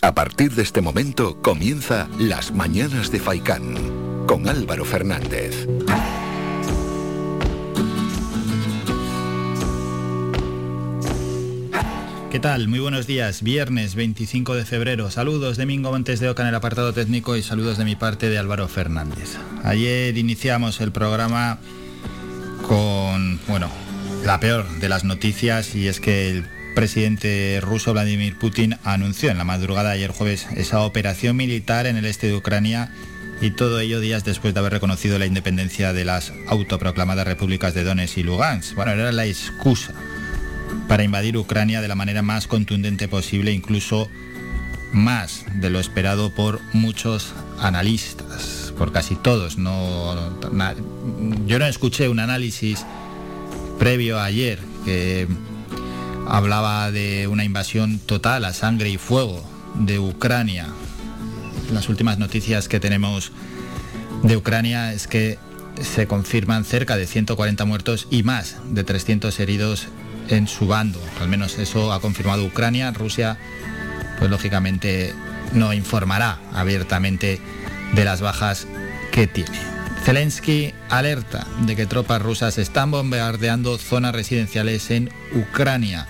A partir de este momento comienza Las Mañanas de Faicán con Álvaro Fernández. ¿Qué tal? Muy buenos días. Viernes 25 de febrero. Saludos de Mingo Montes de Oca en el apartado técnico y saludos de mi parte de Álvaro Fernández. Ayer iniciamos el programa con, bueno, la peor de las noticias y es que el presidente ruso Vladimir Putin anunció en la madrugada de ayer jueves esa operación militar en el este de Ucrania y todo ello días después de haber reconocido la independencia de las autoproclamadas repúblicas de Donetsk y Lugansk. Bueno, era la excusa para invadir Ucrania de la manera más contundente posible, incluso más de lo esperado por muchos analistas, por casi todos. No, yo no escuché un análisis previo ayer que hablaba de una invasión total a sangre y fuego de Ucrania. Las últimas noticias que tenemos de Ucrania es que se confirman cerca de 140 muertos y más de 300 heridos en su bando. Al menos eso ha confirmado Ucrania. Rusia, pues lógicamente no informará abiertamente de las bajas que tiene. Zelensky alerta de que tropas rusas están bombardeando zonas residenciales en Ucrania.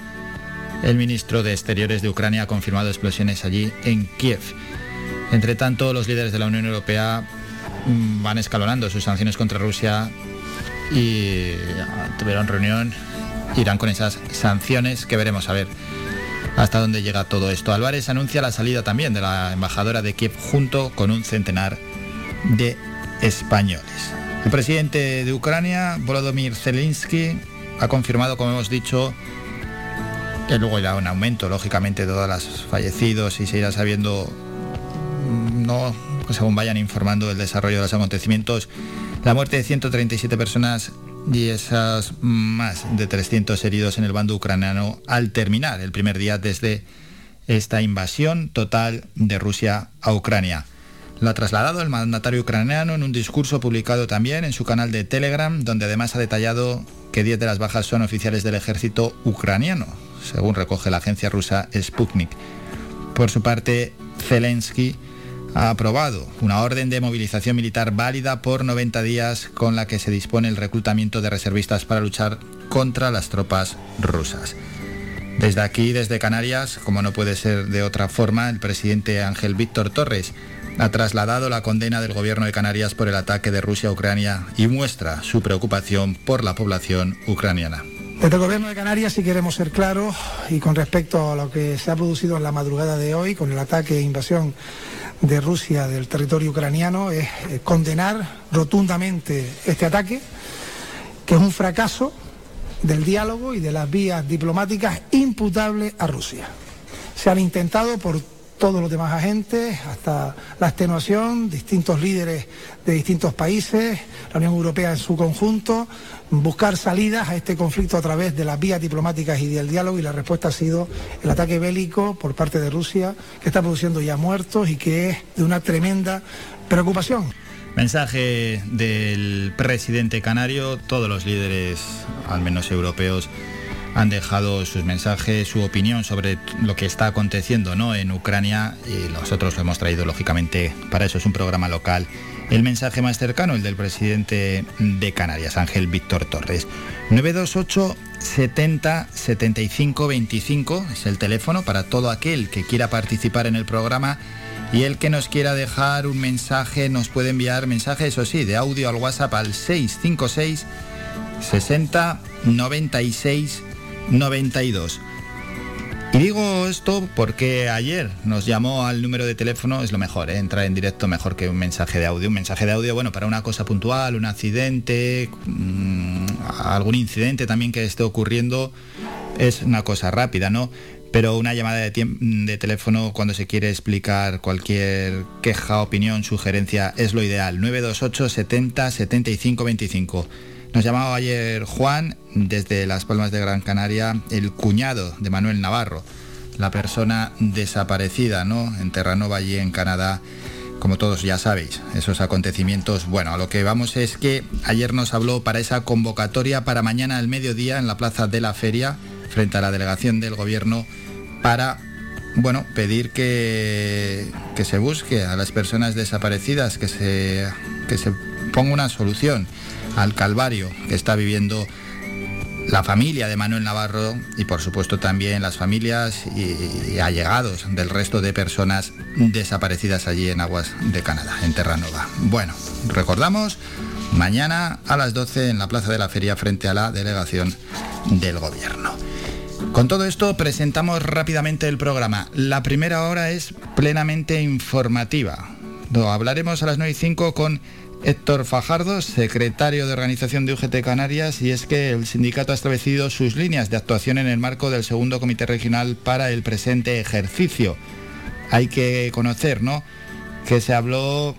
El ministro de Exteriores de Ucrania ha confirmado explosiones allí en Kiev. Entre tanto, los líderes de la Unión Europea mm, van escalonando sus sanciones contra Rusia y tuvieron reunión, irán con esas sanciones que veremos a ver hasta dónde llega todo esto. Álvarez anuncia la salida también de la embajadora de Kiev junto con un centenar de españoles. El presidente de Ucrania, Volodymyr Zelensky, ha confirmado, como hemos dicho, que luego irá un aumento, lógicamente, de todos los fallecidos y se irá sabiendo, mm, no según vayan informando del desarrollo de los acontecimientos, la muerte de 137 personas y esas más de 300 heridos en el bando ucraniano al terminar el primer día desde esta invasión total de Rusia a Ucrania. Lo ha trasladado el mandatario ucraniano en un discurso publicado también en su canal de Telegram, donde además ha detallado que 10 de las bajas son oficiales del ejército ucraniano, según recoge la agencia rusa Sputnik. Por su parte, Zelensky ha aprobado una orden de movilización militar válida por 90 días con la que se dispone el reclutamiento de reservistas para luchar contra las tropas rusas. Desde aquí, desde Canarias, como no puede ser de otra forma, el presidente Ángel Víctor Torres ha trasladado la condena del gobierno de Canarias por el ataque de Rusia a Ucrania y muestra su preocupación por la población ucraniana. Desde el Gobierno de Canarias, si queremos ser claros, y con respecto a lo que se ha producido en la madrugada de hoy, con el ataque e invasión de Rusia del territorio ucraniano, es eh, condenar rotundamente este ataque, que es un fracaso del diálogo y de las vías diplomáticas imputables a Rusia. Se han intentado por todos los demás agentes, hasta la extenuación, distintos líderes de distintos países, la Unión Europea en su conjunto, buscar salidas a este conflicto a través de las vías diplomáticas y del diálogo y la respuesta ha sido el ataque bélico por parte de Rusia, que está produciendo ya muertos y que es de una tremenda preocupación. Mensaje del presidente canario, todos los líderes, al menos europeos, han dejado sus mensajes, su opinión sobre lo que está aconteciendo ¿no? en Ucrania y nosotros lo hemos traído lógicamente, para eso es un programa local, el mensaje más cercano, el del presidente de Canarias, Ángel Víctor Torres. 928 70 75 25 es el teléfono para todo aquel que quiera participar en el programa y el que nos quiera dejar un mensaje nos puede enviar mensaje, eso sí, de audio al WhatsApp al 656 60 96 92. Y digo esto porque ayer nos llamó al número de teléfono, es lo mejor, ¿eh? entrar en directo mejor que un mensaje de audio. Un mensaje de audio, bueno, para una cosa puntual, un accidente, mm, algún incidente también que esté ocurriendo, es una cosa rápida, ¿no? Pero una llamada de, de teléfono cuando se quiere explicar cualquier queja, opinión, sugerencia, es lo ideal. 928 70 75 25. Nos llamaba ayer Juan desde Las Palmas de Gran Canaria, el cuñado de Manuel Navarro, la persona desaparecida, ¿no? En Terranova, allí en Canadá, como todos ya sabéis, esos acontecimientos. Bueno, a lo que vamos es que ayer nos habló para esa convocatoria para mañana al mediodía en la Plaza de la Feria, frente a la delegación del Gobierno, para bueno, pedir que, que se busque a las personas desaparecidas, que se, que se ponga una solución al calvario que está viviendo la familia de Manuel Navarro y por supuesto también las familias y, allegados del resto de personas desaparecidas allí en aguas de Canadá, en Terranova. Bueno, recordamos, mañana a las 12 en la Plaza de la Feria frente a la delegación del Gobierno. Con todo esto presentamos rápidamente el programa. La primera hora es plenamente informativa. Hablaremos a las 9 y 5 con Héctor Fajardo, secretario de organización de UGT Canarias, y es que el sindicato ha establecido sus líneas de actuación en el marco del segundo comité regional para el presente ejercicio. Hay que conocer, ¿no? Que se habló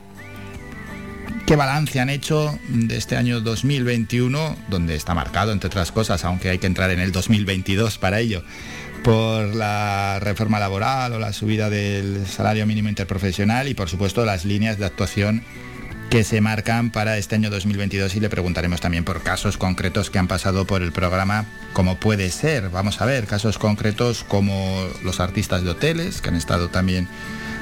qué balance han hecho de este año 2021, donde está marcado, entre otras cosas, aunque hay que entrar en el 2022 para ello, por la reforma laboral o la subida del salario mínimo interprofesional y, por supuesto, las líneas de actuación que se marcan para este año 2022 y le preguntaremos también por casos concretos que han pasado por el programa, como puede ser, vamos a ver, casos concretos como los artistas de hoteles, que han estado también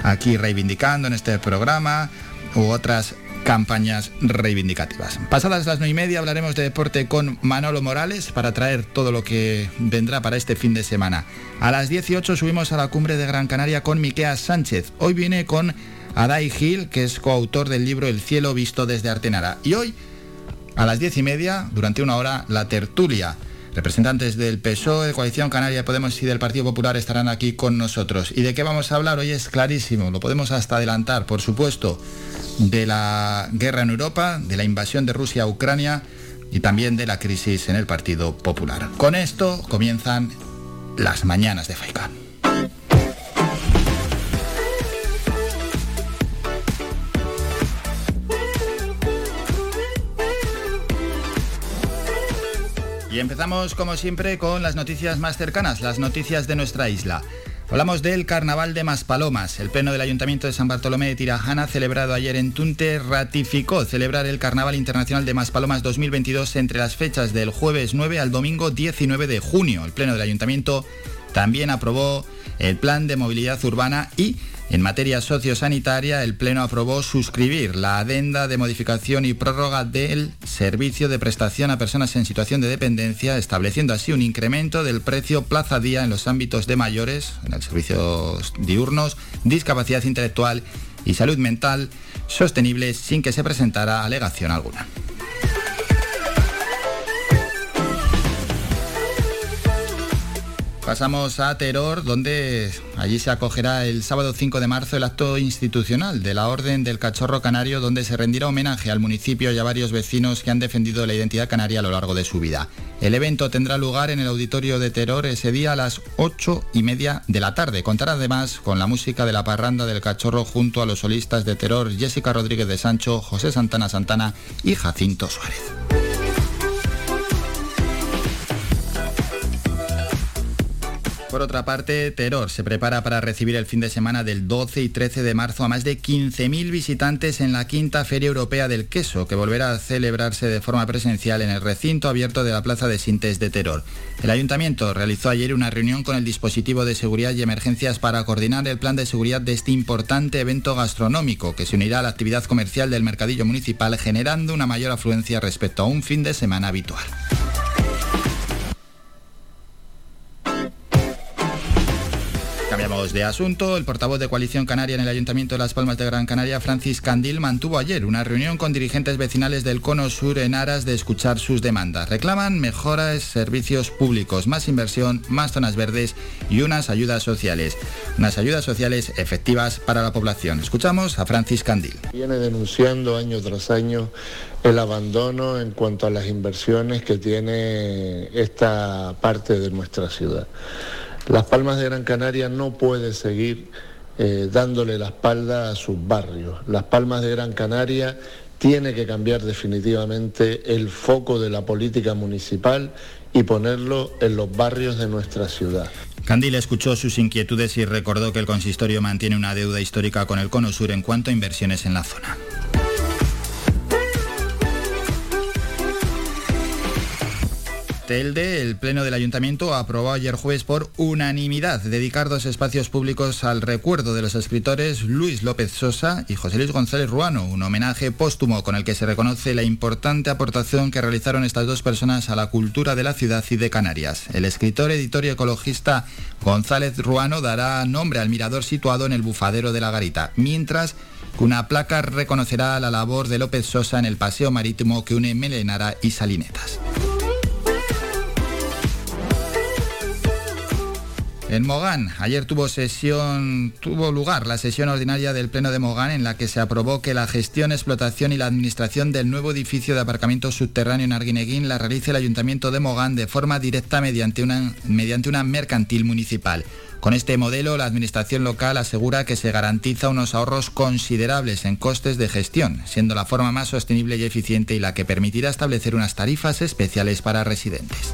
aquí reivindicando en este programa, u otras campañas reivindicativas. Pasadas las nueve y media hablaremos de deporte con Manolo Morales para traer todo lo que vendrá para este fin de semana. A las 18 subimos a la cumbre de Gran Canaria con Miquea Sánchez. Hoy viene con Adai Gil, que es coautor del libro El cielo visto desde Artenara. Y hoy, a las diez y media, durante una hora, la tertulia. Representantes del PSOE, Coalición Canaria Podemos y del Partido Popular estarán aquí con nosotros. ¿Y de qué vamos a hablar? Hoy es clarísimo, lo podemos hasta adelantar, por supuesto, de la guerra en Europa, de la invasión de Rusia a Ucrania y también de la crisis en el Partido Popular. Con esto comienzan las mañanas de FAICAN. Y empezamos como siempre con las noticias más cercanas, las noticias de nuestra isla. Hablamos del Carnaval de Maspalomas. El Pleno del Ayuntamiento de San Bartolomé de Tirajana, celebrado ayer en Tunte, ratificó celebrar el Carnaval Internacional de Maspalomas 2022 entre las fechas del jueves 9 al domingo 19 de junio. El Pleno del Ayuntamiento también aprobó el Plan de Movilidad Urbana y en materia sociosanitaria, el Pleno aprobó suscribir la adenda de modificación y prórroga del servicio de prestación a personas en situación de dependencia, estableciendo así un incremento del precio plaza día en los ámbitos de mayores, en el servicio diurnos, discapacidad intelectual y salud mental sostenible sin que se presentara alegación alguna. Pasamos a Teror, donde allí se acogerá el sábado 5 de marzo el acto institucional de la Orden del Cachorro Canario, donde se rendirá homenaje al municipio y a varios vecinos que han defendido la identidad canaria a lo largo de su vida. El evento tendrá lugar en el auditorio de Teror ese día a las 8 y media de la tarde. Contará además con la música de la parranda del Cachorro junto a los solistas de Teror Jessica Rodríguez de Sancho, José Santana Santana y Jacinto Suárez. Por otra parte, Teror se prepara para recibir el fin de semana del 12 y 13 de marzo a más de 15.000 visitantes en la quinta Feria Europea del Queso, que volverá a celebrarse de forma presencial en el recinto abierto de la Plaza de Sintes de Teror. El ayuntamiento realizó ayer una reunión con el dispositivo de seguridad y emergencias para coordinar el plan de seguridad de este importante evento gastronómico, que se unirá a la actividad comercial del mercadillo municipal, generando una mayor afluencia respecto a un fin de semana habitual. Cambiamos de asunto. El portavoz de Coalición Canaria en el Ayuntamiento de Las Palmas de Gran Canaria, Francis Candil, mantuvo ayer una reunión con dirigentes vecinales del Cono Sur en aras de escuchar sus demandas. Reclaman mejoras, servicios públicos, más inversión, más zonas verdes y unas ayudas sociales. Unas ayudas sociales efectivas para la población. Escuchamos a Francis Candil. Viene denunciando año tras año el abandono en cuanto a las inversiones que tiene esta parte de nuestra ciudad. Las Palmas de Gran Canaria no puede seguir eh, dándole la espalda a sus barrios. Las Palmas de Gran Canaria tiene que cambiar definitivamente el foco de la política municipal y ponerlo en los barrios de nuestra ciudad. Candil escuchó sus inquietudes y recordó que el consistorio mantiene una deuda histórica con el Cono Sur en cuanto a inversiones en la zona. Telde, el Pleno del Ayuntamiento aprobó ayer jueves por unanimidad dedicar dos espacios públicos al recuerdo de los escritores Luis López Sosa y José Luis González Ruano, un homenaje póstumo con el que se reconoce la importante aportación que realizaron estas dos personas a la cultura de la ciudad y de Canarias. El escritor, editor y ecologista González Ruano dará nombre al mirador situado en el bufadero de la Garita, mientras que una placa reconocerá la labor de López Sosa en el paseo marítimo que une Melenara y Salinetas. En Mogán, ayer tuvo lugar la sesión ordinaria del Pleno de Mogán en la que se aprobó que la gestión, explotación y la administración del nuevo edificio de aparcamiento subterráneo en Arguineguín la realice el Ayuntamiento de Mogán de forma directa mediante una mercantil municipal. Con este modelo, la Administración local asegura que se garantiza unos ahorros considerables en costes de gestión, siendo la forma más sostenible y eficiente y la que permitirá establecer unas tarifas especiales para residentes.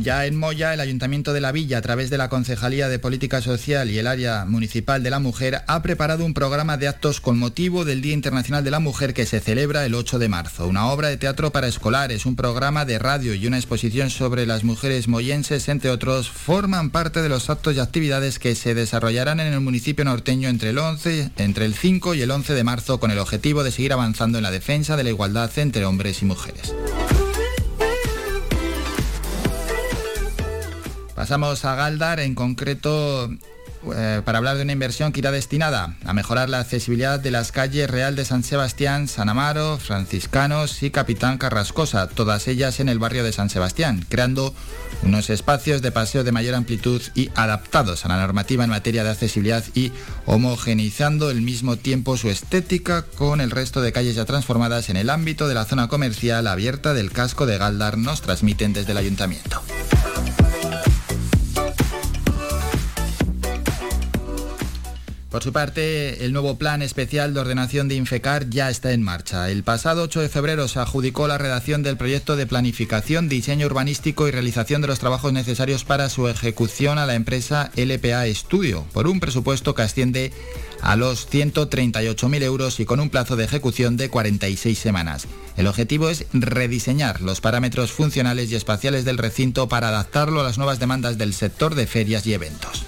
Ya en Moya, el Ayuntamiento de la Villa, a través de la Concejalía de Política Social y el Área Municipal de la Mujer, ha preparado un programa de actos con motivo del Día Internacional de la Mujer que se celebra el 8 de marzo. Una obra de teatro para escolares, un programa de radio y una exposición sobre las mujeres moyenses, entre otros, forman parte de los actos y actividades que se desarrollarán en el municipio norteño entre el, 11, entre el 5 y el 11 de marzo con el objetivo de seguir avanzando en la defensa de la igualdad entre hombres y mujeres. Pasamos a Galdar, en concreto eh, para hablar de una inversión que irá destinada a mejorar la accesibilidad de las calles Real de San Sebastián, San Amaro, Franciscanos y Capitán Carrascosa, todas ellas en el barrio de San Sebastián, creando unos espacios de paseo de mayor amplitud y adaptados a la normativa en materia de accesibilidad y homogeneizando al mismo tiempo su estética con el resto de calles ya transformadas en el ámbito de la zona comercial abierta del casco de Galdar, nos transmiten desde el ayuntamiento. Por su parte, el nuevo plan especial de ordenación de Infecar ya está en marcha. El pasado 8 de febrero se adjudicó la redacción del proyecto de planificación, diseño urbanístico y realización de los trabajos necesarios para su ejecución a la empresa LPA Estudio, por un presupuesto que asciende a los 138.000 euros y con un plazo de ejecución de 46 semanas. El objetivo es rediseñar los parámetros funcionales y espaciales del recinto para adaptarlo a las nuevas demandas del sector de ferias y eventos.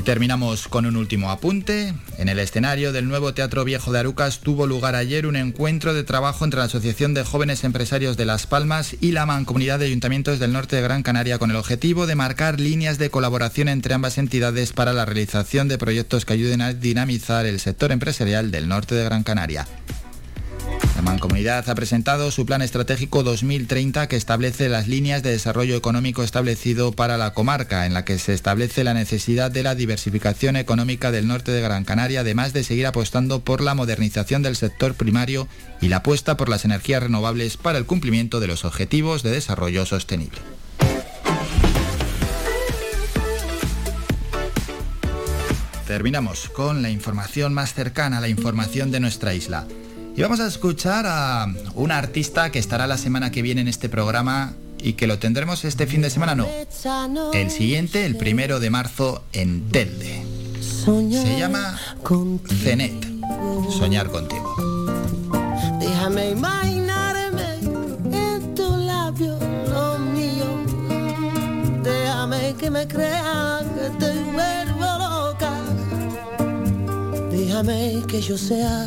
Y terminamos con un último apunte. En el escenario del nuevo Teatro Viejo de Arucas tuvo lugar ayer un encuentro de trabajo entre la Asociación de Jóvenes Empresarios de Las Palmas y la Mancomunidad de Ayuntamientos del Norte de Gran Canaria con el objetivo de marcar líneas de colaboración entre ambas entidades para la realización de proyectos que ayuden a dinamizar el sector empresarial del norte de Gran Canaria. La Mancomunidad ha presentado su Plan Estratégico 2030 que establece las líneas de desarrollo económico establecido para la comarca, en la que se establece la necesidad de la diversificación económica del norte de Gran Canaria, además de seguir apostando por la modernización del sector primario y la apuesta por las energías renovables para el cumplimiento de los objetivos de desarrollo sostenible. Terminamos con la información más cercana a la información de nuestra isla. Y vamos a escuchar a una artista que estará la semana que viene en este programa y que lo tendremos este fin de semana, no. El siguiente, el primero de marzo, en Telde. Se llama Zenet. Soñar contigo. Déjame imaginarme en tu labio, lo mío. Déjame que me crean que te vuelvo loca. Déjame que yo sea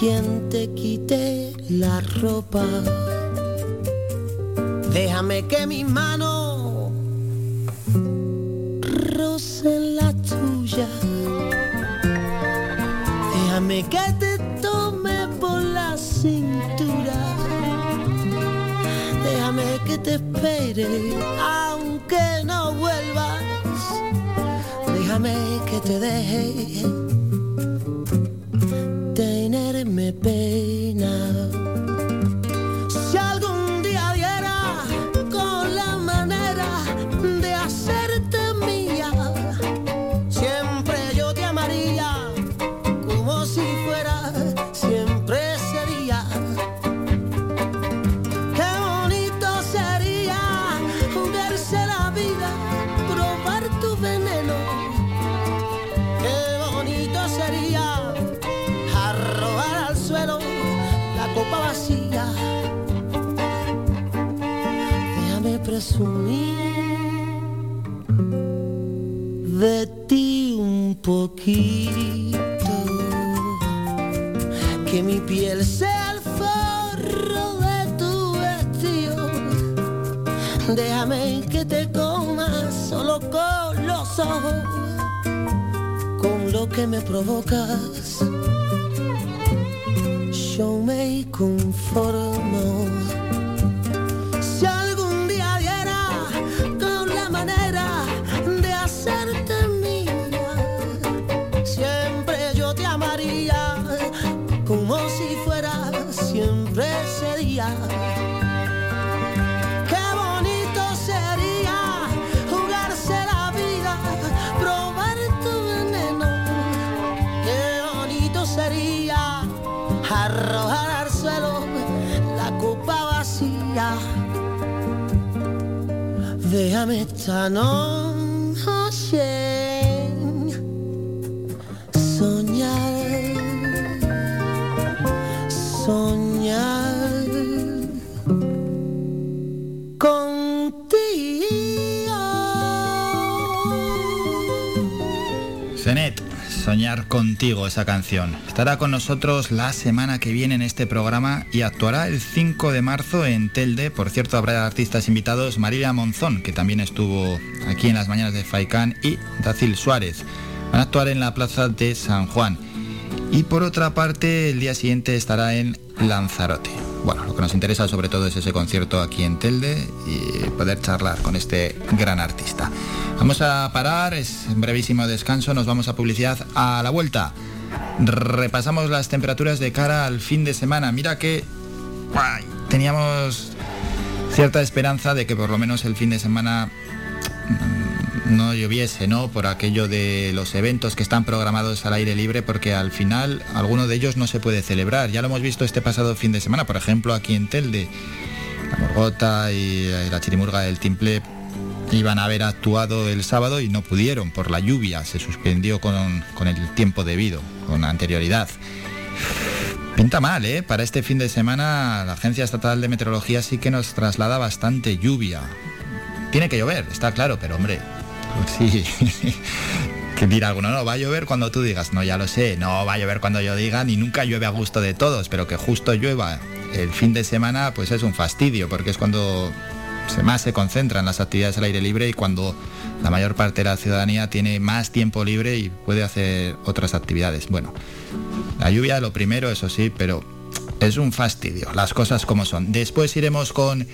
quien te quite la ropa. Déjame que mi mano roce la tuya. Déjame que te tome por la cintura. Déjame que te espere aunque no vuelvas. Déjame que te deje tenerme pena. Si Presumir de ti un poquito. Que mi piel sea el forro de tu vestido. Déjame que te comas solo con los ojos, con lo que me provocas. Yo me conformo. Déjame esta noche Soñar contigo esa canción. Estará con nosotros la semana que viene en este programa y actuará el 5 de marzo en Telde. Por cierto, habrá artistas invitados Marilia Monzón, que también estuvo aquí en las mañanas de Faicán, y Dacil Suárez. Van a actuar en la plaza de San Juan. Y por otra parte, el día siguiente estará en Lanzarote. Bueno, lo que nos interesa sobre todo es ese concierto aquí en Telde y poder charlar con este gran artista. Vamos a parar, es un brevísimo descanso, nos vamos a publicidad a la vuelta. Repasamos las temperaturas de cara al fin de semana. Mira que ¡ay! teníamos cierta esperanza de que por lo menos el fin de semana no lloviese, ¿no? Por aquello de los eventos que están programados al aire libre, porque al final alguno de ellos no se puede celebrar. Ya lo hemos visto este pasado fin de semana, por ejemplo, aquí en Telde. La Morgota y la Chirimurga del Timple iban a haber actuado el sábado y no pudieron por la lluvia. Se suspendió con, con el tiempo debido, con anterioridad. Pinta mal, ¿eh? Para este fin de semana la Agencia Estatal de Meteorología sí que nos traslada bastante lluvia. Tiene que llover, está claro, pero hombre, sí. que dirá alguno, no, va a llover cuando tú digas, no, ya lo sé, no va a llover cuando yo diga, ni nunca llueve a gusto de todos, pero que justo llueva el fin de semana, pues es un fastidio, porque es cuando más se concentran las actividades al aire libre y cuando la mayor parte de la ciudadanía tiene más tiempo libre y puede hacer otras actividades. Bueno, la lluvia lo primero, eso sí, pero es un fastidio, las cosas como son. Después iremos con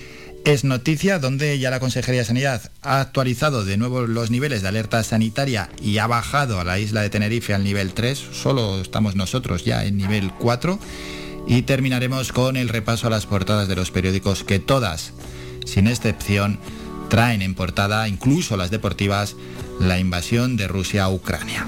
es noticia donde ya la Consejería de Sanidad ha actualizado de nuevo los niveles de alerta sanitaria y ha bajado a la isla de Tenerife al nivel 3, solo estamos nosotros ya en nivel 4 y terminaremos con el repaso a las portadas de los periódicos que todas, sin excepción, traen en portada, incluso las deportivas, la invasión de Rusia a Ucrania.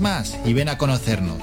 más y ven a conocernos.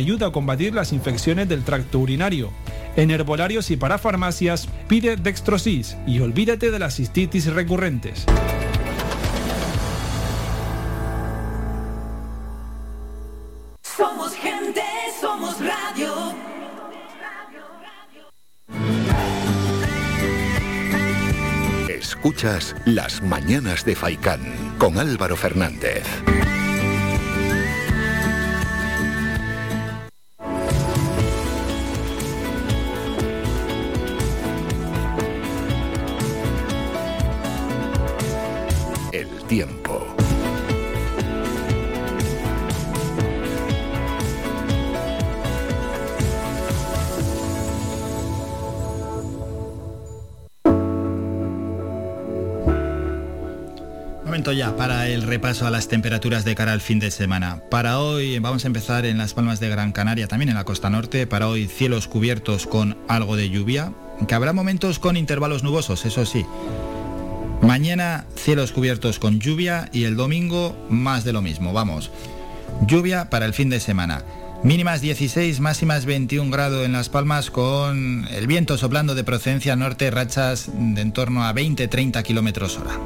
ayuda a combatir las infecciones del tracto urinario. En herbolarios y para farmacias pide Dextrosis y olvídate de las cistitis recurrentes. Somos gente, somos radio. Escuchas Las Mañanas de Faicán con Álvaro Fernández. Tiempo. Momento ya para el repaso a las temperaturas de cara al fin de semana. Para hoy vamos a empezar en las Palmas de Gran Canaria, también en la costa norte. Para hoy cielos cubiertos con algo de lluvia, que habrá momentos con intervalos nubosos, eso sí. Mañana cielos cubiertos con lluvia y el domingo más de lo mismo, vamos. Lluvia para el fin de semana. Mínimas 16, máximas 21 grados en Las Palmas con el viento soplando de procedencia norte, rachas de en torno a 20-30 kilómetros hora.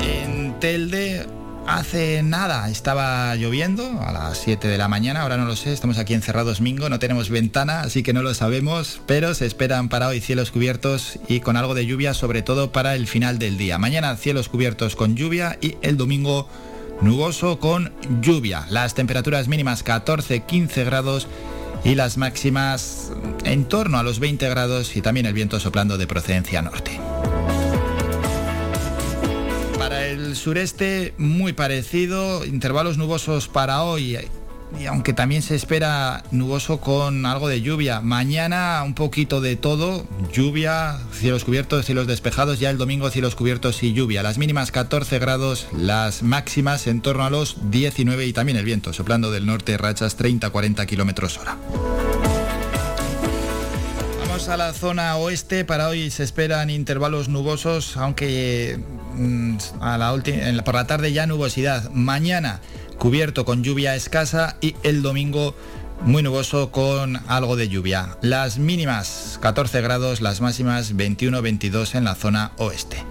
En Telde hace nada estaba lloviendo a las 7 de la mañana, ahora no lo sé, estamos aquí encerrados Mingo, no tenemos ventana, así que no lo sabemos, pero se esperan para hoy cielos cubiertos y con algo de lluvia, sobre todo para el final del día. Mañana cielos cubiertos con lluvia y el domingo nuboso con lluvia. Las temperaturas mínimas 14-15 grados y las máximas en torno a los 20 grados y también el viento soplando de procedencia norte. El sureste muy parecido, intervalos nubosos para hoy y aunque también se espera nuboso con algo de lluvia. Mañana un poquito de todo, lluvia, cielos cubiertos, cielos despejados, ya el domingo cielos cubiertos y lluvia. Las mínimas 14 grados, las máximas en torno a los 19 y también el viento soplando del norte rachas 30-40 kilómetros hora. A la zona oeste, para hoy se esperan intervalos nubosos, aunque mm, a la en la- por la tarde ya nubosidad. Mañana cubierto con lluvia escasa y el domingo muy nuboso con algo de lluvia. Las mínimas 14 grados, las máximas 21-22 en la zona oeste.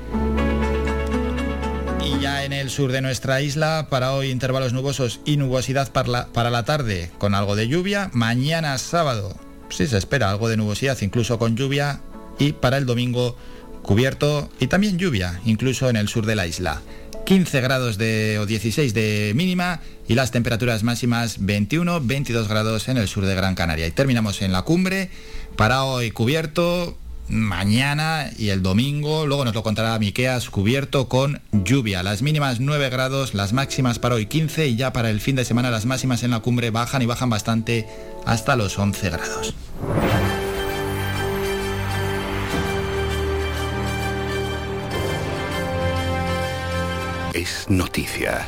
Y ya en el sur de nuestra isla, para hoy intervalos nubosos y nubosidad para la, para la tarde con algo de lluvia. Mañana sábado sí se espera algo de nubosidad, incluso con lluvia. Y para el domingo cubierto y también lluvia, incluso en el sur de la isla. 15 grados de, o 16 de mínima y las temperaturas máximas 21, 22 grados en el sur de Gran Canaria. Y terminamos en la cumbre. Para hoy cubierto, mañana y el domingo, luego nos lo contará Miqueas, cubierto con lluvia. Las mínimas 9 grados, las máximas para hoy 15 y ya para el fin de semana las máximas en la cumbre bajan y bajan bastante hasta los 11 grados. Es noticia.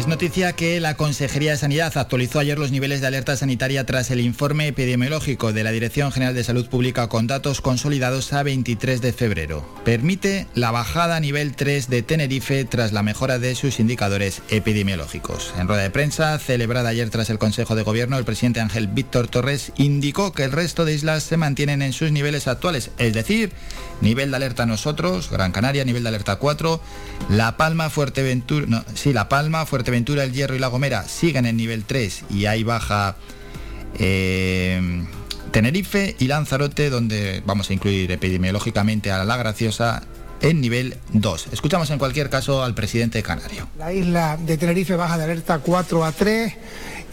Es noticia que la Consejería de Sanidad actualizó ayer los niveles de alerta sanitaria tras el informe epidemiológico de la Dirección General de Salud Pública con datos consolidados a 23 de febrero. Permite la bajada a nivel 3 de Tenerife tras la mejora de sus indicadores epidemiológicos. En rueda de prensa celebrada ayer tras el Consejo de Gobierno, el presidente Ángel Víctor Torres indicó que el resto de islas se mantienen en sus niveles actuales, es decir, nivel de alerta nosotros, Gran Canaria, nivel de alerta 4, La Palma, Fuerteventura, no, sí, La Palma, Fuerteventura, El Hierro y La Gomera siguen en nivel 3 y ahí baja eh, Tenerife y Lanzarote, donde vamos a incluir epidemiológicamente a La Graciosa en nivel 2. Escuchamos en cualquier caso al presidente canario. La isla de Tenerife baja de alerta 4 a 3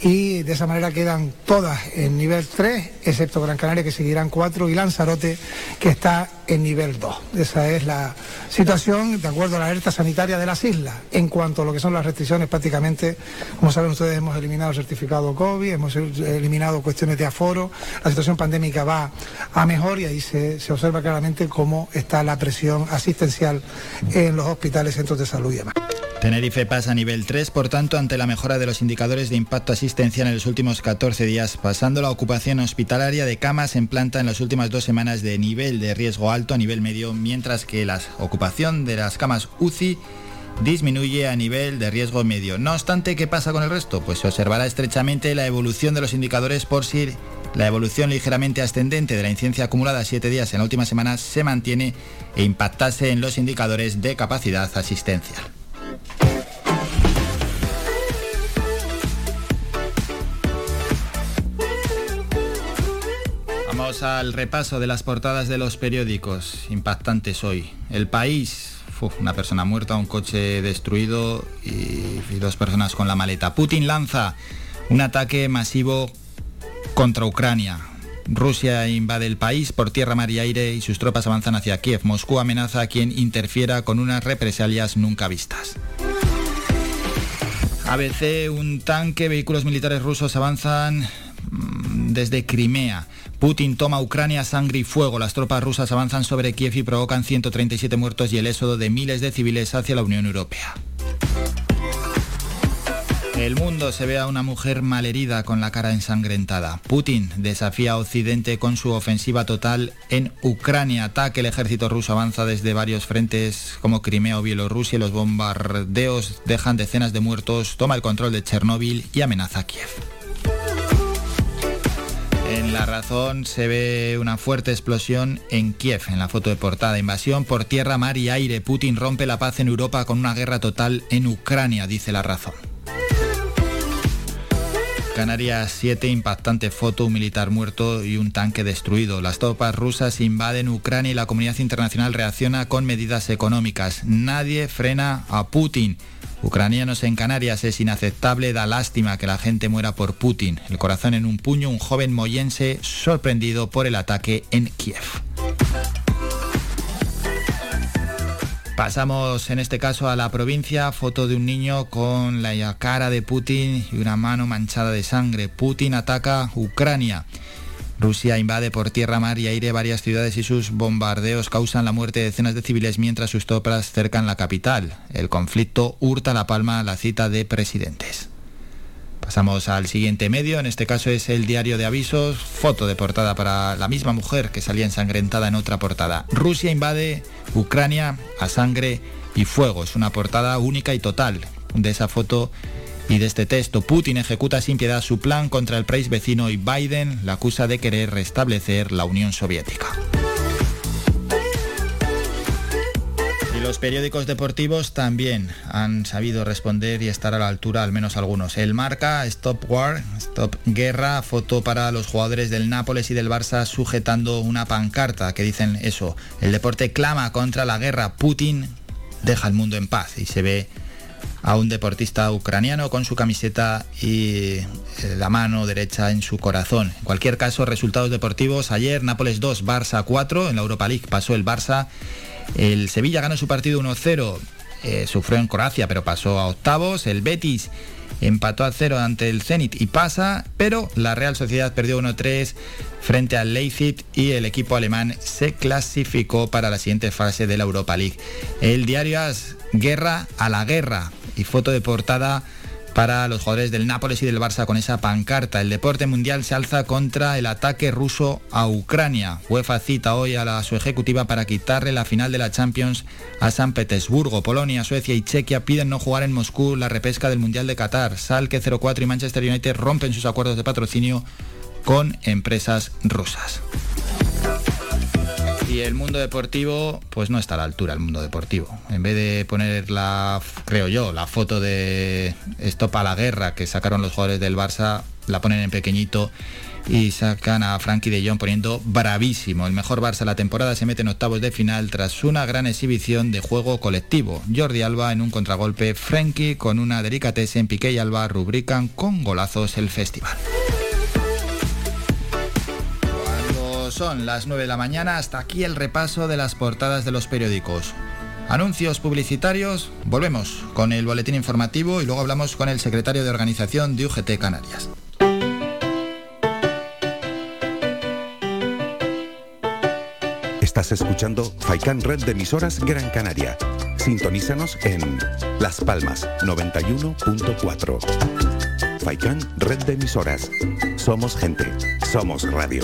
y de esa manera quedan todas en nivel 3, excepto Gran Canaria que seguirán 4 y Lanzarote que está en nivel 2. Esa es la situación de acuerdo a la alerta sanitaria de las islas. En cuanto a lo que son las restricciones, prácticamente, como saben ustedes, hemos eliminado el certificado COVID, hemos eliminado cuestiones de aforo, la situación pandémica va a mejor y ahí se, se observa claramente cómo está la presión asistencial en los hospitales, centros de salud y demás. Tenerife pasa a nivel 3, por tanto, ante la mejora de los indicadores de impacto asistencial en los últimos 14 días, pasando la ocupación hospitalaria de camas en planta en las últimas dos semanas de nivel de riesgo alto a nivel medio, mientras que la ocupación de las camas UCI disminuye a nivel de riesgo medio. No obstante, ¿qué pasa con el resto? Pues se observará estrechamente la evolución de los indicadores por si la evolución ligeramente ascendente de la incidencia acumulada 7 días en la última semana se mantiene e impactase en los indicadores de capacidad asistencial. Vamos al repaso de las portadas de los periódicos impactantes hoy. El país, una persona muerta, un coche destruido y, y dos personas con la maleta. Putin lanza un ataque masivo contra Ucrania. Rusia invade el país por tierra, mar y aire y sus tropas avanzan hacia Kiev. Moscú amenaza a quien interfiera con unas represalias nunca vistas. ABC, un tanque, vehículos militares rusos avanzan mm, desde Crimea. Putin toma Ucrania sangre y fuego. Las tropas rusas avanzan sobre Kiev y provocan 137 muertos y el éxodo de miles de civiles hacia la Unión Europea. El mundo se ve a una mujer malherida con la cara ensangrentada. Putin desafía a Occidente con su ofensiva total en Ucrania. Ataque el ejército ruso avanza desde varios frentes como Crimea o Bielorrusia. Los bombardeos dejan decenas de muertos, toma el control de Chernóbil y amenaza a Kiev. En la razón se ve una fuerte explosión en Kiev, en la foto de portada. Invasión por tierra, mar y aire. Putin rompe la paz en Europa con una guerra total en Ucrania, dice la razón. Canarias 7, impactante foto, un militar muerto y un tanque destruido. Las tropas rusas invaden Ucrania y la comunidad internacional reacciona con medidas económicas. Nadie frena a Putin. Ucranianos en Canarias es inaceptable, da lástima que la gente muera por Putin. El corazón en un puño, un joven moyense sorprendido por el ataque en Kiev. Pasamos en este caso a la provincia, foto de un niño con la cara de Putin y una mano manchada de sangre. Putin ataca Ucrania. Rusia invade por tierra, mar y aire varias ciudades y sus bombardeos causan la muerte de decenas de civiles mientras sus tropas cercan la capital. El conflicto hurta la palma a la cita de presidentes. Pasamos al siguiente medio, en este caso es el diario de avisos, foto de portada para la misma mujer que salía ensangrentada en otra portada. Rusia invade Ucrania a sangre y fuego, es una portada única y total de esa foto y de este texto. Putin ejecuta sin piedad su plan contra el país vecino y Biden la acusa de querer restablecer la Unión Soviética. los periódicos deportivos también han sabido responder y estar a la altura, al menos algunos. El marca Stop War, Stop Guerra, foto para los jugadores del Nápoles y del Barça sujetando una pancarta que dicen eso. El deporte clama contra la guerra. Putin deja el mundo en paz y se ve a un deportista ucraniano con su camiseta y eh, la mano derecha en su corazón. En cualquier caso, resultados deportivos. Ayer Nápoles 2, Barça 4. En la Europa League pasó el Barça el Sevilla ganó su partido 1-0, eh, sufrió en Croacia, pero pasó a octavos. El Betis empató a 0 ante el Zenit y pasa, pero la Real Sociedad perdió 1-3 frente al Leipzig y el equipo alemán se clasificó para la siguiente fase de la Europa League. El diario AS, Guerra a la Guerra y foto de portada para los jugadores del Nápoles y del Barça con esa pancarta. El deporte mundial se alza contra el ataque ruso a Ucrania. UEFA cita hoy a la, su ejecutiva para quitarle la final de la Champions a San Petersburgo. Polonia, Suecia y Chequia piden no jugar en Moscú la repesca del Mundial de Qatar. Salke 04 y Manchester United rompen sus acuerdos de patrocinio con empresas rusas. Y el mundo deportivo, pues no está a la altura el mundo deportivo. En vez de poner la, creo yo, la foto de Stop a la guerra que sacaron los jugadores del Barça, la ponen en pequeñito y sacan a Frankie de Jong poniendo bravísimo. El mejor Barça de la temporada se mete en octavos de final tras una gran exhibición de juego colectivo. Jordi Alba en un contragolpe, Frankie con una en Piqué y Alba rubrican con golazos el festival. Son las 9 de la mañana, hasta aquí el repaso de las portadas de los periódicos. Anuncios publicitarios, volvemos con el boletín informativo y luego hablamos con el secretario de organización de UGT Canarias. Estás escuchando Faikan Red de emisoras Gran Canaria Sintonízanos en Las Palmas 91.4. Faikán, red de emisoras. Somos gente, somos radio.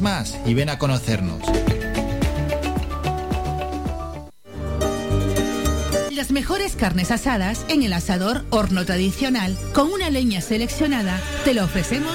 más y ven a conocernos. Las mejores carnes asadas en el asador horno tradicional con una leña seleccionada te lo ofrecemos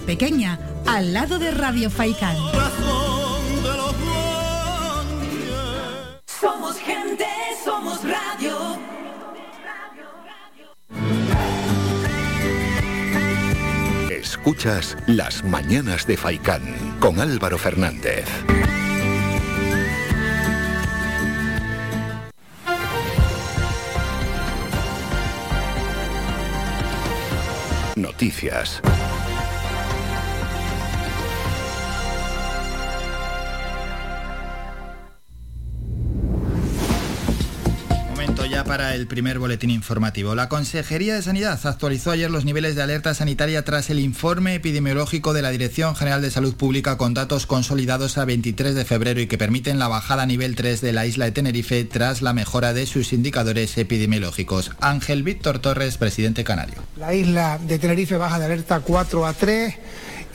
Pequeña, al lado de Radio Faikán. Somos gente, somos radio. Escuchas Las Mañanas de Faicán con Álvaro Fernández. Noticias. Para el primer boletín informativo. La Consejería de Sanidad actualizó ayer los niveles de alerta sanitaria tras el informe epidemiológico de la Dirección General de Salud Pública con datos consolidados a 23 de febrero y que permiten la bajada a nivel 3 de la isla de Tenerife tras la mejora de sus indicadores epidemiológicos. Ángel Víctor Torres, presidente canario. La isla de Tenerife baja de alerta 4 a 3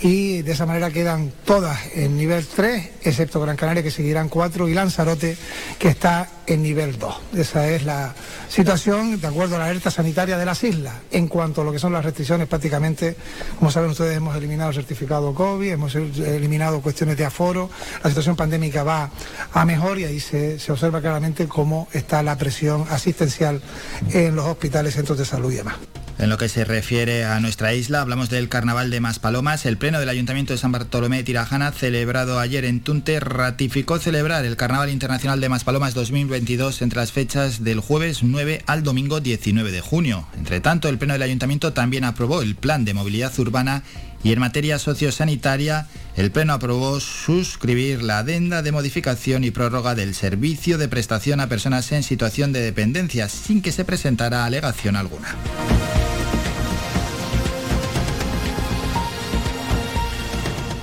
y de esa manera quedan todas en nivel 3, excepto Gran Canaria que seguirán 4 y Lanzarote que está en nivel 2. Esa es la situación de acuerdo a la alerta sanitaria de las islas. En cuanto a lo que son las restricciones, prácticamente, como saben ustedes, hemos eliminado el certificado COVID, hemos eliminado cuestiones de aforo, la situación pandémica va a mejor y ahí se, se observa claramente cómo está la presión asistencial en los hospitales, centros de salud y demás. En lo que se refiere a nuestra isla, hablamos del Carnaval de Maspalomas. El Pleno del Ayuntamiento de San Bartolomé de Tirajana, celebrado ayer en Tunte, ratificó celebrar el Carnaval Internacional de Maspalomas 2022 entre las fechas del jueves 9 al domingo 19 de junio. Entre tanto, el Pleno del Ayuntamiento también aprobó el Plan de Movilidad Urbana y en materia sociosanitaria, el Pleno aprobó suscribir la adenda de modificación y prórroga del servicio de prestación a personas en situación de dependencia sin que se presentara alegación alguna.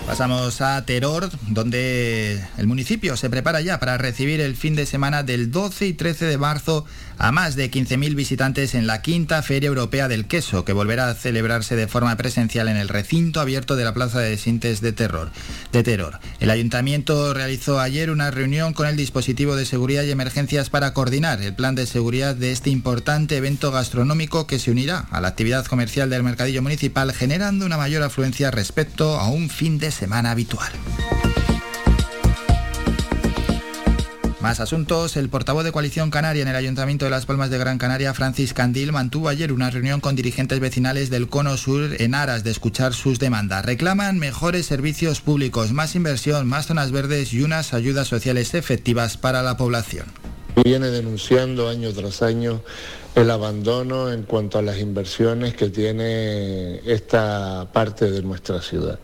Pasamos a Teror, donde el municipio se prepara ya para recibir el fin de semana del 12 y 13 de marzo a más de 15.000 visitantes en la quinta Feria Europea del Queso, que volverá a celebrarse de forma presencial en el recinto abierto de la Plaza de Sintes de Terror. De Terror. El ayuntamiento realizó ayer una reunión con el dispositivo de seguridad y emergencias para coordinar el plan de seguridad de este importante evento gastronómico que se unirá a la actividad comercial del mercadillo municipal, generando una mayor afluencia respecto a un fin de semana habitual. Más asuntos. El portavoz de Coalición Canaria en el Ayuntamiento de Las Palmas de Gran Canaria, Francis Candil, mantuvo ayer una reunión con dirigentes vecinales del Cono Sur en aras de escuchar sus demandas. Reclaman mejores servicios públicos, más inversión, más zonas verdes y unas ayudas sociales efectivas para la población. Viene denunciando año tras año el abandono en cuanto a las inversiones que tiene esta parte de nuestra ciudad.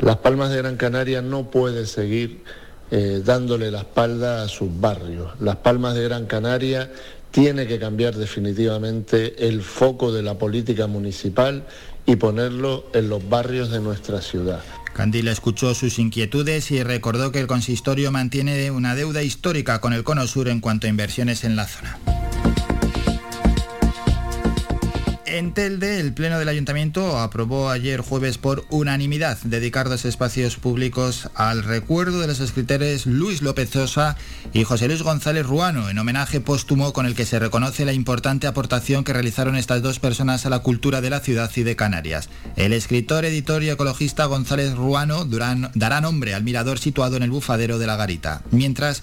Las Palmas de Gran Canaria no puede seguir eh, dándole la espalda a sus barrios. Las Palmas de Gran Canaria tiene que cambiar definitivamente el foco de la política municipal y ponerlo en los barrios de nuestra ciudad. Candil escuchó sus inquietudes y recordó que el consistorio mantiene una deuda histórica con el Cono Sur en cuanto a inversiones en la zona. En Telde, el Pleno del Ayuntamiento aprobó ayer jueves por unanimidad dedicar dos espacios públicos al recuerdo de los escritores Luis López Sosa y José Luis González Ruano, en homenaje póstumo con el que se reconoce la importante aportación que realizaron estas dos personas a la cultura de la ciudad y de Canarias. El escritor, editor y ecologista González Ruano dará nombre al mirador situado en el bufadero de la Garita, mientras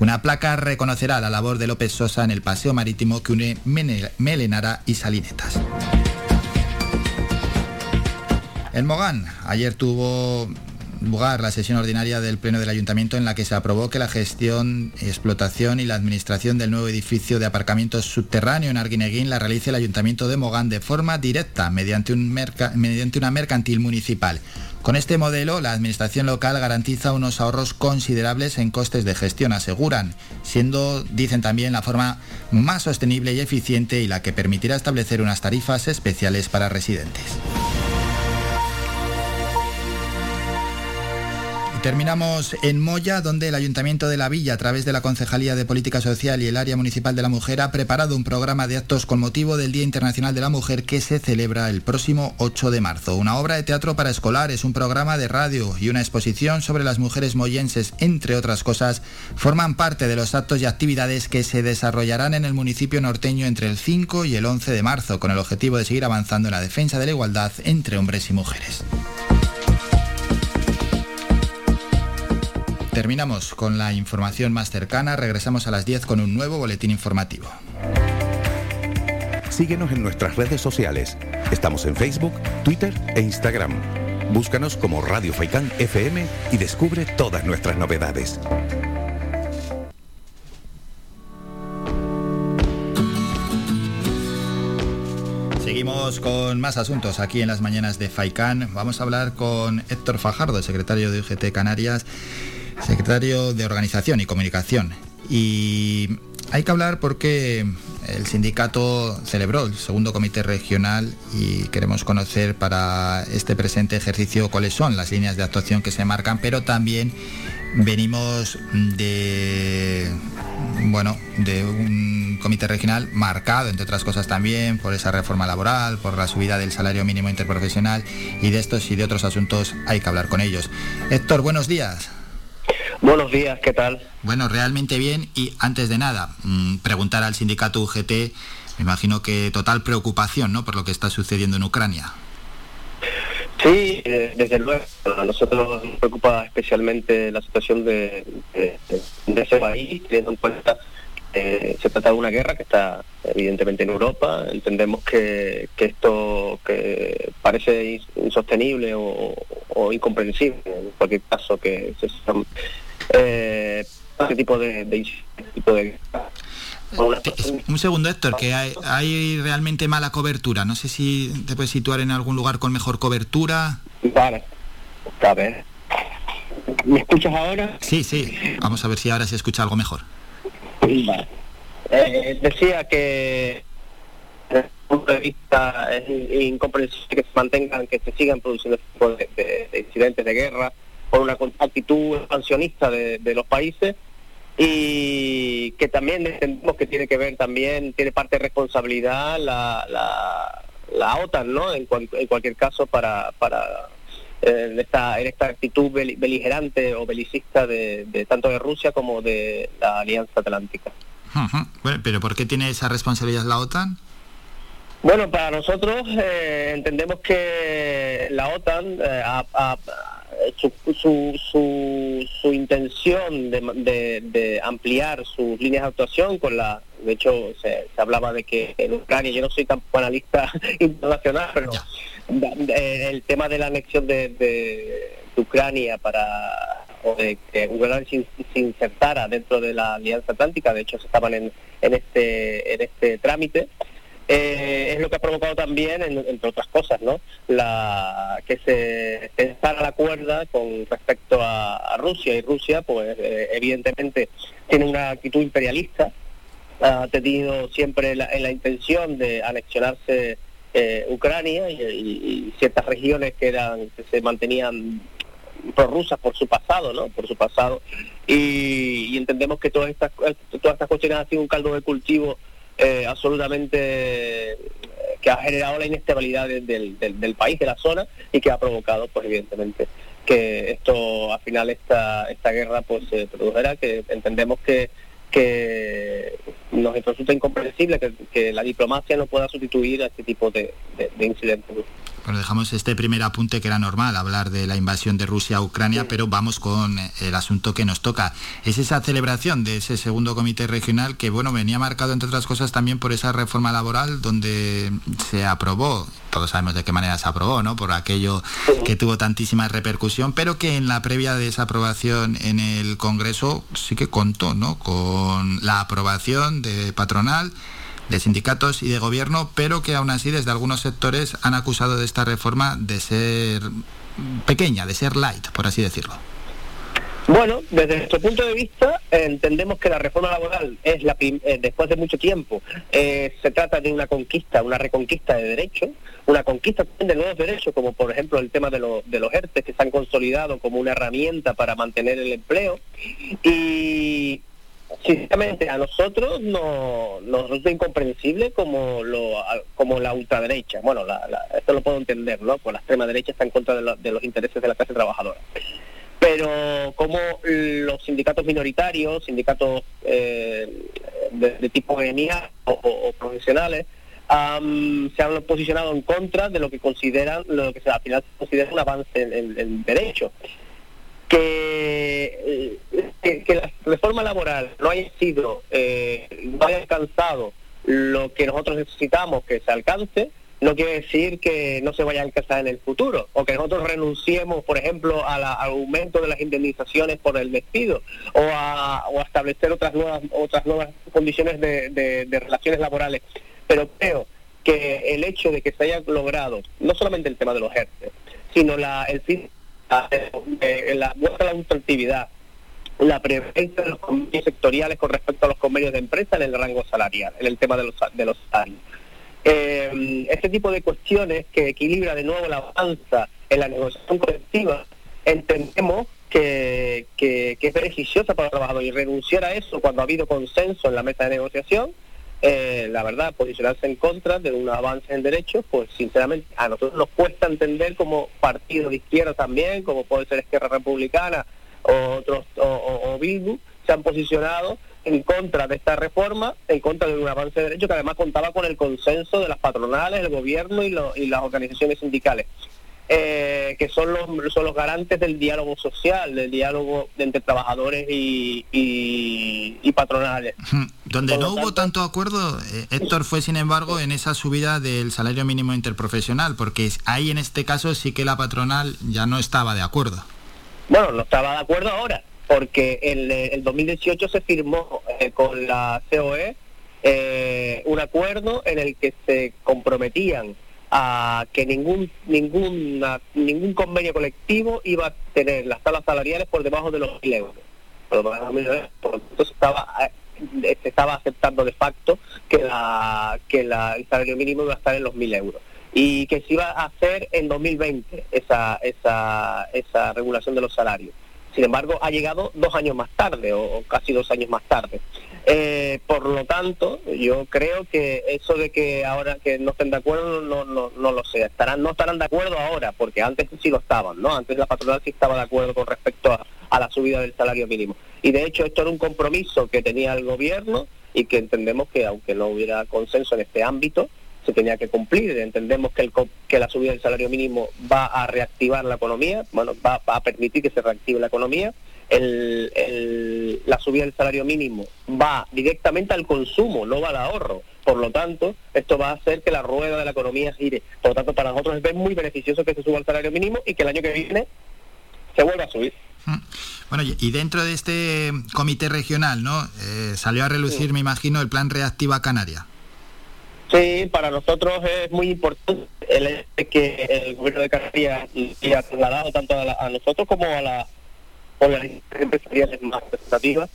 una placa reconocerá la labor de López Sosa en el paseo marítimo que une Melenara y Salinetas. En Mogán, ayer tuvo lugar la sesión ordinaria del Pleno del Ayuntamiento en la que se aprobó que la gestión, explotación y la administración del nuevo edificio de aparcamientos subterráneo en Arguineguín la realice el Ayuntamiento de Mogán de forma directa mediante una mercantil municipal. Con este modelo, la Administración local garantiza unos ahorros considerables en costes de gestión, aseguran, siendo, dicen también, la forma más sostenible y eficiente y la que permitirá establecer unas tarifas especiales para residentes. Terminamos en Moya, donde el Ayuntamiento de la Villa, a través de la Concejalía de Política Social y el Área Municipal de la Mujer, ha preparado un programa de actos con motivo del Día Internacional de la Mujer que se celebra el próximo 8 de marzo. Una obra de teatro para escolares, un programa de radio y una exposición sobre las mujeres moyenses, entre otras cosas, forman parte de los actos y actividades que se desarrollarán en el municipio norteño entre el 5 y el 11 de marzo, con el objetivo de seguir avanzando en la defensa de la igualdad entre hombres y mujeres. Terminamos con la información más cercana, regresamos a las 10 con un nuevo boletín informativo. Síguenos en nuestras redes sociales. Estamos en Facebook, Twitter e Instagram. Búscanos como Radio Faicán FM y descubre todas nuestras novedades. Seguimos con más asuntos aquí en las mañanas de Faicán. Vamos a hablar con Héctor Fajardo, secretario de UGT Canarias secretario de Organización y Comunicación. Y hay que hablar porque el sindicato celebró el segundo comité regional y queremos conocer para este presente ejercicio cuáles son las líneas de actuación que se marcan, pero también venimos de bueno, de un comité regional marcado, entre otras cosas también, por esa reforma laboral, por la subida del salario mínimo interprofesional y de estos y de otros asuntos hay que hablar con ellos. Héctor, buenos días. Buenos días, ¿qué tal? Bueno, realmente bien y antes de nada, mm, preguntar al sindicato UGT, me imagino que total preocupación, ¿no? Por lo que está sucediendo en Ucrania. Sí, eh, desde luego. A nosotros nos preocupa especialmente la situación de, de ese país, teniendo en cuenta eh, se trata de una guerra que está evidentemente en Europa. Entendemos que, esto que parece insostenible o, incomprensible, en cualquier caso, que se eh, este tipo de, de, tipo de un segundo, Héctor, que hay, realmente mala cobertura. No sé si te puedes situar en algún lugar con mejor cobertura. Vale, a ver. ¿Me escuchas ahora? Sí, sí. Vamos a ver si ahora se escucha algo mejor. Eh, decía que desde el punto de vista es incomprensible que se mantengan, que se sigan produciendo este tipo de, incidentes de guerra por una actitud expansionista de, los países y que también entendemos que tiene que ver también, tiene parte de responsabilidad la, la, OTAN, ¿no? En, cualquier caso para, para eh, en, esta, en esta actitud beligerante o belicista de tanto de Rusia como de la Alianza Atlántica pero ¿por qué tiene esa responsabilidad la OTAN? Bueno, para nosotros eh, entendemos que la OTAN, eh, su, su, su, intención de, ampliar sus líneas de actuación con la... De hecho, se, hablaba de que en Ucrania, yo no soy tan analista internacional, pero eh, el tema de la anexión de Ucrania para o de que Ucrania se, insertara dentro de la Alianza Atlántica, de hecho estaban en, en, este, en este trámite, eh, es lo que ha provocado también, entre otras cosas, ¿no? la que se pensara la cuerda con respecto a, Rusia, y Rusia, pues eh, evidentemente tiene una actitud imperialista, ha tenido siempre la, la intención de anexionarse eh, Ucrania y, y, ciertas regiones que eran que se mantenían prorrusas por su pasado, ¿no? Por su pasado. Y, entendemos que todas estas, todas estas cuestiones han sido un caldo de cultivo eh, absolutamente eh, que ha generado la inestabilidad del, país, de la zona, y que ha provocado, pues evidentemente, que esto, al final, esta, esta guerra pues se produjera, que entendemos que que nos resulta incomprensible que, la diplomacia no pueda sustituir a este tipo de incidentes. Bueno, dejamos este primer apunte que era normal, hablar de la invasión de Rusia a Ucrania, pero vamos con eh, el asunto que nos toca. Es esa celebración de ese segundo comité regional que, bueno, venía marcado, entre otras cosas, también por esa reforma laboral donde se aprobó, todos sabemos de qué manera se aprobó, ¿no? Por aquello que tuvo tantísima repercusión, pero que en la previa de esa aprobación en el Congreso sí que contó, ¿no? Con la aprobación de patronal de sindicatos y de gobierno, pero que aún así desde algunos sectores han acusado de esta reforma de ser pequeña, de ser light, por así decirlo. Bueno, desde nuestro punto de vista entendemos que la reforma laboral es la eh, después de mucho tiempo eh, se trata de una conquista, una reconquista de derechos, una conquista de nuevos derechos, como por ejemplo el tema de, de los ERTE que se han consolidado como una herramienta para mantener el empleo y Sinceramente, a nosotros no, nos resulta incomprensible como lo, como la ultraderecha. Bueno, esto lo puedo entender, ¿no? Pues la extrema derecha está en contra de, los intereses de la clase trabajadora. Pero como los sindicatos minoritarios, sindicatos eh, de, tipo genial o, profesionales, se han posicionado en contra de lo que consideran, lo que al final se considera un avance en, en derecho que, que, la reforma laboral no haya sido, eh, no haya alcanzado lo que nosotros necesitamos que se alcance, no quiere decir que no se vaya a alcanzar en el futuro, o que nosotros renunciemos, por ejemplo, al aumento de las indemnizaciones por el despido, o a, establecer otras nuevas, otras nuevas condiciones de, relaciones laborales. Pero creo que el hecho de que se haya logrado, no solamente el tema de los ERTE, sino la, el fin eh, la vuelta a la ultraactividad, la preferencia de los convenios sectoriales con respecto a los convenios de empresa en el rango salarial, en el tema de los, de los salarios. Eh, este tipo de cuestiones que equilibra de nuevo la avanza en la negociación colectiva, entendemos que, es beneficiosa para el trabajador y renunciar a eso cuando ha habido consenso en la mesa de negociación eh, la verdad, posicionarse en contra de un avance en derechos, pues sinceramente a nosotros nos cuesta entender como partido de izquierda también, como puede ser Izquierda Republicana o otros o, o, se han posicionado en contra de esta reforma, en contra de un avance de derechos que además contaba con el consenso de las patronales, el gobierno y las organizaciones sindicales. Eh, que son los, son los garantes del diálogo social, del diálogo entre trabajadores y, y, patronales. Donde no hubo tanto acuerdo, eh, Héctor, fue sin embargo en esa subida del salario mínimo interprofesional, porque ahí en este caso sí que la patronal ya no estaba de acuerdo. Bueno, no estaba de acuerdo ahora, porque en el 2018 se firmó eh, con la COE un acuerdo en el que se comprometían a que ningún ningún ningún convenio colectivo iba a tener las tablas salariales por debajo de los mil euros. Por los estaba eh, se estaba aceptando de facto que la que el salario mínimo iba a estar en los mil euros y que se iba a hacer en 2020 esa esa esa regulación de los salarios. Sin embargo, ha llegado dos años más tarde o casi dos años más tarde. Eh, por lo tanto, yo creo que eso de que ahora que no estén de acuerdo, no, no, no lo sé. Estarán, no estarán de acuerdo ahora, porque antes sí lo estaban, ¿no? Antes la patronal sí estaba de acuerdo con respecto a, la subida del salario mínimo. Y de hecho esto era un compromiso que tenía el gobierno y que entendemos que aunque no hubiera consenso en este ámbito, se tenía que cumplir. Entendemos que, el, que la subida del salario mínimo va a reactivar la economía, bueno, va, va a permitir que se reactive la economía el, la subida del salario mínimo va directamente al consumo, no va al ahorro. Por lo tanto, esto va a hacer que la rueda de la economía gire. Por lo tanto, para nosotros es muy beneficioso que se suba el salario mínimo y que el año que viene se vuelva a subir. Mm. Bueno, y dentro de este comité regional, ¿no? Eh, salió a relucir, me imagino, el plan Reactiva Canaria. Sí, para nosotros es muy importante el que el gobierno de Canarias haya trasladado tanto a nosotros como a la organizaciones empresariales más representativas,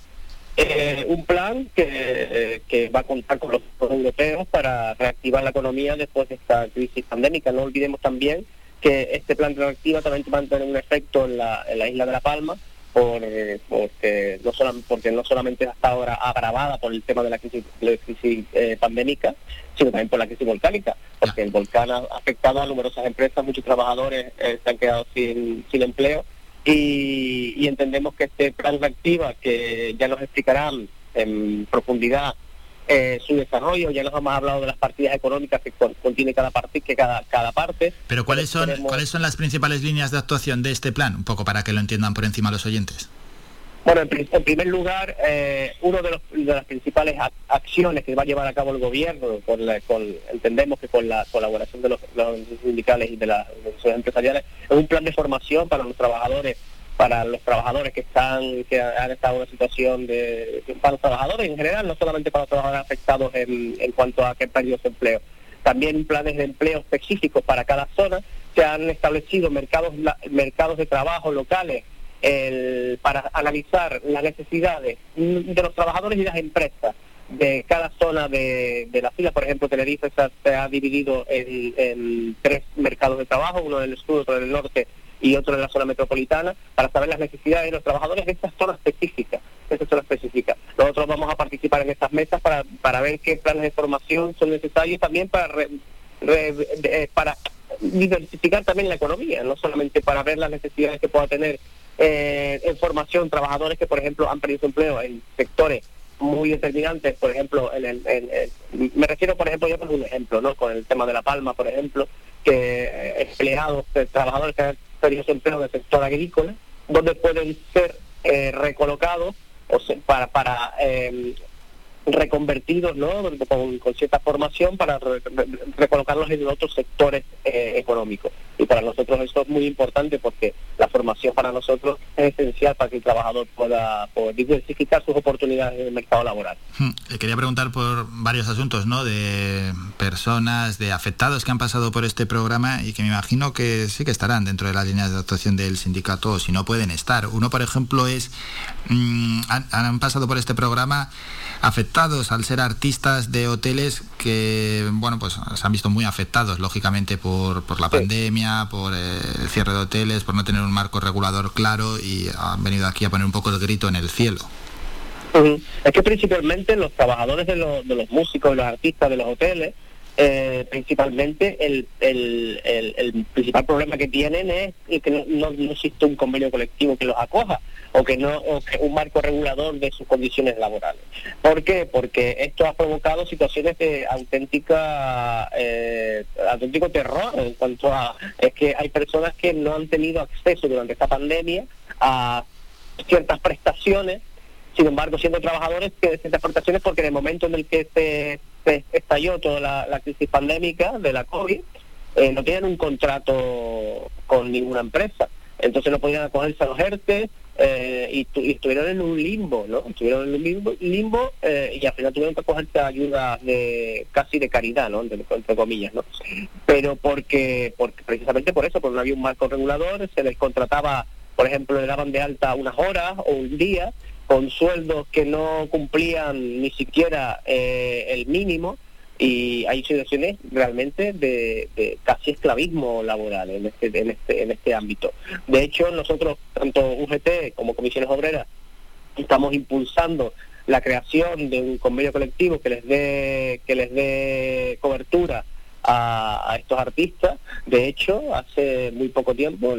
eh, un plan que, que, va a contar con los europeos para reactivar la economía después de esta crisis pandémica. No olvidemos también que este plan de reactiva también va a tener un efecto en la, en la isla de La Palma, por porque no porque no solamente está ahora agravada por el tema de la crisis, eh, pandémica sino también por la crisis volcánica porque el volcán ha afectado a numerosas empresas muchos trabajadores eh, se han quedado sin, sin empleo y, entendemos que este plan reactiva que ya nos explicarán en profundidad eh, su desarrollo. Ya nos hemos hablado de las partidas económicas que contiene cada parte, que cada, cada parte. Pero ¿cuáles son, ¿cuáles son las principales líneas de actuación de este plan? Un poco para que lo entiendan por encima los oyentes. Bueno, en, primer lugar, eh, una de, de, las principales acciones que va a llevar a cabo el gobierno, con, entendemos que con la colaboración de los, los sindicales y de las organizaciones empresariales, es un plan de formación para los trabajadores para los trabajadores que están que han estado en una situación de para los trabajadores en general no solamente para los trabajadores afectados en, en cuanto a que han perdido su empleo. También planes de empleo específicos para cada zona. Se han establecido mercados mercados de trabajo locales para analizar las necesidades de los trabajadores y las empresas de cada zona de, la fila. Por ejemplo, Tenerife se ha, dividido en, tres mercados de trabajo, uno en el sur, otro en el norte y otro en la zona metropolitana, para saber las necesidades de los trabajadores de estas zonas específicas. De zona específica. Nosotros vamos a participar en estas mesas para, para ver qué planes de formación son necesarios también para, eh, para diversificar también la economía, no solamente para ver las necesidades que pueda tener eh, en formación trabajadores que, por ejemplo, han perdido su empleo en sectores muy determinantes, por ejemplo, en el, me refiero, por ejemplo, yo pongo un ejemplo, ¿no? Con el tema de La Palma, por ejemplo, que eh, empleados, trabajadores que han perdidos empleo del sector agrícola, donde pueden ser eh, recolocados o para, para eh, reconvertidos ¿no? con, cierta formación para recolocarlos en otros sectores eh, económicos. Y para nosotros eso es muy importante porque la formación para nosotros es esencial para que el trabajador pueda, diversificar sus oportunidades en el mercado laboral. Hmm, le quería preguntar por varios asuntos, ¿no? De personas, de afectados que han pasado por este programa y que me imagino que sí que estarán dentro de las líneas de actuación del sindicato si no pueden estar. Uno, por ejemplo, es, mm, han pasado por este programa afectados al ser artistas de hoteles que, bueno, pues se han visto muy afectados, lógicamente, por, por la pandemia, por eh, el cierre de hoteles, por no tener un marco regulador claro y han venido aquí a poner un poco el grito en el cielo. Es que principalmente los trabajadores de los, de los músicos, los artistas de los hoteles, eh, principalmente el, el, principal problema que tienen es que no, no, existe un convenio colectivo que los acoja o que no o que un marco regulador de sus condiciones laborales. ¿Por qué? Porque esto ha provocado situaciones de auténtica eh, auténtico terror en cuanto a es que hay personas que no han tenido acceso durante esta pandemia a ciertas prestaciones sin embargo, siendo trabajadores que ciertas prestaciones porque en el momento en el que se estalló toda la, crisis pandémica de la COVID, eh, no tenían un contrato con ninguna empresa. Entonces no podían acogerse a los ERTE eh, y, estuvieron en un limbo, ¿no? Estuvieron en un limbo, limbo eh, y al final tuvieron que acogerse a ayudas de casi de caridad, ¿no? Entre, comillas, ¿no? Pero porque, porque precisamente por eso, porque no había un marco regulador, se les contrataba, por ejemplo, le daban de alta unas horas o un día con sueldos que no cumplían ni siquiera eh, el mínimo y hay situaciones realmente de, casi esclavismo laboral en este, en este en este ámbito. De hecho, nosotros tanto UGT como comisiones obreras estamos impulsando la creación de un convenio colectivo que les dé que les dé cobertura a, estos artistas. De hecho, hace muy poco tiempo,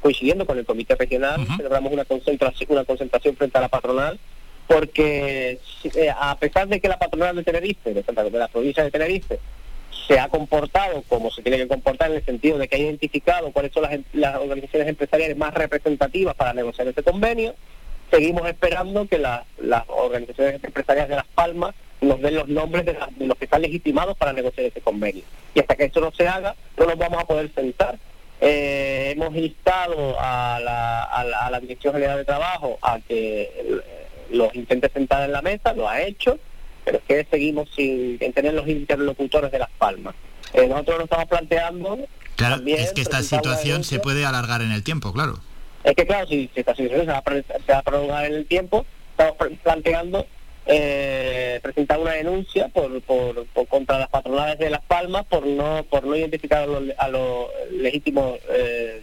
coincidiendo con el Comité Regional, celebramos una concentración, una concentración frente a la patronal, porque eh, a pesar de que la patronal de Tenerife, de, la provincia de Tenerife, se ha comportado como se tiene que comportar en el sentido de que ha identificado cuáles son las, las organizaciones empresariales más representativas para negociar este convenio, seguimos esperando que las organizaciones empresariales de Las Palmas nos den los nombres de, los que están legitimados para negociar ese convenio. Y hasta que eso no se haga, no nos vamos a poder sentar. Eh, hemos instado a la, a, la, Dirección General de Trabajo a que los intente sentar en la mesa, lo ha hecho, pero es que seguimos sin tener los interlocutores de Las Palmas. Eh, nosotros nos estamos planteando... Claro, es que esta situación se puede alargar en el tiempo, claro. Es que claro, si, esta situación se va, a prolongar en el tiempo, estamos planteando eh, presentar una denuncia por, contra las patronales de Las Palmas por no por no identificar a los, legítimos eh,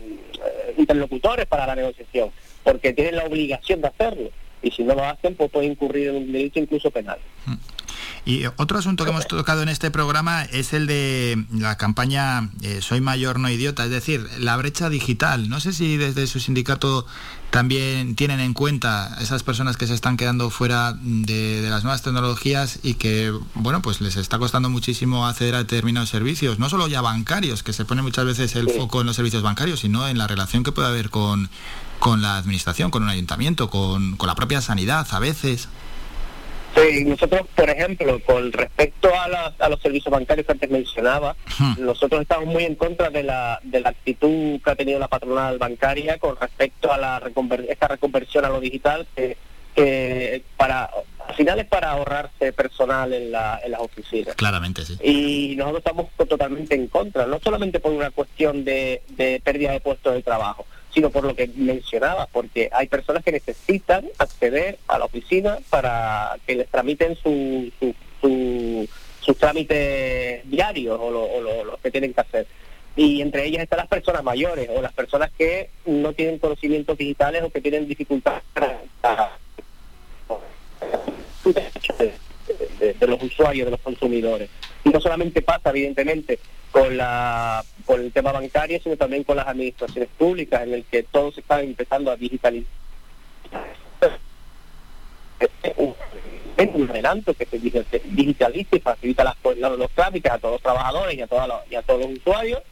interlocutores para la negociación, porque tienen la obligación de hacerlo. Y si no lo hacen, pues pueden incurrir en un delito incluso penal. Mm. Y otro asunto que hemos tocado en este programa es el de la campaña eh, Soy mayor, no idiota, es decir, la brecha digital. No sé si desde su sindicato también tienen en cuenta esas personas que se están quedando fuera de, las nuevas tecnologías y que, bueno, pues les está costando muchísimo acceder a determinados servicios, no solo ya bancarios, que se pone muchas veces el foco en los servicios bancarios, sino en la relación que puede haber con, con la administración, con un ayuntamiento, con, con la propia sanidad a veces. Sí, nosotros, por ejemplo, con respecto a, a los servicios bancarios que antes mencionaba, nosotros estamos muy en contra de la, de la actitud que ha tenido la patronal bancaria con respecto a la esta reconversión a lo digital, que, para al final es para ahorrarse personal en, la, en las oficinas. Claramente, sí. Y nosotros estamos totalmente en contra, no solamente por una cuestión de, de pérdida de puestos de trabajo, sino por lo que mencionaba, porque hay personas que necesitan acceder a la oficina para que les tramiten su, sus trámites diarios o, lo, los que tienen que hacer. Y entre ellas están las personas mayores o las personas que no tienen conocimientos digitales o que tienen dificultades de los usuarios, de los consumidores. Y no solamente pasa, evidentemente, con, la, con el tema bancario, sino también con las administraciones públicas, en el que todos están empezando a digitalizar. un adelanto que se digitalice y facilita las, los, los trámites a todos los trabajadores y a, todos los, y a todos los usuarios,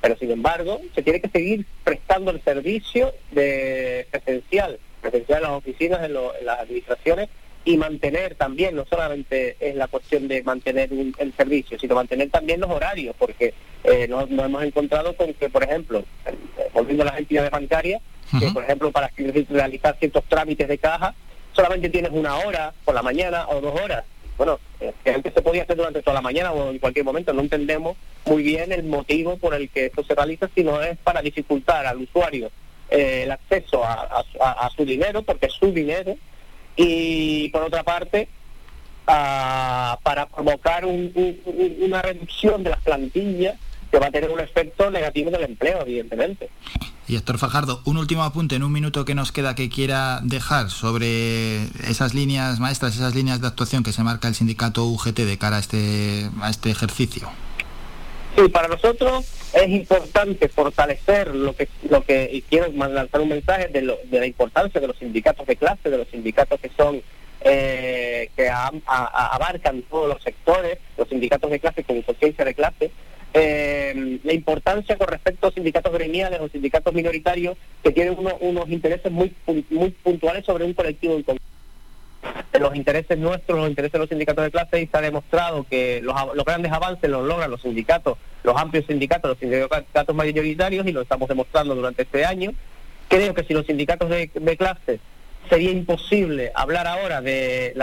pero sin embargo se tiene que seguir prestando el servicio de presencial, presencial en las oficinas, en las administraciones, y mantener también, no solamente es la cuestión de mantener el servicio, sino mantener también los horarios, porque eh, nos, hemos encontrado con que, por ejemplo, eh, volviendo a las entidades bancarias, que por ejemplo para realizar ciertos trámites de caja, solamente tienes una hora por la mañana o dos horas. Bueno, eh, que antes se podía hacer durante toda la mañana o en cualquier momento, no entendemos muy bien el motivo por el que esto se realiza, sino es para dificultar al usuario el acceso a su dinero, porque es su dinero, y por otra parte para provocar una reducción de las plantillas que va a tener un efecto negativo en el empleo, evidentemente. Y Héctor Fajardo, un último apunte en un minuto que nos queda que quiera dejar sobre esas líneas maestras, esas líneas de actuación que se marca el sindicato UGT de cara a este, a este ejercicio. Sí, para nosotros es importante fortalecer lo que lo que y quiero lanzar un mensaje de, lo, de la importancia de los sindicatos de clase, de los sindicatos que son eh, que abarcan todos los sectores, los sindicatos de clase con conciencia de clase, eh, la importancia con respecto a sindicatos gremiales o sindicatos minoritarios que tienen unos intereses muy muy puntuales sobre un colectivo en los intereses nuestros, los intereses de los sindicatos de clase y se ha demostrado que los, grandes avances los logran los sindicatos, los amplios sindicatos, los sindicatos mayoritarios y lo estamos demostrando durante este año. Creo que si los sindicatos de, clase sería imposible hablar ahora de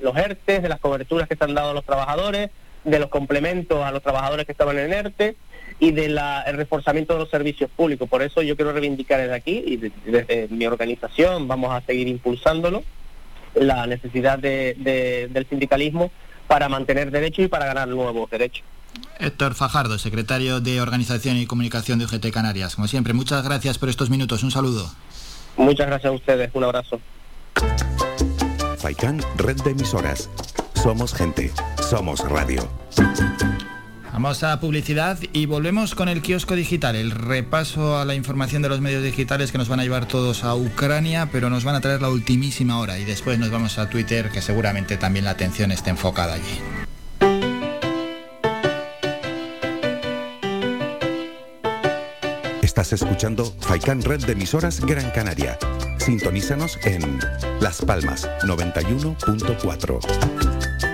los ERTE, de las coberturas que se han dado a los trabajadores, de los complementos a los trabajadores que estaban en ERTE y del reforzamiento de los servicios públicos. Por eso yo quiero reivindicar desde aquí y desde mi organización vamos a seguir impulsándolo la necesidad de, del sindicalismo para mantener derechos y para ganar nuevos derechos. Héctor Fajardo, secretario de Organización y Comunicación de UGT Canarias. Como siempre, muchas gracias por estos minutos. Un saludo. Muchas gracias a ustedes. Un abrazo. FAICAN, red de emisoras. Somos gente. Somos radio. Vamos a publicidad y volvemos con el kiosco digital, el repaso a la información de los medios digitales que nos van a llevar todos a Ucrania, pero nos van a traer la ultimísima hora y después nos vamos a Twitter, que seguramente también la atención esté enfocada allí. Estás escuchando Faikan Red de emisoras Gran Canaria. Sintonízanos en Las Palmas 91.4.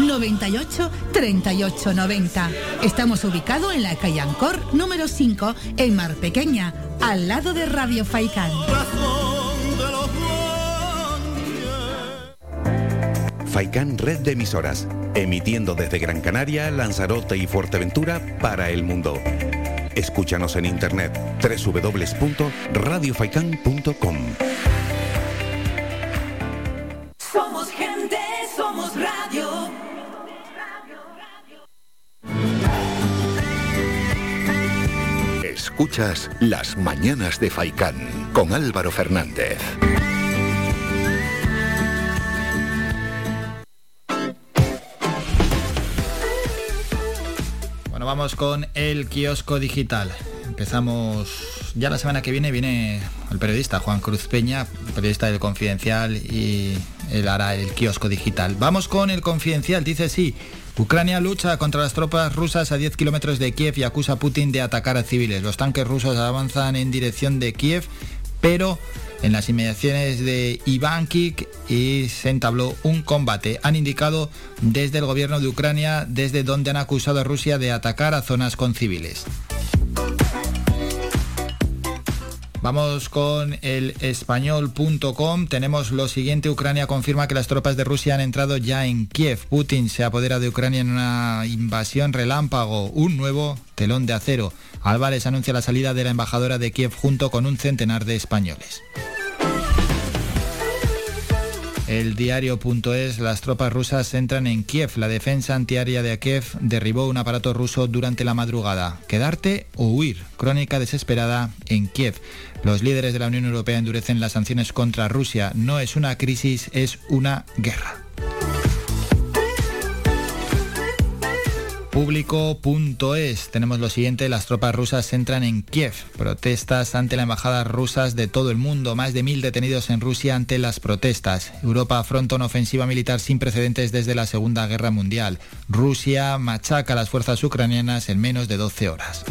98 38 90. Estamos ubicados en la calle Ancor número 5 en Mar Pequeña, al lado de Radio Faicán. Faicán Red de Emisoras, emitiendo desde Gran Canaria, Lanzarote y Fuerteventura para el mundo. Escúchanos en internet www.radiofaikan.com. Escuchas Las Mañanas de Faicán con Álvaro Fernández. Bueno, vamos con el kiosco digital. Empezamos ya la semana que viene viene el periodista Juan Cruz Peña, periodista del Confidencial y él hará el kiosco digital. Vamos con el Confidencial, dice sí. Ucrania lucha contra las tropas rusas a 10 kilómetros de Kiev y acusa a Putin de atacar a civiles. Los tanques rusos avanzan en dirección de Kiev, pero en las inmediaciones de Ivankik y se entabló un combate. Han indicado desde el gobierno de Ucrania, desde donde han acusado a Rusia de atacar a zonas con civiles. Vamos con el español.com. Tenemos lo siguiente. Ucrania confirma que las tropas de Rusia han entrado ya en Kiev. Putin se apodera de Ucrania en una invasión relámpago. Un nuevo telón de acero. Álvarez anuncia la salida de la embajadora de Kiev junto con un centenar de españoles. El diario.es, las tropas rusas entran en Kiev. La defensa antiaérea de Kiev derribó un aparato ruso durante la madrugada. ¿Quedarte o huir? Crónica desesperada en Kiev. Los líderes de la Unión Europea endurecen las sanciones contra Rusia. No es una crisis, es una guerra. Público.es. Tenemos lo siguiente, las tropas rusas entran en Kiev. Protestas ante la embajada rusas de todo el mundo. Más de mil detenidos en Rusia ante las protestas. Europa afronta una ofensiva militar sin precedentes desde la Segunda Guerra Mundial. Rusia machaca a las fuerzas ucranianas en menos de 12 horas.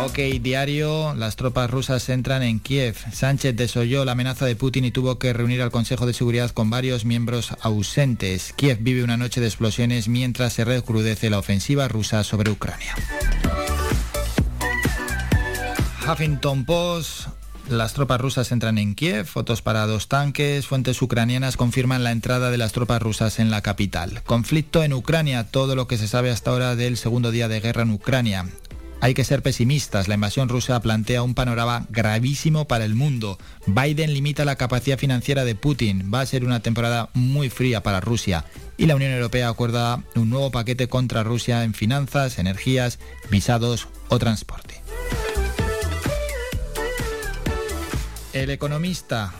Ok, diario, las tropas rusas entran en Kiev. Sánchez desoyó la amenaza de Putin y tuvo que reunir al Consejo de Seguridad con varios miembros ausentes. Kiev vive una noche de explosiones mientras se recrudece la ofensiva rusa sobre Ucrania. Huffington Post, las tropas rusas entran en Kiev, fotos para dos tanques, fuentes ucranianas confirman la entrada de las tropas rusas en la capital. Conflicto en Ucrania, todo lo que se sabe hasta ahora del segundo día de guerra en Ucrania. Hay que ser pesimistas. La invasión rusa plantea un panorama gravísimo para el mundo. Biden limita la capacidad financiera de Putin. Va a ser una temporada muy fría para Rusia. Y la Unión Europea acuerda un nuevo paquete contra Rusia en finanzas, energías, visados o transporte. El economista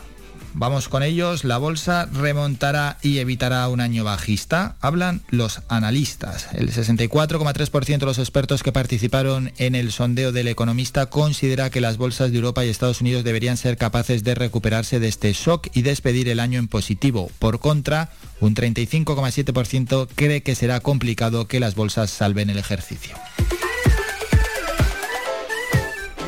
Vamos con ellos. La bolsa remontará y evitará un año bajista. Hablan los analistas. El 64,3% de los expertos que participaron en el sondeo del economista considera que las bolsas de Europa y Estados Unidos deberían ser capaces de recuperarse de este shock y despedir el año en positivo. Por contra, un 35,7% cree que será complicado que las bolsas salven el ejercicio.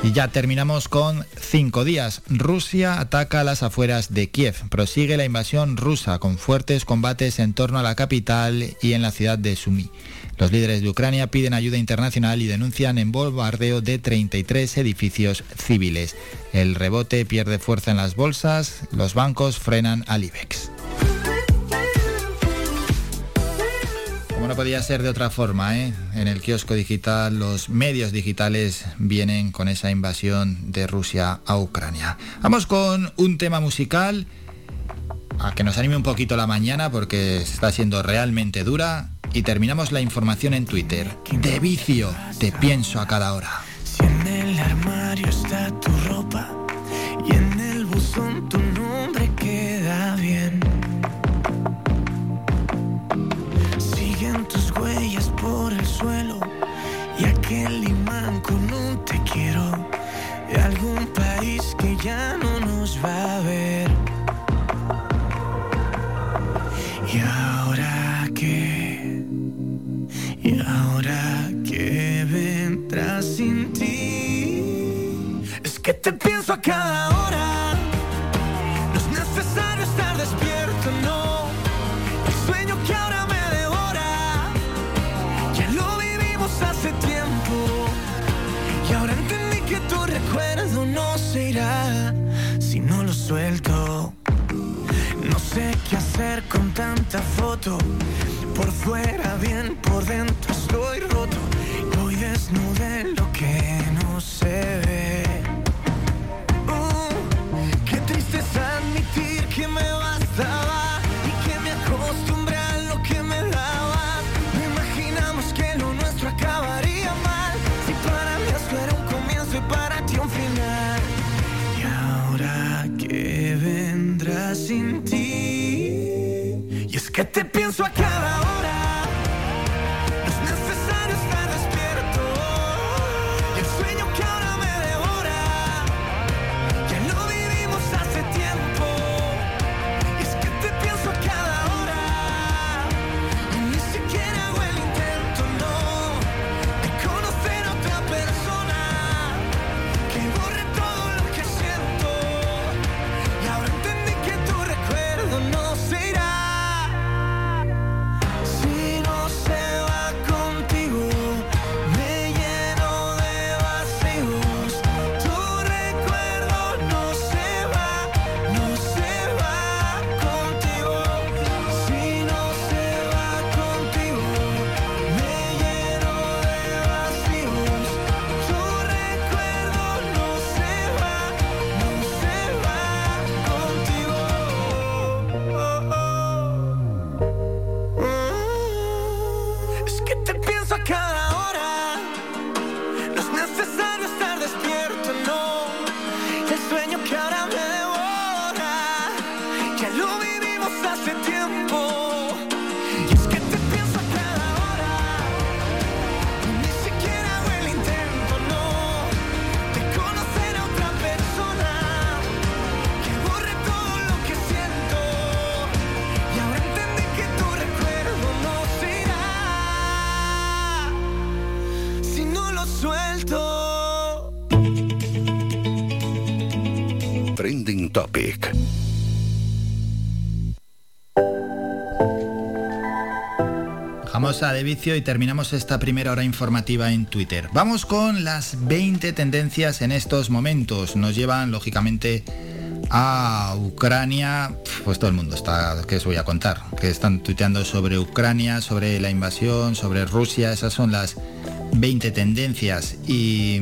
Y ya terminamos con cinco días. Rusia ataca las afueras de Kiev. Prosigue la invasión rusa con fuertes combates en torno a la capital y en la ciudad de Sumy. Los líderes de Ucrania piden ayuda internacional y denuncian en bombardeo de 33 edificios civiles. El rebote pierde fuerza en las bolsas, los bancos frenan al IBEX. Como no podía ser de otra forma, ¿eh? en el kiosco digital los medios digitales vienen con esa invasión de Rusia a Ucrania. Vamos con un tema musical a que nos anime un poquito la mañana porque está siendo realmente dura y terminamos la información en Twitter. De vicio, te pienso a cada hora. Te pienso a cada hora. No es necesario estar despierto, no. El sueño que ahora me devora. Ya lo vivimos hace tiempo. Y ahora entendí que tu recuerdo no se irá si no lo suelto. No sé qué hacer con tanta foto. Por fuera bien, por dentro estoy roto. Y hoy desnudé lo que no se ve. Sin ti. Y es que te pienso a cada hora. Trending Topic. Dejamos a De Vicio y terminamos esta primera hora informativa en Twitter. Vamos con las 20 tendencias en estos momentos. Nos llevan, lógicamente, a Ucrania. Pues todo el mundo está, ¿qué os voy a contar? Que están tuiteando sobre Ucrania, sobre la invasión, sobre Rusia. Esas son las 20 tendencias. Y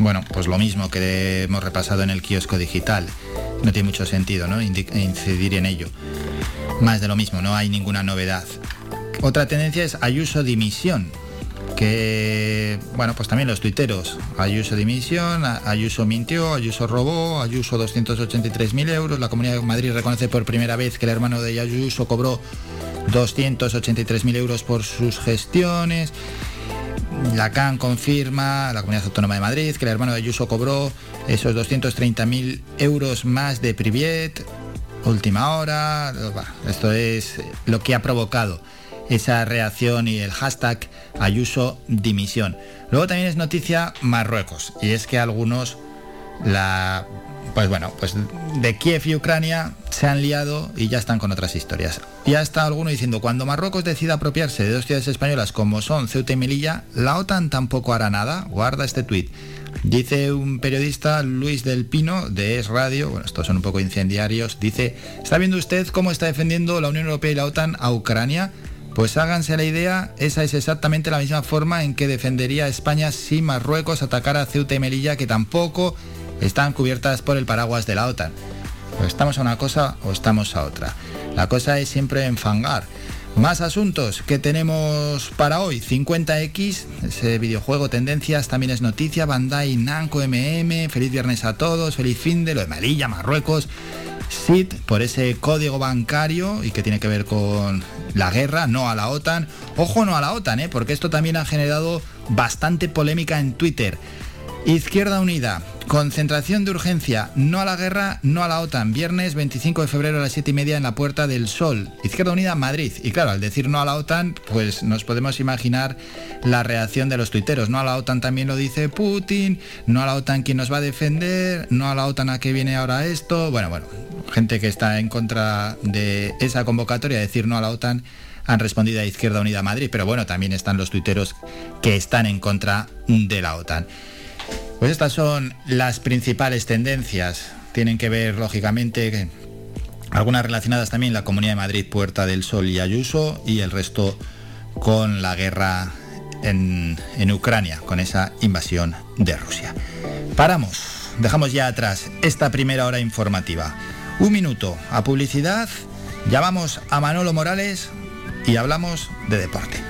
bueno, pues lo mismo que hemos repasado en el kiosco digital. No tiene mucho sentido, ¿no? Incidir en ello. Más de lo mismo, no hay ninguna novedad. Otra tendencia es Ayuso dimisión. Que, bueno, pues también los tuiteros. Ayuso dimisión, Ayuso mintió, Ayuso robó, Ayuso 283.000 euros. La Comunidad de Madrid reconoce por primera vez que el hermano de Ayuso cobró 283.000 euros por sus gestiones. La CAN confirma, la Comunidad Autónoma de Madrid, que el hermano de Ayuso cobró esos 230.000 euros más de Priviet, última hora. Esto es lo que ha provocado esa reacción y el hashtag Ayuso dimisión. Luego también es noticia Marruecos, y es que algunos la pues bueno, pues de Kiev y Ucrania se han liado y ya están con otras historias. Ya está alguno diciendo, cuando Marruecos decida apropiarse de dos ciudades españolas como son Ceuta y Melilla, la OTAN tampoco hará nada. Guarda este tuit. Dice un periodista, Luis del Pino, de Es Radio, bueno, estos son un poco incendiarios, dice, ¿está viendo usted cómo está defendiendo la Unión Europea y la OTAN a Ucrania? Pues háganse la idea, esa es exactamente la misma forma en que defendería España si Marruecos atacara a Ceuta y Melilla, que tampoco están cubiertas por el paraguas de la OTAN. O estamos a una cosa o estamos a otra. La cosa es siempre enfangar. Más asuntos que tenemos para hoy. 50X, ese videojuego tendencias, también es noticia. Bandai Namco MM, feliz viernes a todos, feliz fin de lo de Melilla, Marruecos. SIT por ese código bancario y que tiene que ver con la guerra, no a la OTAN. Ojo no a la OTAN, ¿eh? porque esto también ha generado bastante polémica en Twitter. Izquierda Unida, concentración de urgencia, no a la guerra, no a la OTAN, viernes 25 de febrero a las 7 y media en la Puerta del Sol, Izquierda Unida, Madrid. Y claro, al decir no a la OTAN, pues nos podemos imaginar la reacción de los tuiteros. No a la OTAN también lo dice Putin, no a la OTAN quién nos va a defender, no a la OTAN a qué viene ahora esto. Bueno, bueno, gente que está en contra de esa convocatoria, decir no a la OTAN han respondido a Izquierda Unida Madrid, pero bueno, también están los tuiteros que están en contra de la OTAN. Pues estas son las principales tendencias. Tienen que ver, lógicamente, algunas relacionadas también la Comunidad de Madrid, Puerta del Sol y Ayuso, y el resto con la guerra en, en Ucrania, con esa invasión de Rusia. Paramos, dejamos ya atrás esta primera hora informativa. Un minuto a publicidad, llamamos a Manolo Morales y hablamos de deporte.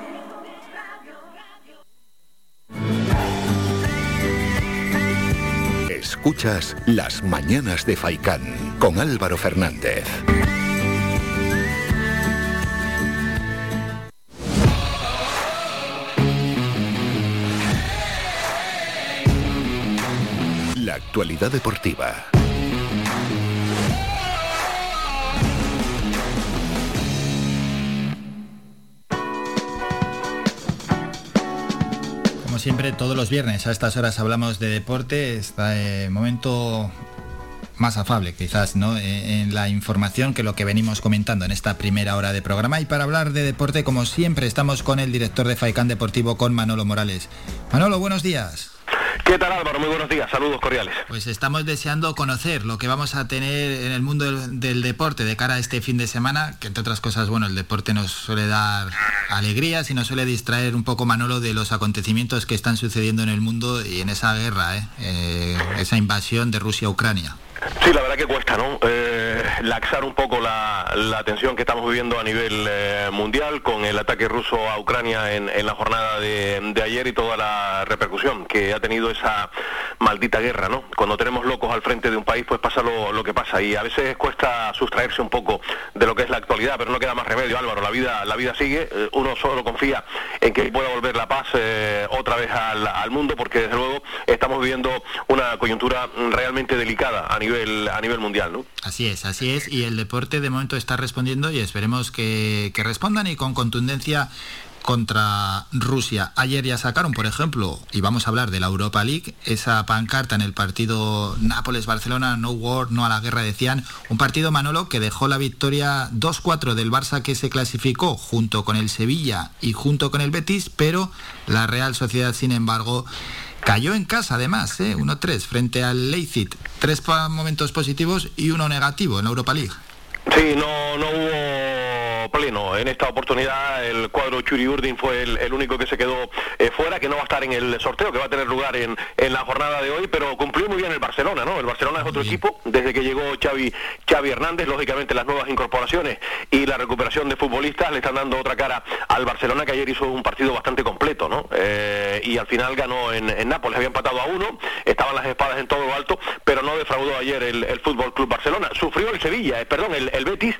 Escuchas Las Mañanas de Faicán con Álvaro Fernández. La actualidad deportiva. Siempre, todos los viernes a estas horas hablamos de deporte. Está el momento más afable, quizás, ¿no? Eh, en la información que lo que venimos comentando en esta primera hora de programa. Y para hablar de deporte, como siempre, estamos con el director de Faicán Deportivo, con Manolo Morales. Manolo, buenos días. ¿Qué tal Álvaro? Muy buenos días, saludos cordiales. Pues estamos deseando conocer lo que vamos a tener en el mundo del, deporte de cara a este fin de semana, que entre otras cosas, bueno, el deporte nos suele dar alegrías y nos suele distraer un poco Manolo de los acontecimientos que están sucediendo en el mundo y en esa guerra, ¿eh? Eh, esa invasión de Rusia a Ucrania. Sí, la verdad que cuesta, ¿no? Eh, laxar un poco la, la, tensión que estamos viviendo a nivel eh, mundial con el ataque ruso a Ucrania en, en la jornada de, de, ayer y toda la repercusión que ha tenido esa maldita guerra, ¿no? Cuando tenemos locos al frente de un país, pues pasa lo, lo que pasa y a veces cuesta sustraerse un poco de lo que es la actualidad, pero no queda más remedio, Álvaro. La vida, la vida sigue. Eh, uno solo confía en que pueda volver la paz otra vez al, al mundo, porque desde luego estamos viviendo una coyuntura realmente delicada a nivel a nivel mundial, ¿no? Así es, así es, y el deporte de momento está respondiendo y esperemos que, que respondan y con contundencia contra Rusia. Ayer ya sacaron, por ejemplo, y vamos a hablar de la Europa League, esa pancarta en el partido Nápoles-Barcelona, no war, no a la guerra, decían, un partido Manolo que dejó la victoria 2-4 del Barça que se clasificó junto con el Sevilla y junto con el Betis, pero la Real Sociedad, sin embargo, Cayó en casa además, ¿eh? 1-3 frente al Leipzig. Tres momentos positivos y uno negativo en la Europa League. Sí, no, no hubo pleno. En esta oportunidad el cuadro Churi Urdin fue el, único que se quedó eh, fuera, que no va a estar en el sorteo, que va a tener lugar en, en, la jornada de hoy, pero cumplió muy bien el Barcelona, ¿no? El Barcelona es otro equipo, desde que llegó Xavi, Xavi Hernández, lógicamente las nuevas incorporaciones y la recuperación de futbolistas le están dando otra cara al Barcelona, que ayer hizo un partido bastante completo, ¿no? Eh, y al final ganó en, en, Nápoles, había empatado a uno, estaban las espadas en todo lo alto, pero no defraudó ayer el, el Fútbol Club Barcelona. Sufrió el Sevilla, eh, perdón, el, el Betis,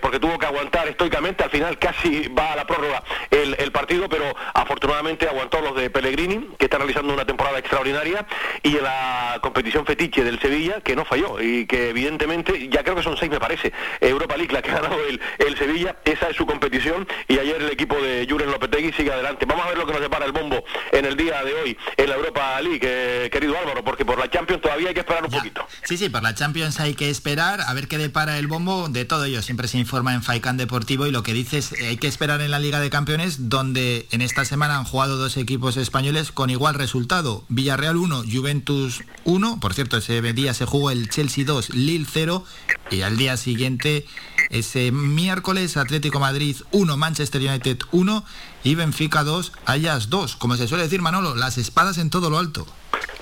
porque tuvo que aguantar estoicamente, al final casi va a la prórroga el, el partido, pero afortunadamente aguantó los de Pellegrini, que está realizando una temporada extraordinaria, y en la competición fetiche del Sevilla, que no falló, y que evidentemente, ya creo que son seis me parece, Europa League la que ha ganado el, el Sevilla, esa es su competición, y ayer el equipo de Juren Lopetegui sigue adelante. Vamos a ver lo que nos depara el bombo en el día de hoy en la Europa League, eh, querido Álvaro, porque por la Champions todavía hay que esperar un poquito. Sí, sí, por la Champions hay que esperar a ver qué depara el bombo de todo ello. Siempre se informa en Faikan Deportivo y lo que dices, hay que esperar en la Liga de Campeones, donde en esta semana han jugado dos equipos españoles con igual resultado. Villarreal 1, Juventus 1. Por cierto, ese día se jugó el Chelsea 2, Lille 0. Y al día siguiente, ese miércoles, Atlético Madrid 1, Manchester United 1 y Benfica 2, Ayas 2. Como se suele decir, Manolo, las espadas en todo lo alto.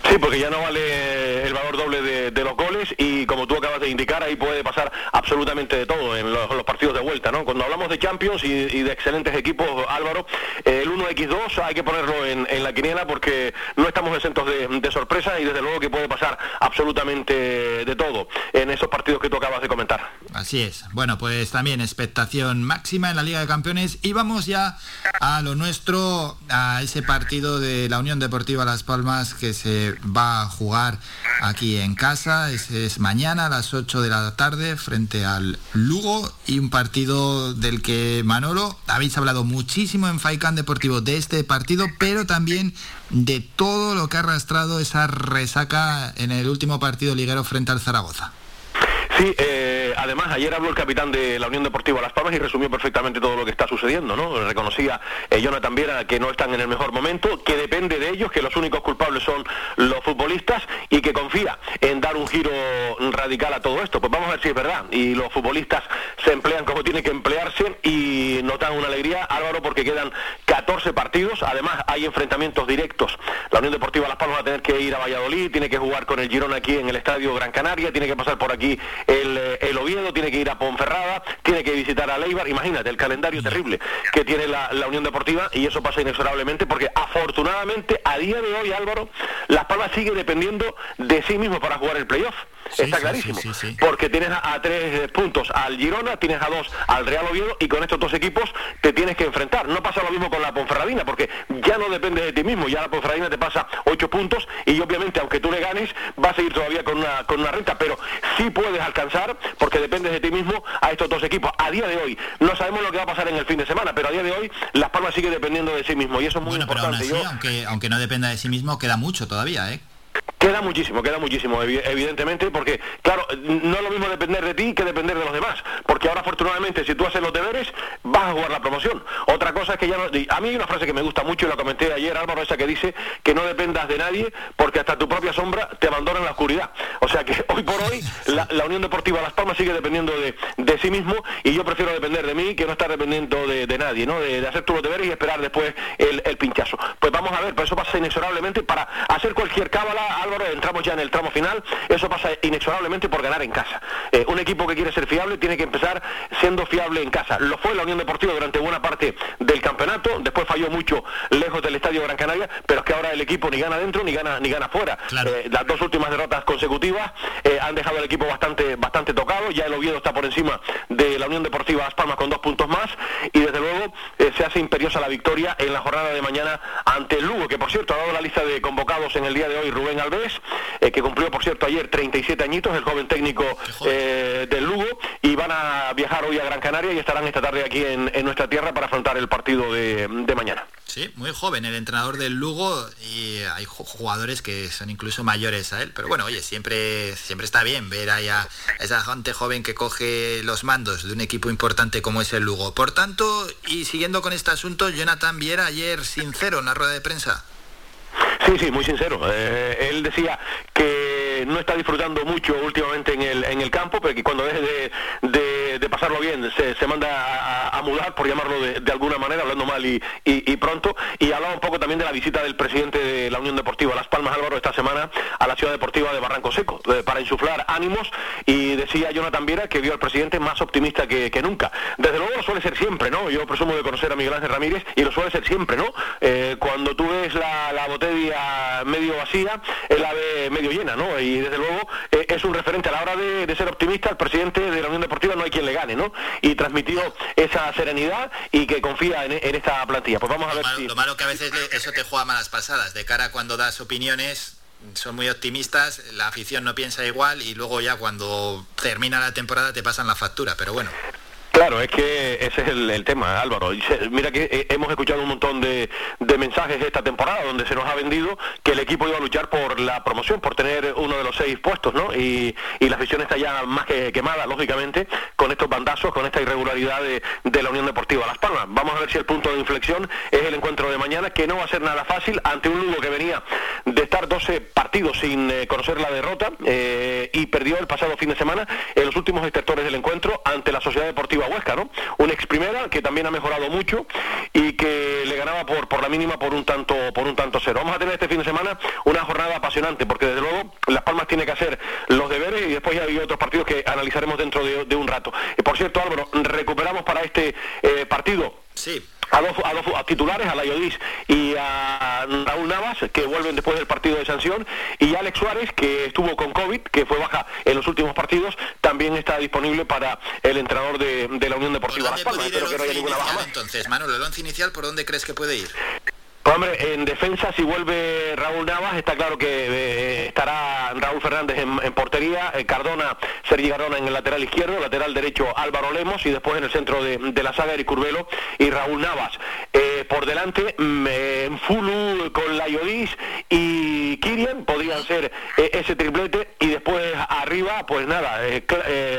Sí, porque ya no vale el valor doble de, los goles y como tú acabas de indicar, ahí puede pasar absolutamente de todo en los, partidos de vuelta, ¿no? Cuando hablamos de Champions y, de excelentes equipos, Álvaro, eh, el 1x2 hay que ponerlo en, la quiniela porque no estamos exentos de, sorpresa y desde luego que puede pasar absolutamente de todo en esos partidos que tú acabas de comentar. Así es. Bueno, pues también expectación máxima en la Liga de Campeones y vamos ya a lo nuestro, a ese partido de la Unión Deportiva Las Palmas que se va a jugar aquí en casa. Es, es, mañana a las 8 de la tarde frente al Lugo y un partido del que Manolo habéis hablado muchísimo en Faikan Deportivo de este partido, pero también de todo lo que ha arrastrado esa resaca en el último partido liguero frente al Zaragoza. Sí, eh, además ayer habló el capitán de la Unión Deportiva Las Palmas y resumió perfectamente todo lo que está sucediendo, ¿no? Reconocía eh, Jonathan Viera que no están en el mejor momento, que depende de ellos, que los únicos culpables son los futbolistas y que confía en dar un giro radical a todo esto. Pues vamos a ver si es verdad. Y los futbolistas se emplean como tienen que emplearse y notan una alegría, Álvaro, porque quedan 14 partidos, además hay enfrentamientos directos. La Unión Deportiva Las Palmas va a tener que ir a Valladolid, tiene que jugar con el Girón aquí en el Estadio Gran Canaria, tiene que pasar por aquí el, el, Oviedo, tiene que ir a Ponferrada, tiene que visitar a Leibar, imagínate el calendario terrible que tiene la, Unión Deportiva y eso pasa inexorablemente porque afortunadamente a día de hoy Álvaro, Las Palmas sigue dependiendo de sí mismo para jugar el playoff. Está clarísimo. porque tienes a, tres puntos al Girona, tienes a dos al Real Oviedo y con estos dos equipos te tienes que enfrentar. No pasa lo mismo con la Ponferradina porque ya no depende de ti mismo, ya la Ponferradina te pasa ocho puntos y obviamente aunque tú le ganes vas a ir todavía con una, con una renta, pero sí puedes alcanzar, porque dependes de ti mismo, a estos dos equipos. A día de hoy, no sabemos lo que va a pasar en el fin de semana, pero a día de hoy Las Palmas sigue dependiendo de sí mismo y eso es muy importante. aunque, aunque no dependa de sí mismo, queda mucho todavía, ¿eh? Queda muchísimo, queda muchísimo, evidentemente, porque, claro, no es lo mismo depender de ti que depender de los demás, porque ahora afortunadamente si tú haces los deberes, vas a jugar la promoción. Otra cosa es que ya no... A mí hay una frase que me gusta mucho y la comenté ayer, Álvaro, esa que dice que no dependas de nadie porque hasta tu propia sombra te abandona en la oscuridad. O sea que hoy por hoy la, Unión Deportiva Las Palmas sigue dependiendo de, sí mismo y yo prefiero depender de mí que no estar dependiendo de, nadie, ¿no? De, hacer tus deberes y esperar después el, el pinchazo. Pues vamos a ver, por eso pasa inexorablemente para hacer cualquier cábala Álvaro, entramos ya en el tramo final, eso pasa inexorablemente por ganar en casa. Eh, un equipo que quiere ser fiable tiene que empezar siendo fiable en casa. Lo fue la Unión Deportiva durante buena parte del campeonato, después falló mucho lejos del Estadio Gran Canaria, pero es que ahora el equipo ni gana dentro ni gana ni gana fuera. Eh, las dos últimas derrotas consecutivas eh, han dejado al equipo bastante bastante tocado, ya el Oviedo está por encima de la Unión Deportiva Las Palmas con dos puntos más y desde luego se hace imperiosa la victoria en la jornada de mañana ante el Lugo, que por cierto ha dado la lista de convocados en el día de hoy Rubén Alves eh, que cumplió, por cierto, ayer 37 añitos, el joven técnico eh, del Lugo, y van a viajar hoy a Gran Canaria y estarán esta tarde aquí en, nuestra tierra para afrontar el partido de, mañana. Sí, muy joven el entrenador del Lugo y hay jugadores que son incluso mayores a él, pero bueno, oye, siempre, siempre está bien ver ahí a esa gente joven que coge los mandos de un equipo importante como es el Lugo. Por tanto, y siguiendo con este asunto, Jonathan Viera ayer sincero en la rueda de prensa. Sí, sí, muy sincero. Eh, él decía que no está disfrutando mucho últimamente en el, en el campo, pero que cuando deje de, de, pasarlo bien se, manda a, mudar, por llamarlo de, alguna manera, hablando mal y, pronto, y hablaba un poco también de la visita del presidente de la Unión Deportiva Las Palmas Álvaro esta semana a la ciudad deportiva de Barranco Seco, eh, para insuflar ánimos, y decía Jonathan Viera que vio al presidente más optimista que, nunca. Desde luego lo suele ser siempre, ¿no? Yo presumo de conocer a Miguel Ángel Ramírez, y lo suele ser siempre, ¿no? Eh, cuando tú ves la, botella medio vacía, él la ve medio llena, ¿no? Y desde luego eh, es un referente a la hora de, ser optimista, el presidente de la Unión Deportiva no hay quien le gane, ¿no? Y transmitió esa serenidad y que confía en, esta plantilla. Pues vamos a ver si... Lo malo que a veces eso te juega malas pasadas, de cara cuando das opiniones son muy optimistas, la afición no piensa igual y luego ya cuando termina la temporada te pasan la factura, pero bueno. Claro, es que ese es el, tema, Álvaro. Mira que eh, hemos escuchado un montón de, mensajes esta temporada donde se nos ha vendido que el equipo iba a luchar por la promoción, por tener uno de los seis puestos, ¿no? Y, la afición está ya más que quemada, lógicamente, con estos bandazos, con esta irregularidad de, la Unión Deportiva Las Palmas. Vamos a ver si el punto de inflexión es el encuentro de mañana, que no va a ser nada fácil ante un Lugo que venía de estar 12 partidos sin eh, conocer la derrota eh, y perdió el pasado fin de semana en los últimos extractores del encuentro ante la Sociedad Deportiva Huesca, ¿no? Un ex primera que también ha mejorado mucho y que le ganaba por, por la mínima por un tanto por un tanto cero. Vamos a tener este fin de semana una jornada apasionante porque desde luego Las Palmas tiene que hacer los deberes y después ya hay otros partidos que analizaremos dentro de, un rato. Y por cierto, Álvaro, recuperamos para este eh, partido. Sí a dos, a dos titulares, a Layodis y a Raúl Navas, que vuelven después del partido de sanción, y Alex Suárez, que estuvo con COVID, que fue baja en los últimos partidos, también está disponible para el entrenador de, la Unión Deportiva Las Palmas. Espero que no haya ninguna baja Entonces, Manuel, el once inicial, ¿por dónde crees que puede ir? Hombre, en defensa, si vuelve Raúl Navas, está claro que eh, estará Raúl Fernández en, portería, eh, Cardona, Sergi Cardona en el lateral izquierdo, lateral derecho Álvaro Lemos y después en el centro de, la saga Eric Curbelo y Raúl Navas. Eh, por delante, mm, en Fulu con Layodis y Kirian podrían ser ese triplete y después arriba, pues nada,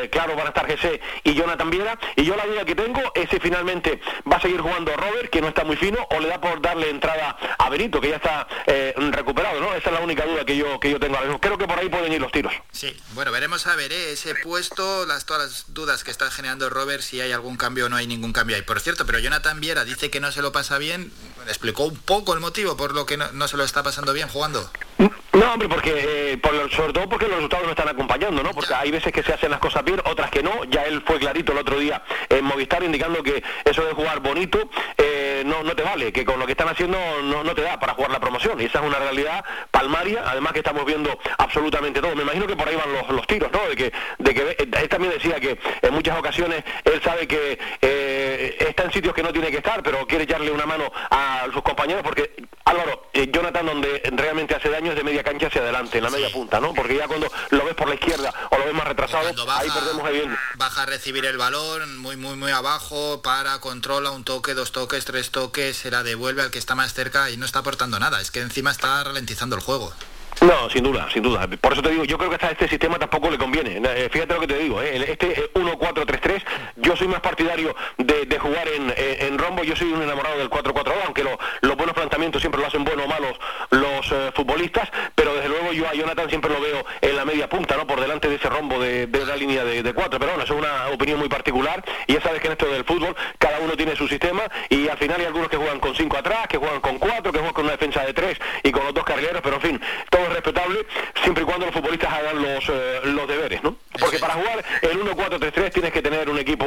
claro van a estar GC y Jonathan Viera. Y yo la duda que tengo es si finalmente va a seguir jugando Robert, que no está muy fino, o le da por darle entrada a Benito, que ya está eh, recuperado, ¿no? Esa es la única duda que yo que yo tengo. Creo que por ahí pueden ir los tiros. Sí, bueno, veremos a ver ¿eh? ese puesto, las todas las dudas que está generando Robert, si hay algún cambio o no hay ningún cambio ahí. Por cierto, pero Jonathan Viera dice que no se lo pasa bien, explicó un poco el motivo por lo que no, se lo está pasando bien jugando. No, hombre, porque eh, por sobre todo porque los resultados no están acompañando, ¿no? Porque hay veces que se hacen las cosas bien, otras que no. Ya él fue clarito el otro día en Movistar indicando que eso de jugar bonito eh, no, no te vale, que con lo que están haciendo no, no te da para jugar la promoción. Y esa es una realidad palmaria, además que estamos viendo absolutamente todo. Me imagino que por ahí van los, los tiros, ¿no? De que, de que él también decía que en muchas ocasiones él sabe que eh, está en sitios que no tiene que estar, pero quiere echarle una mano a sus compañeros porque Álvaro, eh, Jonathan donde realmente hace daño de media cancha hacia adelante, en la media punta, ¿no? Porque ya cuando lo ves por la izquierda o lo ves más retrasado, ahí perdemos bien. Baja a recibir el balón muy, muy, muy abajo, para, controla un toque, dos toques, tres toques, se la devuelve al que está más cerca y no está aportando nada. Es que encima está ralentizando el juego. No, sin duda, sin duda. Por eso te digo, yo creo que a este sistema tampoco le conviene. Eh, fíjate lo que te digo, ¿eh? este 1-4-3-3, yo soy más partidario de, jugar en, rombo, yo soy un enamorado del 4-4-2, aunque los buenos planteamientos siempre lo hacen buenos o malos los eh, futbolistas, pero desde luego yo a Jonathan siempre lo veo en la media punta, ¿no? Por delante de ese rombo de, la línea de, cuatro. Pero bueno, es una opinión muy particular y ya sabes que en esto del fútbol cada uno tiene su sistema y al final hay algunos que juegan con cinco atrás, que juegan con cuatro, que juegan con una defensa de tres y con los dos carrileros, pero en fin, todo respetable siempre y cuando los futbolistas hagan los, eh, los deberes, ¿no? Porque para jugar el 1-4-3-3 tienes que tener un equipo...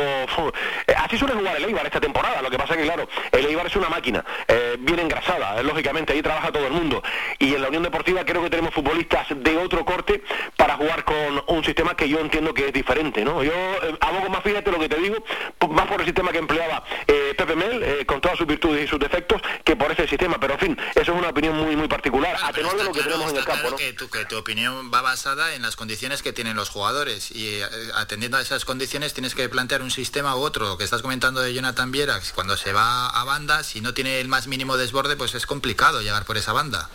Eh, así suele jugar el Eibar esta temporada, lo que pasa es que, claro, el Eibar es una máquina, eh, bien engrasada, lógicamente, ahí trabaja todo el mundo. Y en la Unión Deportiva creo que tenemos futbolistas de otro corte para jugar con un sistema que yo entiendo que es diferente, ¿no? Yo abogo más, fíjate lo que te digo, más por el sistema que empleaba Pepe Mel, con todas sus virtudes y sus defectos, que por ese sistema, pero en fin, eso es una opinión muy, muy particular, a tenor de lo que tenemos en el campo, ¿no? que tu, opinión va basada en las condiciones que tienen los jugadores y eh, atendiendo a esas condiciones tienes que plantear un sistema u otro. Que estás comentando de Jonathan Viera, cuando se va a banda, si no tiene el más mínimo desborde, pues es complicado llegar por esa banda.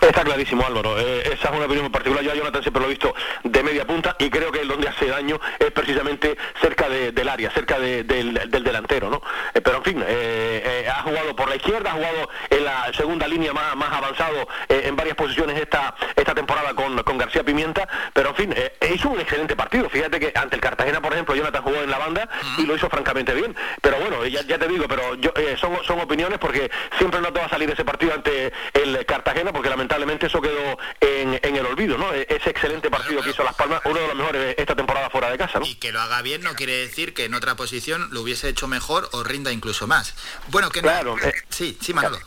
Está clarísimo, Álvaro. Eh, esa es una opinión particular. Yo a Jonathan siempre lo he visto de media punta y creo que donde hace daño es precisamente cerca del área, cerca del, delantero, ¿no? Eh, pero en fin, eh, ha jugado por la izquierda, ha jugado en la segunda línea más, más avanzado en varias posiciones esta, esta temporada con, con García Pimienta, pero en fin, hizo un excelente partido. Fíjate que ante el Cartagena, por ejemplo, Jonathan jugó en la banda y lo hizo francamente bien. Pero bueno, ya, ya te digo, pero yo, son, son opiniones porque siempre no te va a salir ese partido ante el Cartagena porque lamentablemente lamentablemente eso quedó en, el olvido, ¿no? E-, ese excelente partido que hizo Las Palmas, uno de los mejores esta temporada fuera de casa, ¿no? Y que lo haga bien no quiere decir que en otra posición lo hubiese hecho mejor o rinda incluso más. Bueno, que claro, eh, sí, sí, Manolo.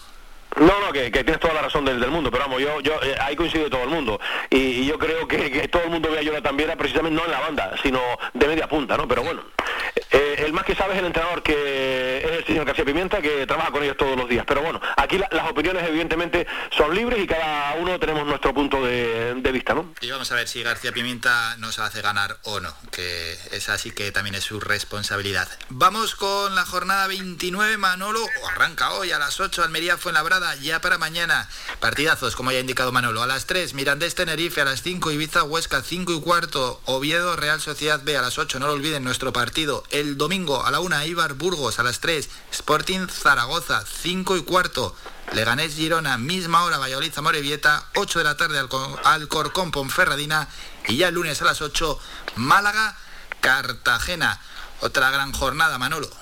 No, no, que, tienes toda la razón del, del mundo, pero vamos, yo, yo eh, ahí coincide todo el mundo. Y, yo creo que, todo el mundo ve a Jonathan Viera precisamente no en la banda, sino de media punta, ¿no? Pero bueno, eh, el más que sabe es el entrenador que es el señor García Pimienta, que trabaja con ellos todos los días. Pero bueno, aquí las opiniones evidentemente son libres y cada uno tenemos nuestro punto de, vista, ¿no? Y vamos a ver si García Pimienta nos hace ganar o no, que es así que también es su responsabilidad. Vamos con la jornada 29, Manolo, arranca hoy a las 8, Almería fue en la Brada, ya para mañana. Partidazos, como ya ha indicado Manolo, a las 3, Mirandés Tenerife, a las 5, Ibiza Huesca, 5 y cuarto, Oviedo Real Sociedad B, a las 8, no lo olviden, nuestro partido. El domingo a la 1, Ibar Burgos, a las 3, Sporting Zaragoza, 5 y cuarto. Leganés Girona, misma hora, Valladolid Zamorevieta, 8 de la tarde al Alcorcón Ponferradina y ya el lunes a las 8, Málaga Cartagena. Otra gran jornada, Manolo.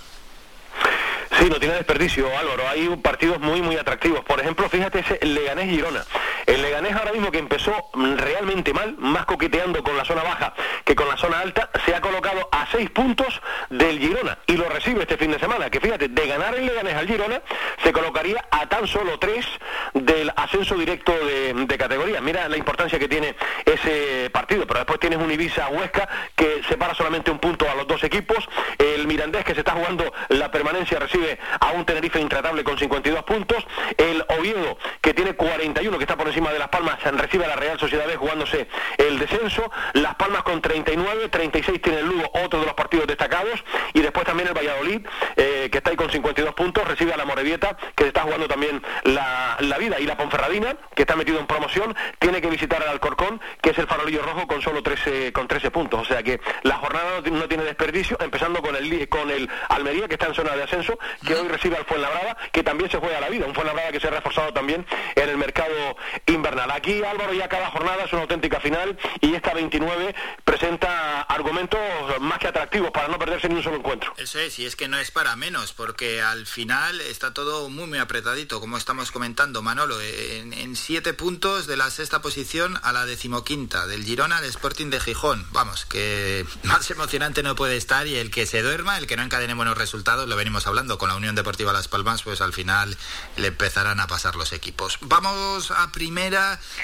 Sí, no tiene desperdicio, Álvaro. Hay partidos muy, muy atractivos. Por ejemplo, fíjate ese Leganés-Girona. El Leganés ahora mismo que empezó realmente mal, más coqueteando con la zona baja que con la zona alta, se ha colocado a seis puntos del Girona y lo recibe este fin de semana. Que fíjate, de ganar el Leganés al Girona, se colocaría a tan solo tres del ascenso directo de, categoría. Mira la importancia que tiene ese partido, pero después tienes un Ibiza-Huesca que separa solamente un punto a los dos equipos. El Mirandés que se está jugando la permanencia recibe a un Tenerife intratable con 52 puntos. El Oviedo que tiene 41 que está por encima de Las Palmas recibe a la Real Sociedad B jugándose el descenso. Las Palmas con 39, 36 tiene el Lugo, otro de los partidos destacados. Y después también el Valladolid, eh, que está ahí con 52 puntos, recibe a la Morevieta, que está jugando también la, vida. Y la Ponferradina, que está metido en promoción, tiene que visitar al Alcorcón, que es el farolillo rojo con solo 13, con 13 puntos. O sea que la jornada no, tiene desperdicio, empezando con el, con el Almería, que está en zona de ascenso, que hoy recibe al Fuenlabrada, que también se juega la vida. Un Fuenlabrada que se ha reforzado también en el mercado invernal. Aquí Álvaro ya cada jornada es una auténtica final y esta 29 presenta argumentos más que atractivos para no perderse ni un solo encuentro. Eso es, y es que no es para menos, porque al final está todo muy muy apretadito, como estamos comentando, Manolo, en, siete puntos de la sexta posición a la decimoquinta, del Girona al Sporting de Gijón. Vamos, que más emocionante no puede estar y el que se duerma, el que no encadene buenos resultados, lo venimos hablando con la Unión Deportiva Las Palmas, pues al final le empezarán a pasar los equipos. Vamos a primero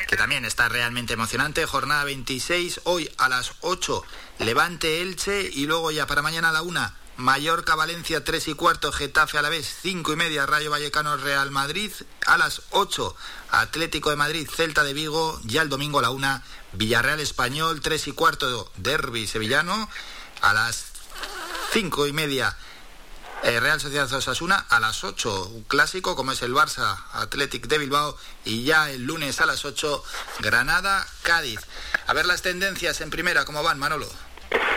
que también está realmente emocionante. Jornada 26, hoy a las 8, Levante Elche y luego ya para mañana a la 1, Mallorca, Valencia 3 y cuarto, Getafe a la vez 5 y media, Rayo Vallecano, Real Madrid. A las 8, Atlético de Madrid, Celta de Vigo. Ya el domingo a la 1, Villarreal Español 3 y cuarto, Derby Sevillano. A las 5 y media, eh, Real Sociedad Osasuna a las 8, un clásico como es el Barça Athletic de Bilbao y ya el lunes a las 8 Granada Cádiz. A ver las tendencias en primera, ¿cómo van Manolo?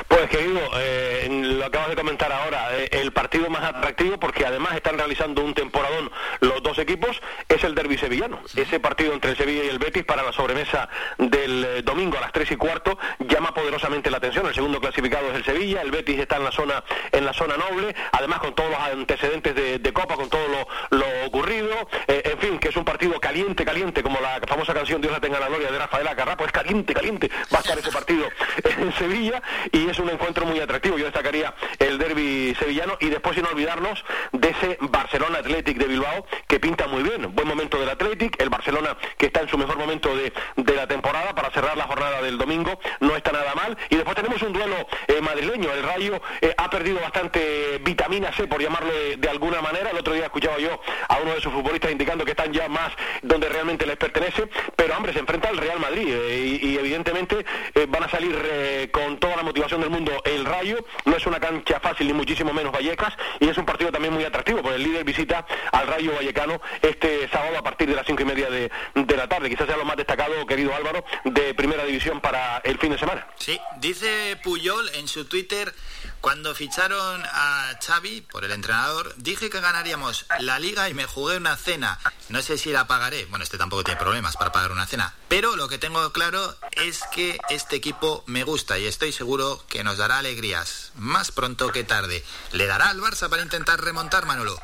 Pues querido, eh, lo acabas de comentar ahora, eh, el partido más atractivo porque además están realizando un temporadón los dos equipos es el derby sevillano. Ese partido entre el Sevilla y el Betis para la sobremesa del eh, domingo a las 3 y cuarto llama poderosamente la atención. El segundo clasificado es el Sevilla, el Betis está en la zona en la zona noble, además con todos los antecedentes de, Copa, con todo lo, ocurrido, en fin, que es un partido caliente, caliente, como la famosa canción Dios la tenga la gloria de Rafael Acarra, pues caliente, caliente va a estar ese partido en Sevilla y es un encuentro muy atractivo. Yo destacaría el derby sevillano y después sin olvidarnos de ese Barcelona Athletic de Bilbao que pinta muy bien. Buen momento del Athletic, el Barcelona que está en su mejor momento de, la temporada para cerrar la jornada del domingo, no está nada mal. Y después tenemos un duelo eh, madrileño. El Rayo eh, ha perdido bastante vitamina C, por llamarlo de, alguna manera. El otro día escuchaba yo a uno de sus futbolistas indicando que están ya más donde realmente les pertenece. Pero hombre, se enfrenta al Real Madrid eh, y, evidentemente van a salir con toda la motivación del mundo el Rayo. No es una cancha fácil ni muchísimo menos Vallecas y es un partido también muy atractivo porque el líder visita al Rayo Vallecano este sábado a partir de las cinco y media de, la tarde. quizás sea lo más destacado, querido Álvaro, de primera división para el fin de semana. Sí, dice Puyol en su Twitter, cuando ficharon a Xavi por el entrenador, dije que ganaríamos la liga y me jugué una cena. No sé si la pagaré, bueno, este tampoco tiene problemas para pagar una cena, pero lo que tengo claro es que este equipo me gusta y estoy seguro que nos dará alegrías, más pronto que tarde. ¿Le dará al Barça para intentar remontar, Manolo?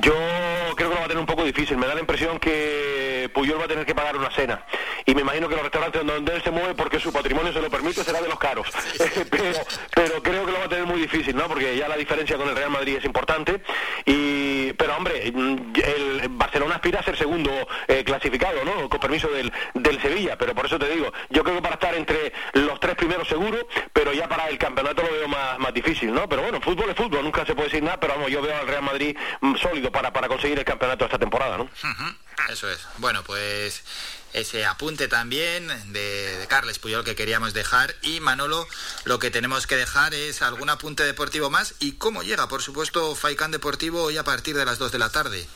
Yo creo que lo va a tener un poco difícil. Me da la impresión que Puyol va a tener que pagar una cena. Y me imagino que los restaurantes donde él se mueve porque su patrimonio se lo permite será de los caros. pero, pero creo que lo va a tener muy difícil, ¿no? Porque ya la diferencia con el Real Madrid es importante. Y, pero hombre, el Barcelona aspira a ser segundo eh, clasificado, ¿no? Con permiso del, del Sevilla. Pero por eso te digo, yo creo que para estar entre primeros seguro, pero ya para el campeonato lo veo más, más difícil, ¿no? Pero bueno, fútbol es fútbol, nunca se puede decir nada, pero vamos, yo veo al Real Madrid mm, sólido para, para conseguir el campeonato esta temporada, ¿no? Eso es. Bueno, pues ese apunte también de, de, Carles Puyol que queríamos dejar y Manolo lo que tenemos que dejar es algún apunte deportivo más y cómo llega, por supuesto, Faikán Deportivo hoy a partir de las 2 de la tarde.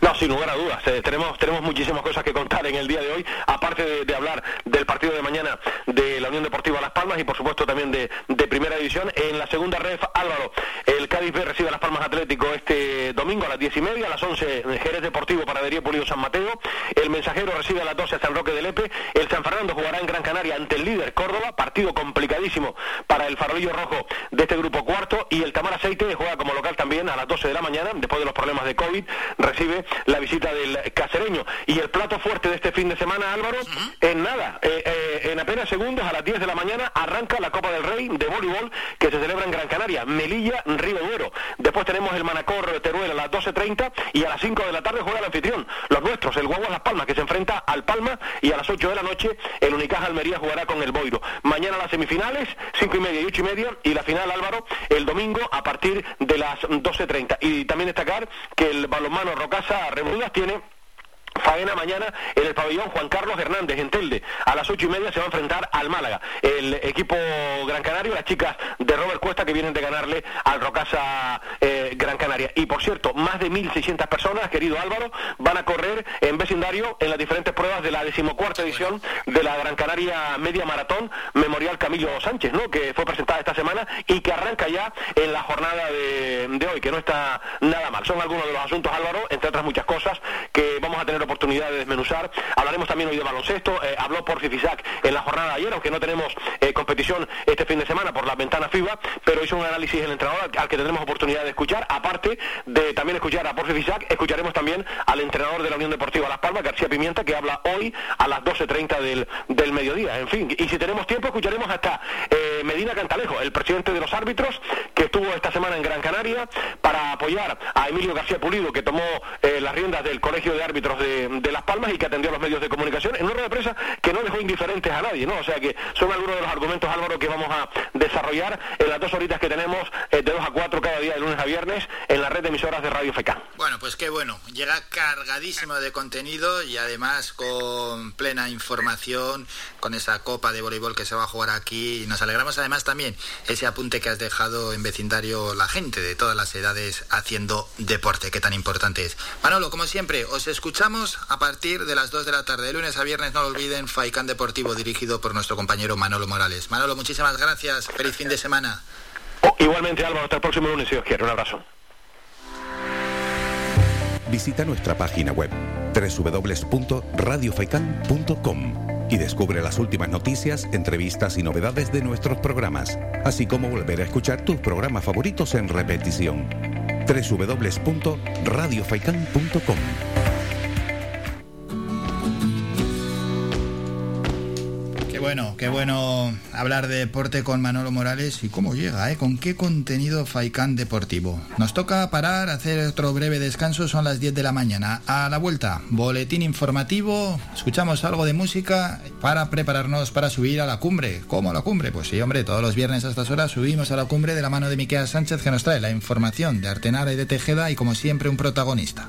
No, sin lugar a dudas. Eh, tenemos, tenemos muchísimas cosas que contar en el día de hoy, aparte de, de, hablar del partido de mañana de la Unión Deportiva Las Palmas y por supuesto también de, de Primera División. En la segunda ref, Álvaro, el Cádiz B recibe a Las Palmas Atlético este domingo a las diez y media, a las 11 Jerez Deportivo para Derío Pulido San Mateo. El Mensajero recibe a las 12 a San Roque del Epe. El San Fernando jugará en Gran Canaria ante el líder Córdoba, partido complicadísimo para el farolillo rojo de este grupo cuarto. Y el Tamar Aceite juega como local también a las 12 de la mañana, después de los problemas de COVID, recibe la visita del casereño. Y el plato fuerte de este fin de semana, Álvaro, en nada, eh, eh, en apenas segundos, a las 10 de la mañana, arranca la Copa del Rey de voleibol que se celebra en Gran Canaria, Melilla, Río Duero. Después tenemos el Manacor Teruel a las 12.30 y a las 5 de la tarde juega el anfitrión, los nuestros, el Guaguas Las Palmas, que se enfrenta al Palma y a las 8 de la noche el Unicaja Almería jugará con el Boiro. Mañana las semifinales, 5 y media y 8 y media, y la final, Álvaro, el domingo a partir de las 12.30. Y también destacar que el balonmano Rocasa Remudas tiene faena mañana en el pabellón Juan Carlos Hernández en Telde. A las ocho y media se va a enfrentar al Málaga. El equipo Gran Canario, las chicas de Robert Cuesta que vienen de ganarle al Rocasa eh, Gran Canaria. Y por cierto, más de 1.600 personas, querido Álvaro, van a correr en vecindario en las diferentes pruebas de la decimocuarta edición de la Gran Canaria Media Maratón Memorial Camilo Sánchez, ¿no? que fue presentada esta semana y que arranca ya en la jornada de, de hoy, que no está nada mal. Son algunos de los asuntos, Álvaro, entre otras muchas cosas, que vamos a tener oportunidad de desmenuzar. Hablaremos también hoy de baloncesto. Eh, habló por Fifisac en la jornada de ayer, aunque no tenemos eh, competición este fin de semana por la ventana FIBA, pero hizo un análisis el entrenador al que tendremos oportunidad de escuchar. Aparte de también escuchar a Porfi Fisac, escucharemos también al entrenador de la Unión Deportiva Las Palmas, García Pimienta, que habla hoy a las 12.30 del, del mediodía. En fin, y si tenemos tiempo, escucharemos hasta eh, Medina Cantalejo, el presidente de los árbitros, que estuvo esta semana en Gran Canaria para apoyar a Emilio García Pulido, que tomó las riendas del Colegio de Árbitros de, de Las Palmas y que atendió a los medios de comunicación en una rueda de prensa que no dejó indiferentes a nadie, ¿no? O sea que son algunos de los argumentos, Álvaro, que vamos a desarrollar en las dos horitas que tenemos eh, de 2 a 4 cada día de lunes a viernes en la red de emisoras de Radio FECA. Bueno, pues qué bueno. Llega cargadísimo de contenido y además con plena información, con esa copa de voleibol que se va a jugar aquí. Y nos alegramos además también ese apunte que has dejado en vecindario la gente de todas las edades haciendo deporte, que tan importante es. Manolo, como siempre, os escuchamos a partir de las 2 de la tarde, de lunes a viernes, no lo olviden, Faicán Deportivo dirigido por nuestro compañero Manolo Morales. Manolo, muchísimas gracias, feliz fin de semana. Oh, igualmente, Álvaro, hasta el próximo lunes, si os quiero. Un abrazo. Visita nuestra página web www.radiofaikan.com y descubre las últimas noticias, entrevistas y novedades de nuestros programas, así como volver a escuchar tus programas favoritos en repetición. www.radiofaikan.com Bueno, qué bueno hablar de deporte con Manolo Morales y cómo llega, ¿eh? Con qué contenido Faicán deportivo. Nos toca parar, hacer otro breve descanso, son las 10 de la mañana. A la vuelta, boletín informativo, escuchamos algo de música para prepararnos para subir a la cumbre. ¿Cómo la cumbre? Pues sí, hombre, todos los viernes a estas horas subimos a la cumbre de la mano de Miquel Sánchez que nos trae la información de Artenara y de Tejeda y como siempre un protagonista.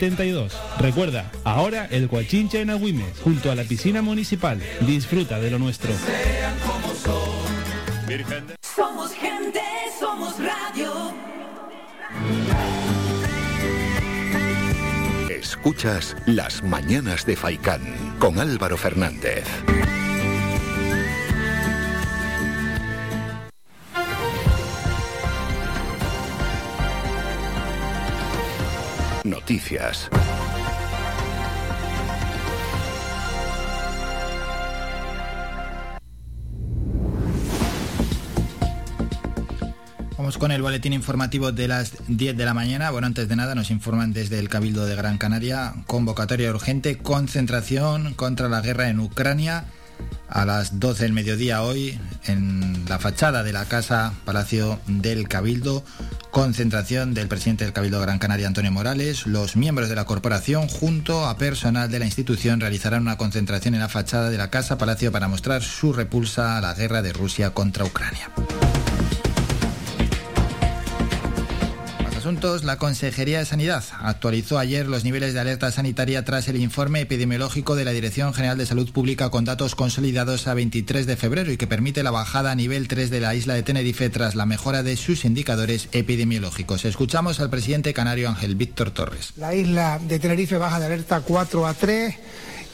72. Recuerda, ahora el Guachincha en Agüimes, junto a la piscina municipal. Disfruta de lo nuestro. Somos gente, somos radio. Escuchas Las Mañanas de Faicán con Álvaro Fernández. Vamos con el boletín informativo de las 10 de la mañana. Bueno, antes de nada nos informan desde el Cabildo de Gran Canaria, convocatoria urgente, concentración contra la guerra en Ucrania a las 12 del mediodía hoy en la fachada de la Casa Palacio del Cabildo. Concentración del presidente del Cabildo Gran Canaria, Antonio Morales. Los miembros de la corporación, junto a personal de la institución, realizarán una concentración en la fachada de la Casa Palacio para mostrar su repulsa a la guerra de Rusia contra Ucrania. La Consejería de Sanidad actualizó ayer los niveles de alerta sanitaria tras el informe epidemiológico de la Dirección General de Salud Pública con datos consolidados a 23 de febrero y que permite la bajada a nivel 3 de la isla de Tenerife tras la mejora de sus indicadores epidemiológicos. Escuchamos al presidente canario Ángel Víctor Torres. La isla de Tenerife baja de alerta 4 a 3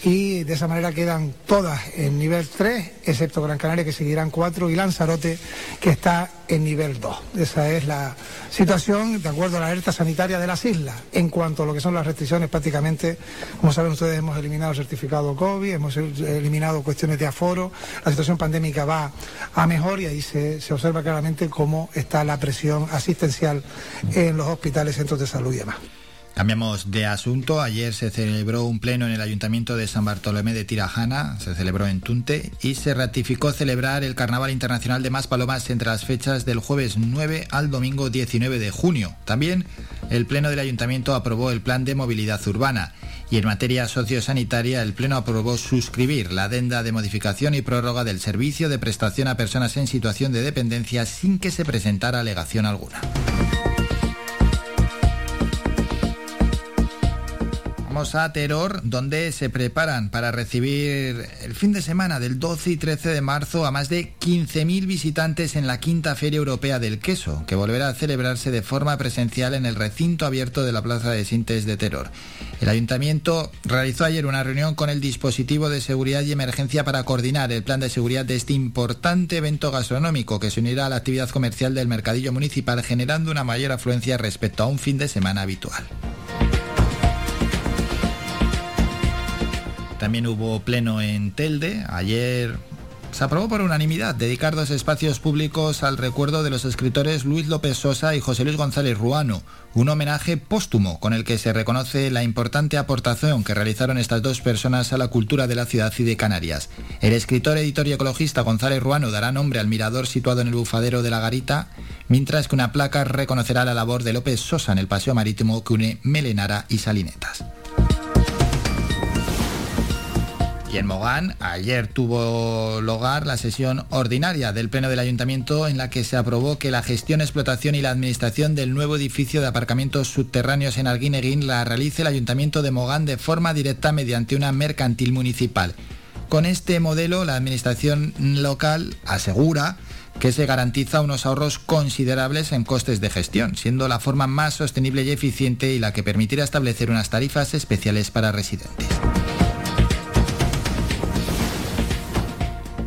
y de esa manera quedan todas en nivel 3, excepto Gran Canaria que seguirán 4 y Lanzarote que está en nivel 2. Esa es la situación de acuerdo a la alerta sanitaria de las islas. En cuanto a lo que son las restricciones, prácticamente, como saben ustedes, hemos eliminado el certificado COVID, hemos eliminado cuestiones de aforo, la situación pandémica va a mejor y ahí se, se observa claramente cómo está la presión asistencial en los hospitales, centros de salud y demás. Cambiamos de asunto. Ayer se celebró un pleno en el Ayuntamiento de San Bartolomé de Tirajana, se celebró en Tunte, y se ratificó celebrar el Carnaval Internacional de Más Palomas entre las fechas del jueves 9 al domingo 19 de junio. También el Pleno del Ayuntamiento aprobó el Plan de Movilidad Urbana. Y en materia sociosanitaria, el Pleno aprobó suscribir la adenda de modificación y prórroga del servicio de prestación a personas en situación de dependencia sin que se presentara alegación alguna. A Teror, donde se preparan para recibir el fin de semana del 12 y 13 de marzo a más de 15.000 visitantes en la quinta Feria Europea del Queso, que volverá a celebrarse de forma presencial en el recinto abierto de la Plaza de Sintes de Teror. El ayuntamiento realizó ayer una reunión con el dispositivo de seguridad y emergencia para coordinar el plan de seguridad de este importante evento gastronómico que se unirá a la actividad comercial del mercadillo municipal generando una mayor afluencia respecto a un fin de semana habitual. También hubo pleno en Telde. Ayer se aprobó por unanimidad dedicar dos espacios públicos al recuerdo de los escritores Luis López Sosa y José Luis González Ruano, un homenaje póstumo con el que se reconoce la importante aportación que realizaron estas dos personas a la cultura de la ciudad y de Canarias. El escritor, editor y ecologista González Ruano dará nombre al mirador situado en el bufadero de la Garita, mientras que una placa reconocerá la labor de López Sosa en el paseo marítimo que une Melenara y Salinetas. Y en Mogán, ayer tuvo lugar la sesión ordinaria del Pleno del Ayuntamiento en la que se aprobó que la gestión, explotación y la administración del nuevo edificio de aparcamientos subterráneos en Arguineguín la realice el Ayuntamiento de Mogán de forma directa mediante una mercantil municipal. Con este modelo, la Administración local asegura que se garantiza unos ahorros considerables en costes de gestión, siendo la forma más sostenible y eficiente y la que permitirá establecer unas tarifas especiales para residentes.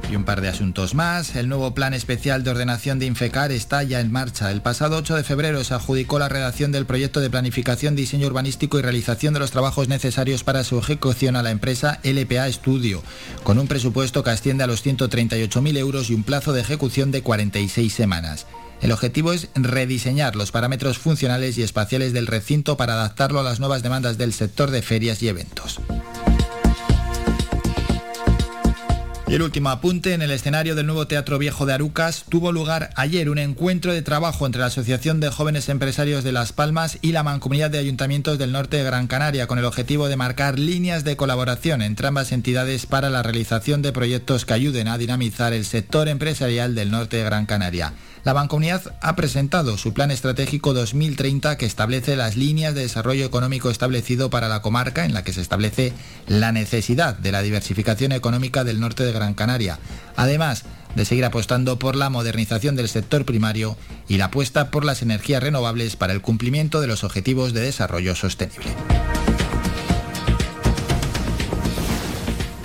Y un par de asuntos más. El nuevo plan especial de ordenación de Infecar está ya en marcha. El pasado 8 de febrero se adjudicó la redacción del proyecto de planificación, diseño urbanístico y realización de los trabajos necesarios para su ejecución a la empresa LPA Estudio, con un presupuesto que asciende a los 138.000 euros y un plazo de ejecución de 46 semanas. El objetivo es rediseñar los parámetros funcionales y espaciales del recinto para adaptarlo a las nuevas demandas del sector de ferias y eventos. Y el último apunte, en el escenario del nuevo Teatro Viejo de Arucas tuvo lugar ayer un encuentro de trabajo entre la Asociación de Jóvenes Empresarios de Las Palmas y la Mancomunidad de Ayuntamientos del Norte de Gran Canaria, con el objetivo de marcar líneas de colaboración entre ambas entidades para la realización de proyectos que ayuden a dinamizar el sector empresarial del Norte de Gran Canaria. La Bancomunidad ha presentado su Plan Estratégico 2030 que establece las líneas de desarrollo económico establecido para la comarca en la que se establece la necesidad de la diversificación económica del norte de Gran Canaria, además de seguir apostando por la modernización del sector primario y la apuesta por las energías renovables para el cumplimiento de los objetivos de desarrollo sostenible.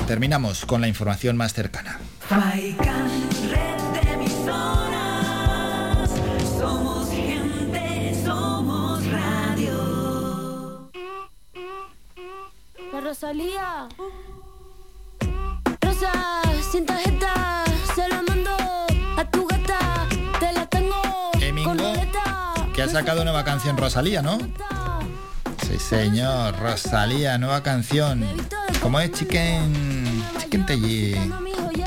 Terminamos con la información más cercana. Rosalía. Rosa, sin tarjeta, se la mando a tu gata. Te la tengo con que ha sacado nueva canción Rosalía, ¿no? Sí, señor, Rosalía, nueva canción. ¿Cómo es Chicken... Chicken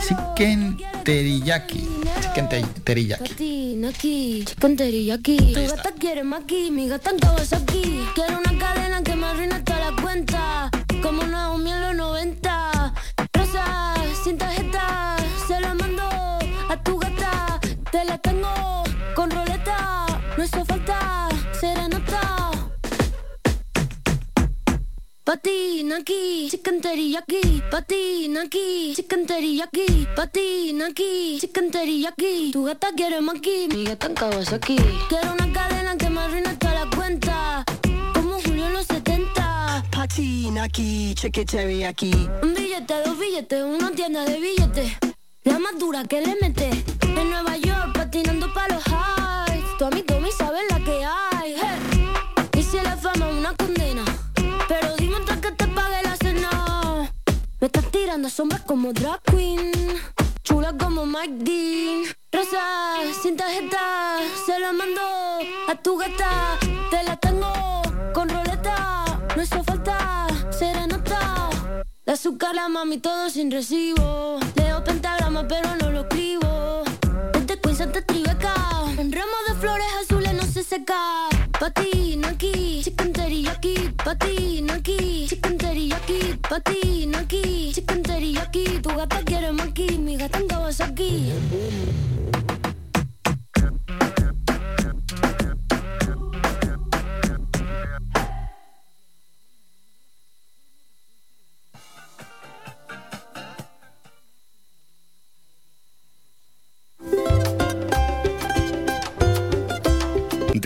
Chicken Teriyaki. Chicken Teriyaki. Naki, chicken teriyaki. Tu gata quiere maki, mi gata en aquí. Quiero una cadena que me arruine toda la cuenta como en los 90. Rosa, sin tarjeta, se la mando a tu gata. Te la tengo con roleta, no hizo falta serenata. Patina aquí, chicken teriyaki. Patina aquí, chicken teriyaki. Patina aquí, chicken teriyaki. Tu gata quiere maki, mi gata en aquí. Quiero una cadena que me arruine aquí, aquí. Un billete, dos billetes, una tienda de billetes. La más dura que le mete. En Nueva York, patinando para los highs. Tu a mí, Tommy, sabes la que hay. Y si la fama una condena. Pero dime antes que te pague la cena. Me estás tirando sombras como drag queen. Chula como Mike Dean. Rosa, sin tarjeta, se la mando a tu gata. Te la tengo con roleta no hizo falta serenata. De azúcar la mami todo sin recibo. Leo pentagrama pero no lo escribo. Este Queen Santa Tribeca. Un ramo de flores azules no se seca. Patina aquí, chicken teriyaki. Patina aquí, chicken teriyaki. Patina aquí, chicken teriyaki. Tu gata quiere maki, mi gata en aquí.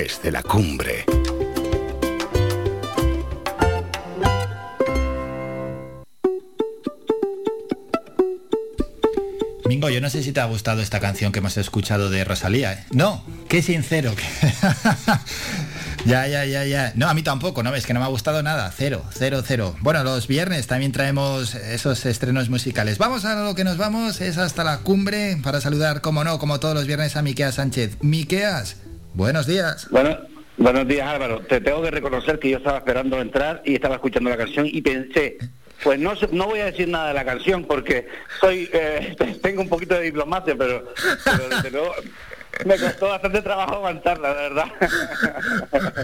Desde la cumbre. Mingo, yo no sé si te ha gustado esta canción que hemos escuchado de Rosalía. ¿eh? No, qué sincero. ya, ya, ya, ya. No, a mí tampoco, ¿no? Es que no me ha gustado nada. Cero, cero, cero. Bueno, los viernes también traemos esos estrenos musicales. Vamos a lo que nos vamos, es hasta la cumbre para saludar, como no, como todos los viernes, a Miqueas Sánchez. Miqueas, Buenos días. Bueno, buenos días Álvaro. Te tengo que reconocer que yo estaba esperando entrar y estaba escuchando la canción y pensé, pues no, no voy a decir nada de la canción porque soy eh, tengo un poquito de diplomacia, pero, me costó bastante trabajo aguantarla, la verdad.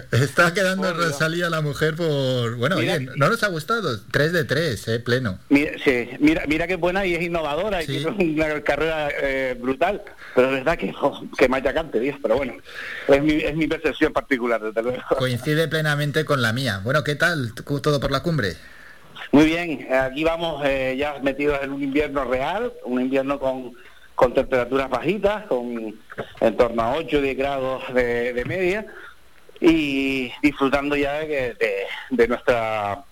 Está quedando Rosalía la mujer por... Bueno, Mira- oye, no nos ha gustado. 3 de 3, eh, pleno. Mira, sí, mira, mira que buena y es innovadora y tiene una carrera eh, brutal, pero es verdad que, jo, que machacante, Dios, pero bueno, es mi, es mi percepción particular, desde luego. Coincide plenamente con la mía. Bueno, ¿qué tal? ¿Todo por la cumbre? Muy bien, aquí vamos eh, ya metidos en un invierno real, un invierno con, con temperaturas bajitas, con en torno a 8 o 10 grados de, de media y disfrutando ya de, de- de nuestra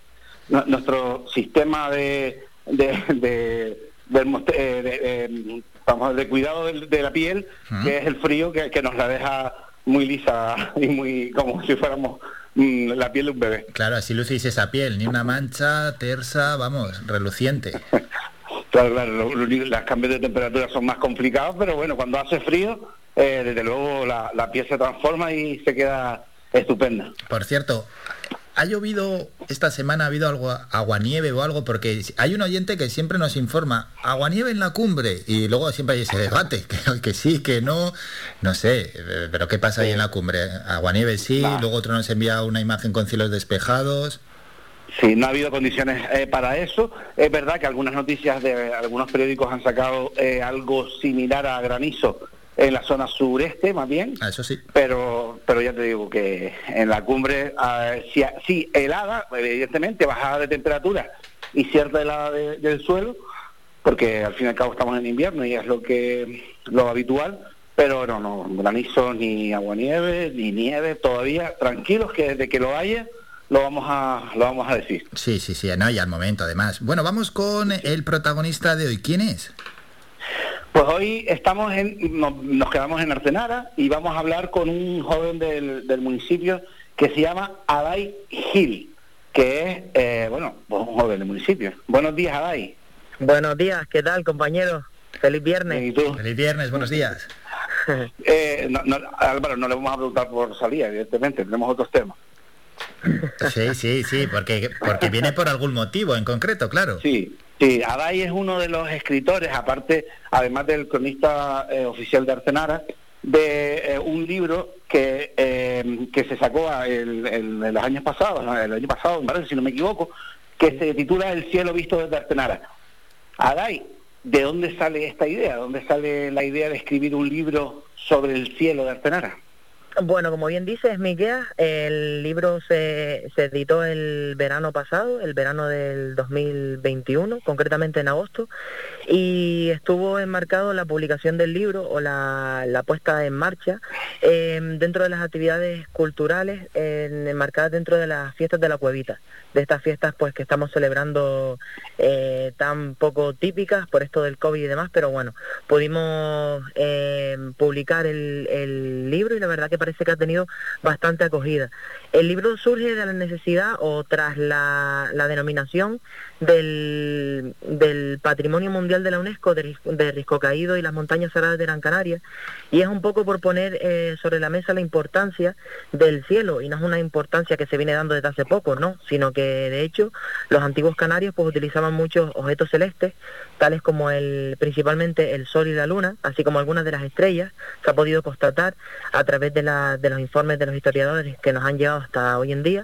nu- nuestro sistema de de, de, eh, cuidado de, la piel, que es el frío que, que nos la deja muy lisa y muy como si fuéramos mm, la piel de un bebé. Claro, así lucís esa piel, ni una mancha, tersa, vamos, reluciente. Claro, claro, lo- lo los cambios de temperatura son más complicados, pero bueno, cuando hace frío, eh, desde luego la, la piel se transforma y se queda estupenda. Por cierto, ¿ha llovido esta semana? ¿Ha habido algo, aguanieve o algo? Porque hay un oyente que siempre nos informa, aguanieve en la cumbre, y luego siempre hay ese debate, que, que sí, que no, no sé, pero ¿qué pasa ahí en la cumbre? Aguanieve sí, luego otro nos envía una imagen con cielos despejados. Sí, no ha habido condiciones eh, para eso. Es verdad que algunas noticias de algunos periódicos han sacado eh, algo similar a granizo en la zona sureste, más bien. Ah, Eso sí. Pero, pero ya te digo que en la cumbre, ah, sí, sí, helada, evidentemente, bajada de temperatura y cierta helada de- del suelo, porque al fin y al cabo estamos en invierno y es lo que lo habitual, pero no, no, granizo ni aguanieve, ni nieve, todavía tranquilos que desde que lo haya lo vamos a lo vamos a decir. Sí, sí, sí, no, y al momento además. Bueno, vamos con el protagonista de hoy. ¿Quién es? Pues hoy estamos en, nos, nos quedamos en Artenara y vamos a hablar con un joven del, del municipio que se llama Adai Gil, que es, eh, bueno, pues un joven del municipio. Buenos días, Adai. Buenos días, ¿qué tal, compañero? Feliz viernes. ¿Y tú? Feliz viernes, buenos días. Eh, no, no, Álvaro, no le vamos a preguntar por salida, evidentemente, tenemos otros temas. Sí, sí, sí, porque, porque viene por algún motivo en concreto, claro. Sí, sí, Adai es uno de los escritores, aparte, además del cronista eh, oficial de Artenara, de eh, un libro que, eh, que se sacó el- el- los años pasados, el año pasado, si no me equivoco, que se titula El cielo visto desde Artenara. Adai, ¿de dónde sale esta idea? ¿Dónde sale la idea de escribir un libro sobre el cielo de Artenara? Bueno, como bien dices, Miquel, el libro se, se editó el verano pasado, el verano del 2021, concretamente en agosto, y estuvo enmarcado la publicación del libro o la, puesta en marcha eh, dentro de las actividades culturales en- enmarcadas dentro de las fiestas de la cuevita, de estas fiestas pues que estamos celebrando eh, tan poco típicas por esto del COVID y demás, pero bueno, pudimos eh, publicar el, libro y la verdad que parece que ha tenido bastante acogida. El libro surge de la necesidad o tras la denominación del, del Patrimonio Mundial de la UNESCO de, de Risco Caído y las montañas sagradas de Gran Canaria y es un poco por poner eh, sobre la mesa la importancia del cielo y no es una importancia que se viene dando desde hace poco, no, sino que de hecho los antiguos canarios pues utilizaban muchos objetos celestes tales como el principalmente el sol y la luna, así como algunas de las estrellas, se ha podido constatar a través de, la- de los informes de los historiadores que nos han llegado hasta hoy en día,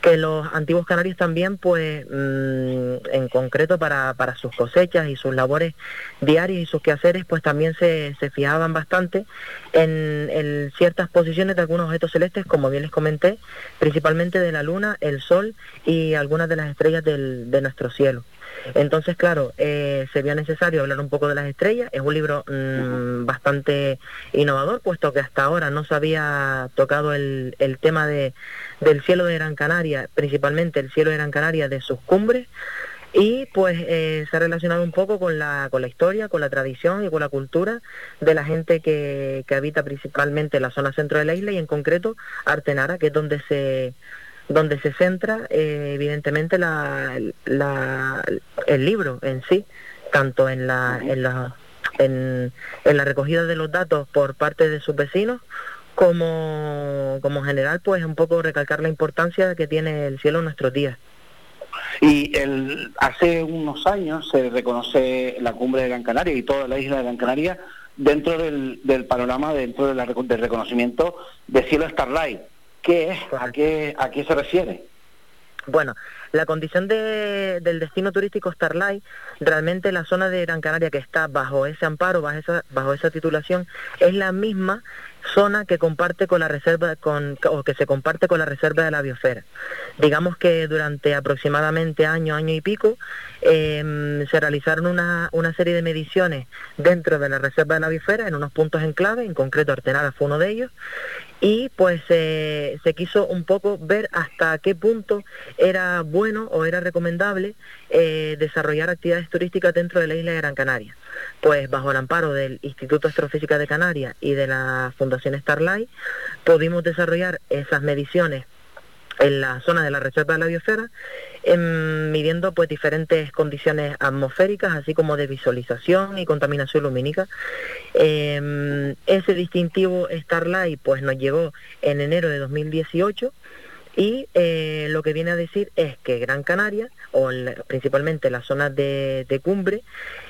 que los antiguos canarios también, pues mm, en concreto para, para sus cosechas y sus labores diarias y sus quehaceres, pues también se, se fijaban bastante en, ciertas posiciones de algunos objetos celestes, como bien les comenté, principalmente de la luna, el sol y algunas de las estrellas del- de nuestro cielo. Entonces, claro, eh, se vio necesario hablar un poco de las estrellas. Es un libro mm, bastante innovador, puesto que hasta ahora no se había tocado el, el tema de, del cielo de Gran Canaria, principalmente el cielo de Gran Canaria de sus cumbres. Y pues eh, se ha relacionado un poco con la, con la historia, con la tradición y con la cultura de la gente que, que habita principalmente la zona centro de la isla y en concreto Artenara, que es donde se, donde se centra eh, evidentemente la, la- el libro en sí, tanto en la, en, la, en, en la recogida de los datos por parte de sus vecinos, como, como en general, pues un poco recalcar la importancia que tiene el cielo en nuestros días. Y el, hace unos años se reconoce la cumbre de Gran Canaria y toda la isla de Gran Canaria dentro del, del panorama, dentro de la, del reconocimiento de cielo Starlight. ¿Qué es? ¿A qué, a qué se refiere? Bueno, la condición de, del destino turístico Starlight, realmente la zona de Gran Canaria que está bajo ese amparo, bajo esa, bajo esa titulación, es la misma zona que comparte con la reserva con, o que se comparte con la reserva de la biosfera. Digamos que durante aproximadamente año, año y pico, em, se realizaron una, una, serie de mediciones dentro de la reserva de la biosfera en unos puntos en clave, en concreto Artenara fue uno de ellos, y pues se quiso un poco ver hasta qué punto era bueno o era recomendable eh, desarrollar actividades turísticas dentro de la isla de Gran Canaria. Pues bajo el amparo del Instituto Astrofísica de Canarias y de la Fundación Starlight pudimos desarrollar esas mediciones en la zona de la reserva de la biosfera, em, midiendo pues diferentes condiciones atmosféricas, así como de visualización y contaminación lumínica. Em, ese distintivo Starlight pues nos llegó en enero de 2018 y eh, lo que viene a decir es que Gran Canaria, o principalmente las zonas de, cumbre,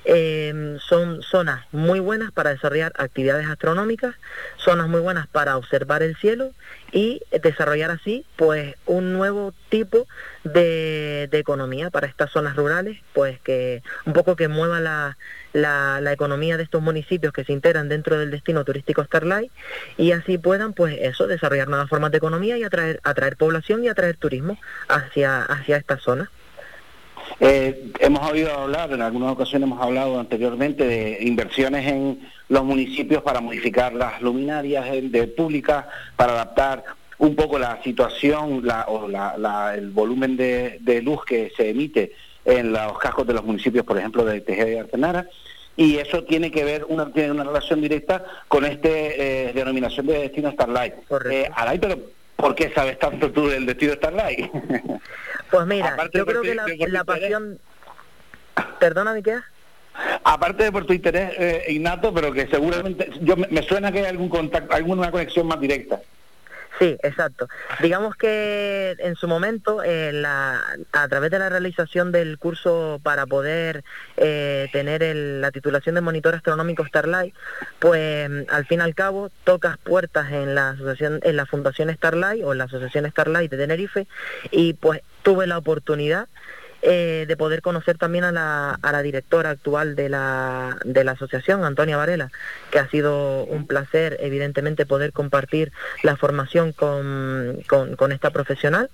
em, son zonas muy buenas para desarrollar actividades astronómicas, zonas muy buenas para observar el cielo y desarrollar así pues un nuevo tipo de, de economía para estas zonas rurales, pues que un poco que mueva la, la, economía de estos municipios que se integran dentro del destino turístico Starlight y así puedan pues eso desarrollar nuevas formas de economía y atraer atraer población y atraer turismo hacia hacia esta zona. Eh, hemos oído hablar, en algunas ocasiones hemos hablado anteriormente de inversiones en los municipios para modificar las luminarias de públicas, para adaptar un poco la situación la, o la, el volumen de, de luz que se emite en los cascos de los municipios, por ejemplo, de Tejeda y Artenara, y eso tiene que ver, una, tiene una relación directa con este eh, denominación de destino Starlight. Eh, pero ¿por qué sabes tanto tú del destino Starlight? Pues mira, yo creo que la, pasión... Perdona, ¿me queda? Aparte de por tu interés eh, innato, pero que seguramente yo me, suena que hay algún contacto, alguna conexión más directa. Sí, exacto. Digamos que en su momento, eh, la, a través de la realización del curso para poder eh, tener la titulación de monitor astronómico Starlight, pues al fin y al cabo tocas puertas en la asociación, en la Fundación Starlight o en la Asociación Starlight de Tenerife y pues tuve la oportunidad eh, de poder conocer también a la, a la directora actual de la, de la asociación, Antonia Varela, que ha sido un placer, evidentemente, poder compartir la formación con, con, esta profesional.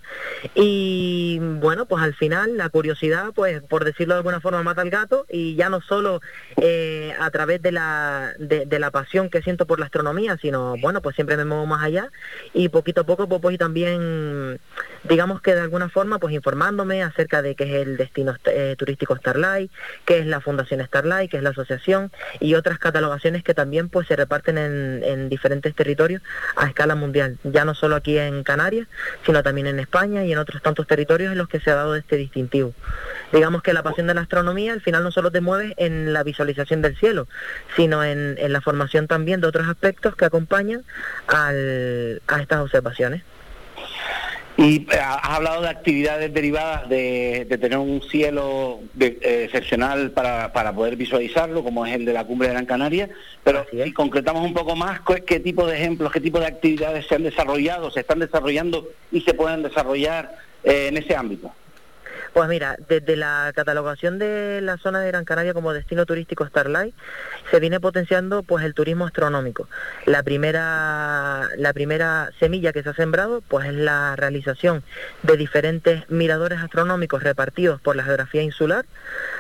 Y bueno, pues al final la curiosidad, pues por decirlo de alguna forma, mata al gato y ya no solo eh, a través de la, de, la pasión que siento por la astronomía, sino bueno, pues siempre me muevo más allá y poquito a poco pues voy también, digamos que de alguna forma, pues informándome acerca de qué es el destino eh, turístico Starlight, qué es la Fundación Starlight, qué es la asociación y otras catalogaciones que también pues se reparten en, en diferentes territorios a escala mundial, ya no solo aquí en Canarias, sino también en España y en otros tantos territorios en los que se ha dado este distintivo. Digamos que la pasión de la astronomía al final no solo te mueve en la visualización del cielo, sino en, la formación también de otros aspectos que acompañan a estas observaciones. Y eh, has hablado de actividades derivadas de, tener un cielo eh, excepcional para, para, poder visualizarlo, como es el de la cumbre de Gran Canaria, pero si concretamos un poco más, ¿qué tipo de ejemplos, qué tipo de actividades se han desarrollado, se están desarrollando y se pueden desarrollar eh, en ese ámbito? Pues mira, desde la catalogación de la zona de Gran Canaria como destino turístico Starlight, se viene potenciando pues el turismo astronómico. La primera, la primera semilla que se ha sembrado pues es la realización de diferentes miradores astronómicos repartidos por la geografía insular,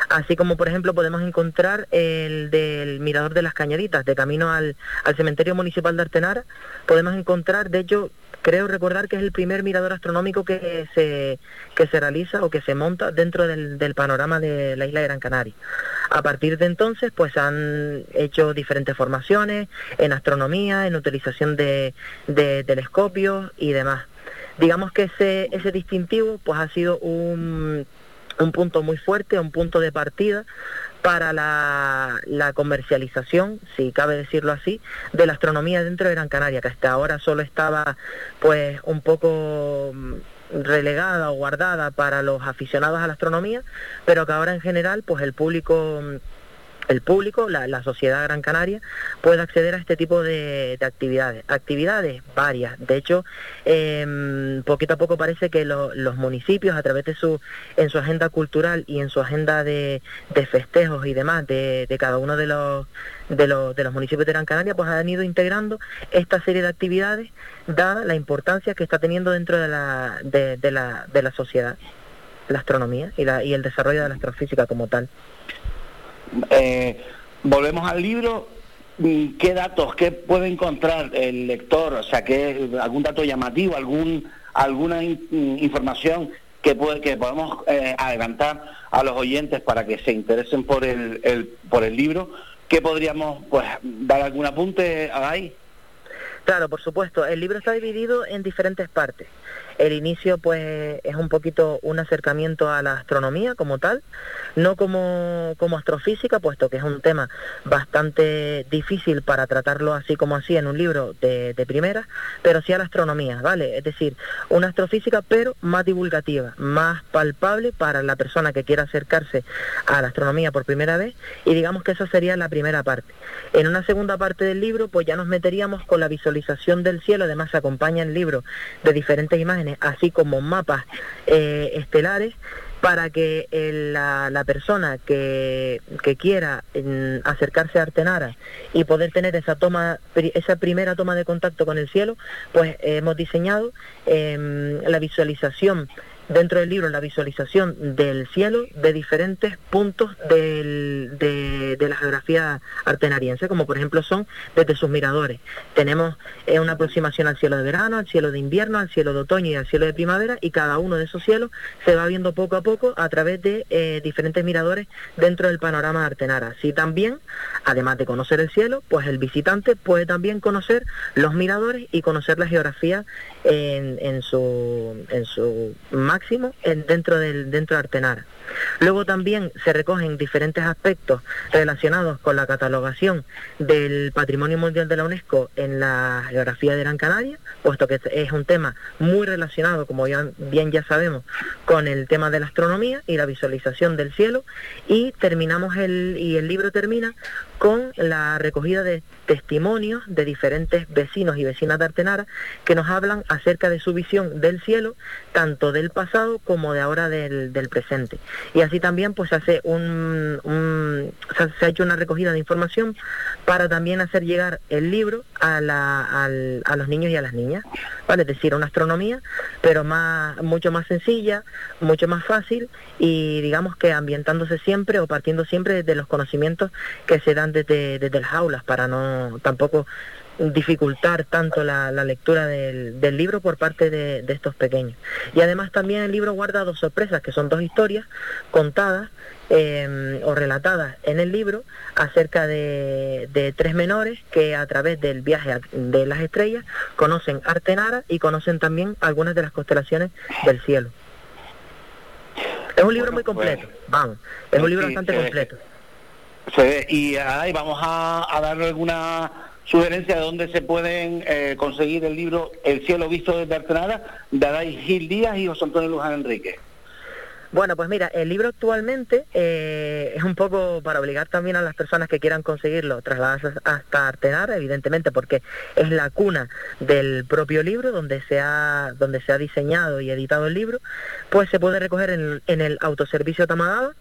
así como por ejemplo podemos encontrar el del mirador de las Cañaditas, de camino al, al cementerio municipal de Artenara, podemos encontrar de hecho creo recordar que es el primer mirador astronómico que se, que se realiza o que se monta dentro del, del panorama de la isla de Gran Canaria. A partir de entonces, pues han hecho diferentes formaciones en astronomía, en utilización de, de telescopios y demás. Digamos que ese, ese distintivo pues ha sido un, un punto muy fuerte, un punto de partida para la, comercialización, si cabe decirlo así, de la astronomía dentro de Gran Canaria, que hasta ahora solo estaba pues un poco mm, relegada o guardada para los aficionados a la astronomía, pero que ahora en general pues el público mm, el público, la, sociedad Gran Canaria, pueda acceder a este tipo de, actividades. Actividades varias. De hecho, em, poquito a poco parece que los municipios, a través de su, en su agenda cultural y en su agenda de, festejos y demás de, cada uno de los, de los, de los municipios de Gran Canaria, pues han ido integrando esta serie de actividades, dada la importancia que está teniendo dentro de la, de, la, de la sociedad la astronomía y, la, y el desarrollo de la astrofísica como tal. Eh, volvemos al libro. ¿Qué datos, qué puede encontrar el lector? O sea, ¿qué, algún dato llamativo, algún, alguna información que, puede, que podemos eh, adelantar a los oyentes para que se interesen por el, el, por el libro? ¿Qué podríamos pues, dar algún apunte ahí? Claro, por supuesto. El libro está dividido en diferentes partes. El inicio pues es un poquito un acercamiento a la astronomía como tal, no como, como astrofísica, puesto que es un tema bastante difícil para tratarlo así como así en un libro de, de primera, pero sí a la astronomía, ¿vale? Es decir, una astrofísica pero más divulgativa, más palpable para la persona que quiera acercarse a la astronomía por primera vez y digamos que esa sería la primera parte. En una segunda parte del libro pues ya nos meteríamos con la visualización del cielo, además se acompaña el libro de diferentes imágenes así como mapas eh, estelares para que la, persona que, quiera acercarse a Artenara y poder tener esa toma, esa primera toma de contacto con el cielo, pues hemos diseñado em, la visualización dentro del libro la visualización del cielo de diferentes puntos de, la geografía artenariense, como por ejemplo son desde sus miradores. Tenemos eh, una aproximación al cielo de verano, al cielo de invierno, al cielo de otoño y al cielo de primavera, y cada uno de esos cielos se va viendo poco a poco a través de eh, diferentes miradores dentro del panorama de Artenara. Así también, además de conocer el cielo, pues el visitante puede también conocer los miradores y conocer la geografía en, en su, en su máximo en, dentro, del, dentro de Artenara. Luego también se recogen diferentes aspectos relacionados con la catalogación del Patrimonio Mundial de la UNESCO en la geografía de Gran Canaria, puesto que es un tema muy relacionado, como ya, bien ya sabemos, con el tema de la astronomía y la visualización del cielo. Y terminamos el, y el libro termina con la recogida de testimonios de diferentes vecinos y vecinas de Artenara que nos hablan acerca de su visión del cielo, tanto del pasado como de ahora del, presente. Y así también pues se hace un, se ha hecho una recogida de información para también hacer llegar el libro a, la, a los niños y a las niñas, ¿vale? Es decir, una astronomía, pero más, mucho más sencilla, mucho más fácil y digamos que ambientándose siempre o partiendo siempre de los conocimientos que se dan desde, desde las aulas para no tampoco dificultar tanto la, lectura del, libro por parte de, estos pequeños. Y además también el libro guarda dos sorpresas, que son dos historias contadas em, o relatadas en el libro acerca de, de, tres menores que a través del viaje de las estrellas conocen Artenara y conocen también algunas de las constelaciones del cielo. Es un libro muy pues, completo, vamos, es un libro bastante completo. y ahí vamos a, a darle alguna sugerencia de dónde se pueden eh, conseguir el libro El cielo visto desde Artenara, de Adai Gil Díaz y José Antonio Luján Enrique. Bueno, pues mira, el libro actualmente eh, es un poco para obligar también a las personas que quieran conseguirlo, trasladarse hasta Artenara, evidentemente, porque es la cuna del propio libro, donde se ha, donde se ha diseñado y editado el libro, pues se puede recoger en, en el autoservicio Tamadaba,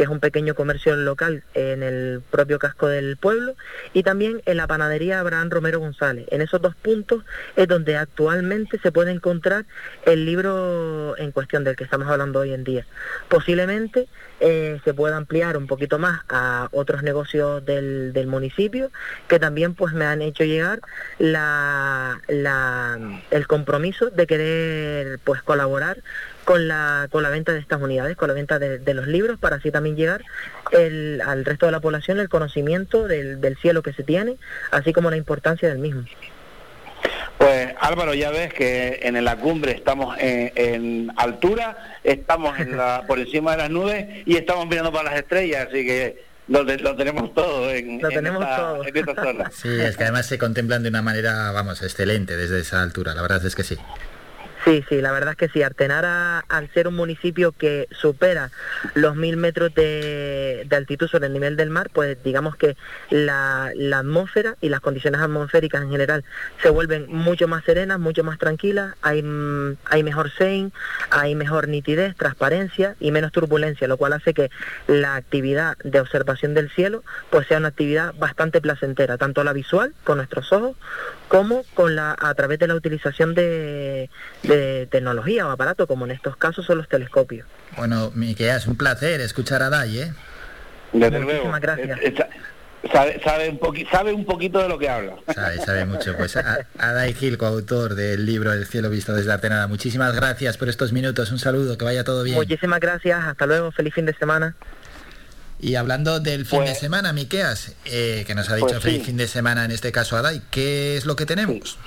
que es un pequeño comercio local en el propio casco del pueblo, y también en la panadería Abraham Romero González. En esos dos puntos es donde actualmente se puede encontrar el libro en cuestión del que estamos hablando hoy en día. Posiblemente eh, se pueda ampliar un poquito más a otros negocios del, del municipio que también pues me han hecho llegar la, la, el compromiso de querer pues colaborar con la, con la venta de estas unidades, con la venta de, los libros, para así también llegar el, al resto de la población el conocimiento del, del cielo que se tiene, así como la importancia del mismo. Pues Álvaro, ya ves que en la cumbre estamos en, altura, estamos en la, por encima de las nubes y estamos mirando para las estrellas, así que lo, tenemos todo en, lo tenemos todo. esta zona. Sí, es que además se contemplan de una manera, vamos, excelente desde esa altura, la verdad es que sí. Sí, sí, la verdad es que sí. Artenara, al ser un municipio que supera los mil metros de, altitud sobre el nivel del mar, pues digamos que la, atmósfera y las condiciones atmosféricas en general se vuelven mucho más serenas, mucho más tranquilas, hay, hay mejor sein, hay mejor nitidez, transparencia y menos turbulencia, lo cual hace que la actividad de observación del cielo pues sea una actividad bastante placentera, tanto la visual con nuestros ojos como con la a través de la utilización de de tecnología o aparato, como en estos casos son los telescopios. Bueno, Miquel, es un placer escuchar a Day, ¿eh? Muchísimas gracias. Sabe, sabe, un sabe un poquito de lo que habla. Sabe, sabe mucho. Pues Adai Gil, coautor del libro El cielo visto desde Artenada. Muchísimas gracias por estos minutos. Un saludo, que vaya todo bien. Muchísimas gracias. Hasta luego. Feliz fin de semana. Y hablando del fin de pues- semana, Miqueas, eh, que nos ha dicho pues feliz fin de semana en este caso Adai, ¿qué es lo que tenemos?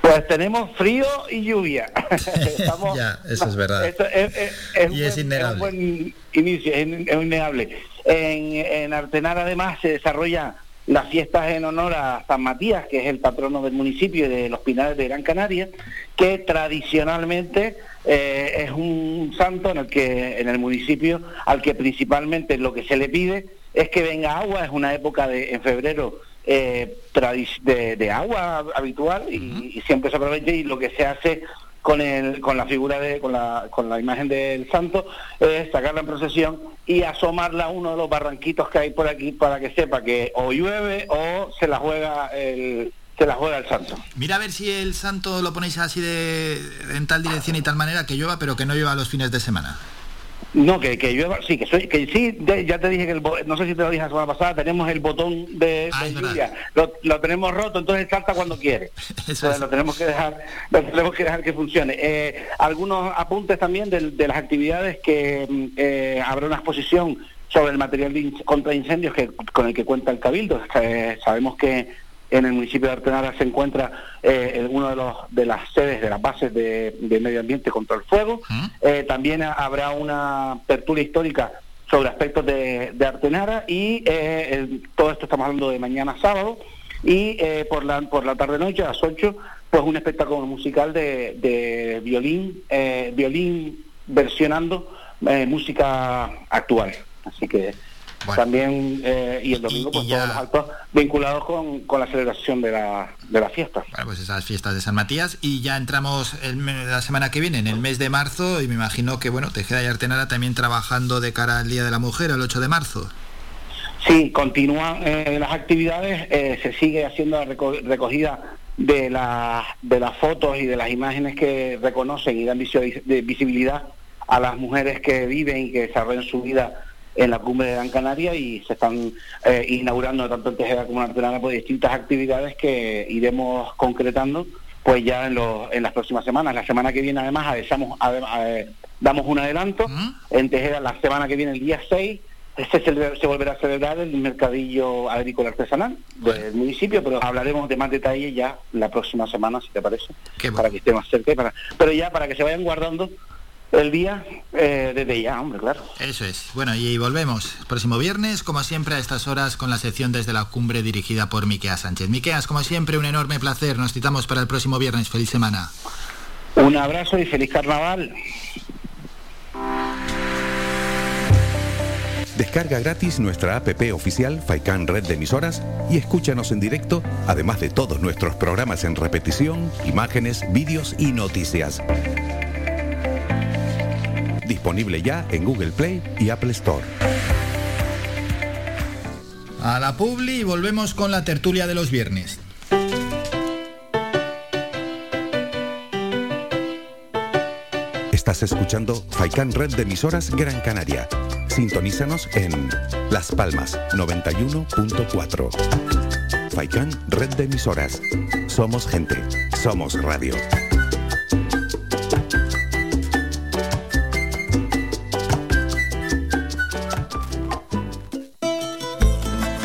Pues tenemos frío y lluvia. ya, eso es verdad. y es innegable. buen inicio, es, innegable. En, en Artenar además se desarrolla las fiestas en honor a San Matías, que es el patrono del municipio y de los Pinares de Gran Canaria, que tradicionalmente eh, es un santo en el que en el municipio al que principalmente lo que se le pide es que venga agua, es una época de en febrero eh, de, agua habitual y, siempre se aprovecha y lo que se hace con el con la figura de con la con la imagen del santo sacarla en procesión y asomarla a uno de los barranquitos que hay por aquí para que sepa que o llueve o se la juega el se la juega el santo. Mira a ver si el santo lo ponéis así de en tal dirección y tal manera que llueva, pero que no llueva los fines de semana. No, que, que llueva, sí, que soy, que sí, ya te dije que el, no sé si te lo dije la semana pasada, tenemos el botón de, ah, lluvia, lo, tenemos roto, entonces salta cuando quiere. Eso lo tenemos que dejar, lo tenemos que dejar que funcione. Eh, algunos apuntes también de, las actividades que mm, eh, habrá una exposición sobre el material contra incendios que, con el que cuenta el Cabildo. Eh, sabemos que en el municipio de Artenara se encuentra eh, una de, los, de las sedes de las bases de, medio ambiente contra el fuego. Eh, también habrá una tertulia histórica sobre aspectos de, Artenara y eh, todo esto estamos hablando de mañana sábado y eh, por la por la tarde noche a las 8 pues un espectáculo musical de, de violín violín versionando música actual así que también, eh, y el domingo, pues todos los actos vinculados con, con la celebración de la, de la fiesta. Bueno, pues esas fiestas de San Matías. Y ya entramos el, la semana que viene, en el mes de marzo, y me imagino que, bueno, Tejeda y Artenara también trabajando de cara al Día de la Mujer, el 8 de marzo. Sí, continúan eh, las actividades, eh, se sigue haciendo la recogida de, la, de las fotos y de las imágenes que reconocen y dan visibilidad a las mujeres que viven y que desarrollan su vida en la cumbre de Gran Canaria y se están eh, inaugurando tanto en Tejeda como en Artenara pues, distintas actividades que iremos concretando pues ya en, en las próximas semanas. La semana que viene además avisamos, damos un adelanto. En Tejeda la semana que viene, el día 6, se, se, volverá a celebrar el mercadillo agrícola artesanal del municipio, pero hablaremos de más detalles ya la próxima semana, si te parece, para que esté más cerca. Para, pero ya para que se vayan guardando el día eh, desde ya, hombre, claro. Eso es. Bueno, y volvemos próximo viernes, como siempre, a estas horas con la sección desde la cumbre dirigida por Miqueas Sánchez. Miqueas, como siempre, un enorme placer. Nos citamos para el próximo viernes. Feliz semana. Un abrazo y feliz carnaval. Descarga gratis nuestra app oficial Faikan Red de Emisoras y escúchanos en directo, además de todos nuestros programas en repetición, imágenes, vídeos y noticias. Disponible ya en Google Play y Apple Store. A la Publi y volvemos con la tertulia de los viernes. Estás escuchando Faikan Red de Emisoras Gran Canaria. Sintonízanos en Las Palmas 91.4. Faikan Red de Emisoras. Somos gente. Somos radio.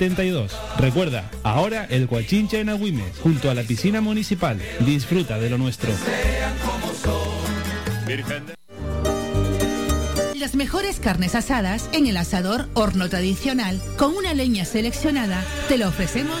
72. Recuerda, ahora el Guachinche en Agüimes, junto a la piscina municipal. Disfruta de lo nuestro. Las mejores carnes asadas en el asador horno tradicional con una leña seleccionada te lo ofrecemos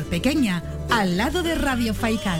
Pequeña, al lado de Radio Faicán.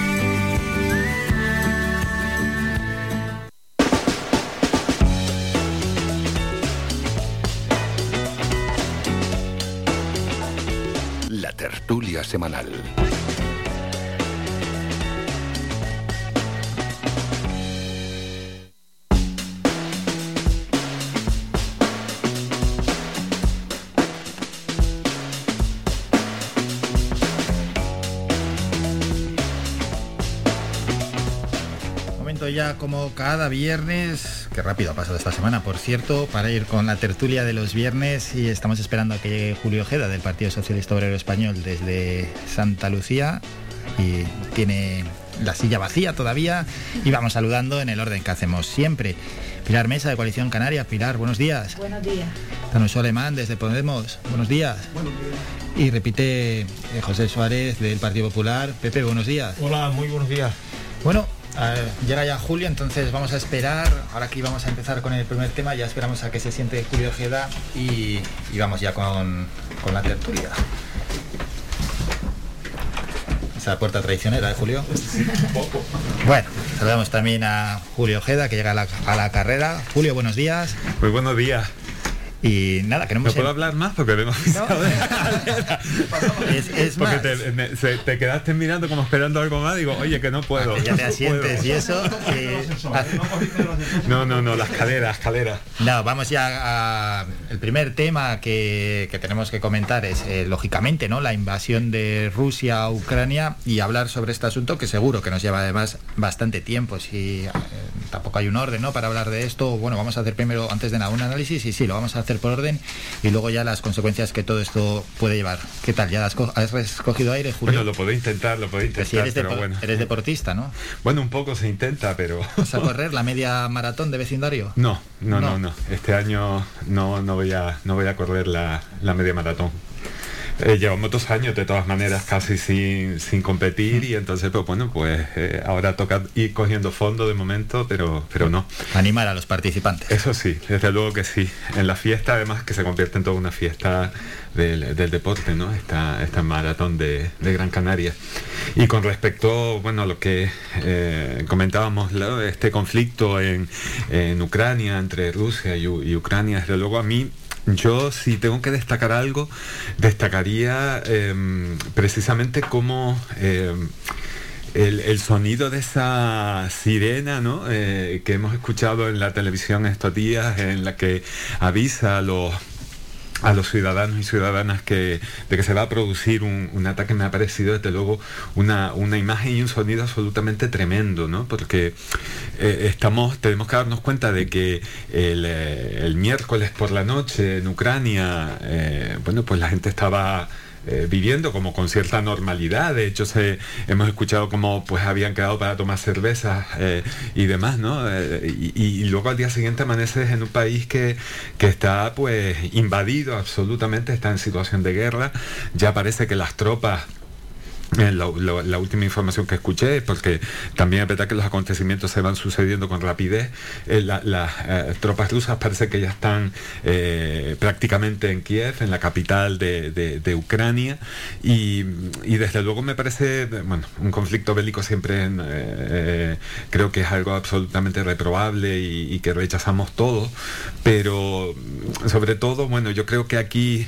Tertulia semanal. Ya como cada viernes, que rápido ha pasado esta semana, por cierto, para ir con la tertulia de los viernes y estamos esperando a que llegue Julio Ojeda del Partido Socialista Obrero Español desde Santa Lucía y tiene la silla vacía todavía y vamos saludando en el orden que hacemos siempre. Pilar Mesa de Coalición Canaria, Pilar, buenos días. Buenos días. Tanoso Alemán desde Podemos, buenos días. Y repite eh, José Suárez del Partido Popular. Pepe, buenos días. Hola, muy buenos días. Bueno, eh, llega ya Julio, entonces vamos a esperar. Ahora que vamos a empezar con el primer tema, ya esperamos a que se siente Julio Ojeda y, y vamos ya con, con la tertulia. Esa puerta traicionera de Julio. Bueno, saludamos también a Julio Ojeda que llega a la, a la carrera. Julio, buenos días. Muy buenos días. Y nada, que no ¿No puedo hablar más? Porque de la. Es, es Porque más. te, me- se- te quedaste mirando como esperando algo más. Digo, oye, que no puedo. Ya te no asientes y eso. eh, No, no, no, la escalera, la escalera. No, vamos ya a el primer tema que, que tenemos que comentar es eh, lógicamente no la invasión de Rusia a Ucrania y hablar sobre este asunto que seguro que nos lleva además bastante tiempo si eh, tampoco hay un orden ¿no? para hablar de esto bueno vamos a hacer primero antes de nada un análisis y sí lo vamos a hacer por orden y luego ya las consecuencias que todo esto puede llevar ¿qué tal? ¿ya has, co- has recogido aire Julio? Bueno, lo podéis intentar, lo podéis Pues intentar, si eres, pero bueno. eres deportista ¿no? Bueno, un poco se intenta, pero... ¿vas a correr la media maratón de vecindario? No, no, no, No. no. Este año no, no voy a, no voy a correr la, la media maratón. Eh, llevamos dos años de todas maneras casi sin, sin competir y entonces pues bueno pues eh, ahora toca ir cogiendo fondo de momento pero pero no. Animar a los participantes. Eso sí desde luego que sí. En la fiesta además que se convierte en toda una fiesta del, deporte no esta esta maratón de, Gran Canaria. Y con respecto bueno a lo que eh, comentábamos este conflicto en, Ucrania entre Rusia y, y Ucrania desde luego a mí yo si tengo que destacar algo, destacaría em, precisamente como em, el, sonido de esa sirena ¿no? Eh, que hemos escuchado en la televisión estos días, en la que avisa a los a los ciudadanos y ciudadanas que, de que se va a producir un, ataque me ha parecido desde luego una, una, imagen y un sonido absolutamente tremendo, ¿no? Porque eh, estamos, tenemos que darnos cuenta de que el, eh, miércoles por la noche en Ucrania, eh, bueno, pues la gente estaba eh, viviendo como con cierta normalidad. De hecho, hemos escuchado como pues habían quedado para tomar cervezas eh, y demás, ¿no? Eh, y, luego al día siguiente amaneces en un país que, que está pues invadido absolutamente, está en situación de guerra. Ya parece que las tropas eh, la, última información que escuché, porque también es verdad que los acontecimientos se van sucediendo con rapidez. Eh, las eh, tropas rusas parece que ya están prácticamente en Kiev, en la capital de, Ucrania, y, desde luego me parece, bueno, un conflicto bélico siempre creo que es algo absolutamente reprobable y, y, que rechazamos todos, pero sobre todo, bueno, yo creo que aquí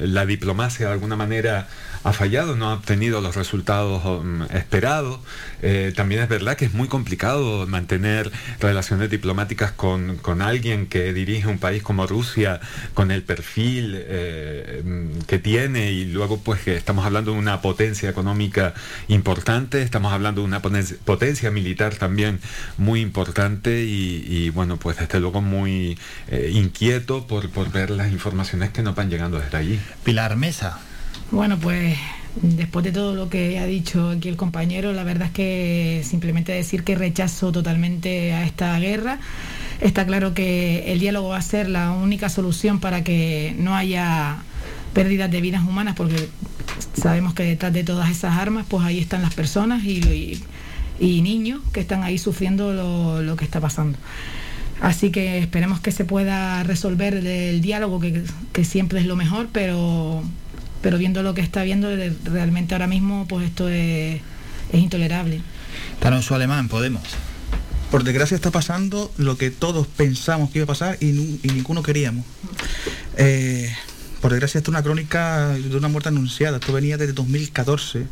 la diplomacia de alguna manera ha fallado, no ha obtenido los resultados um, esperados. Eh, también es verdad que es muy complicado mantener relaciones diplomáticas con, con alguien que dirige un país como Rusia, con el perfil eh, mm, que tiene y luego pues que estamos hablando de una potencia económica importante, estamos hablando de una potencia militar también muy importante y, bueno pues desde luego muy eh, inquieto por, por ver las informaciones que nos van llegando desde allí. Pilar Mesa. Bueno, pues después de todo lo que ha dicho aquí el compañero, la verdad es que simplemente decir que rechazo totalmente a esta guerra. Está claro que el diálogo va a ser la única solución para que no haya pérdidas de vidas humanas, porque sabemos que detrás de todas esas armas, pues ahí están las personas y, niños que están ahí sufriendo lo, que está pasando. Así que esperemos que se pueda resolver el diálogo, que, siempre es lo mejor, pero pero viendo lo que está viendo, realmente ahora mismo pues esto es, intolerable. su Alemán, Podemos. Por desgracia está pasando lo que todos pensamos que iba a pasar y, ninguno queríamos. Eh, por desgracia esto es una crónica de una muerte anunciada. Esto venía desde 2014,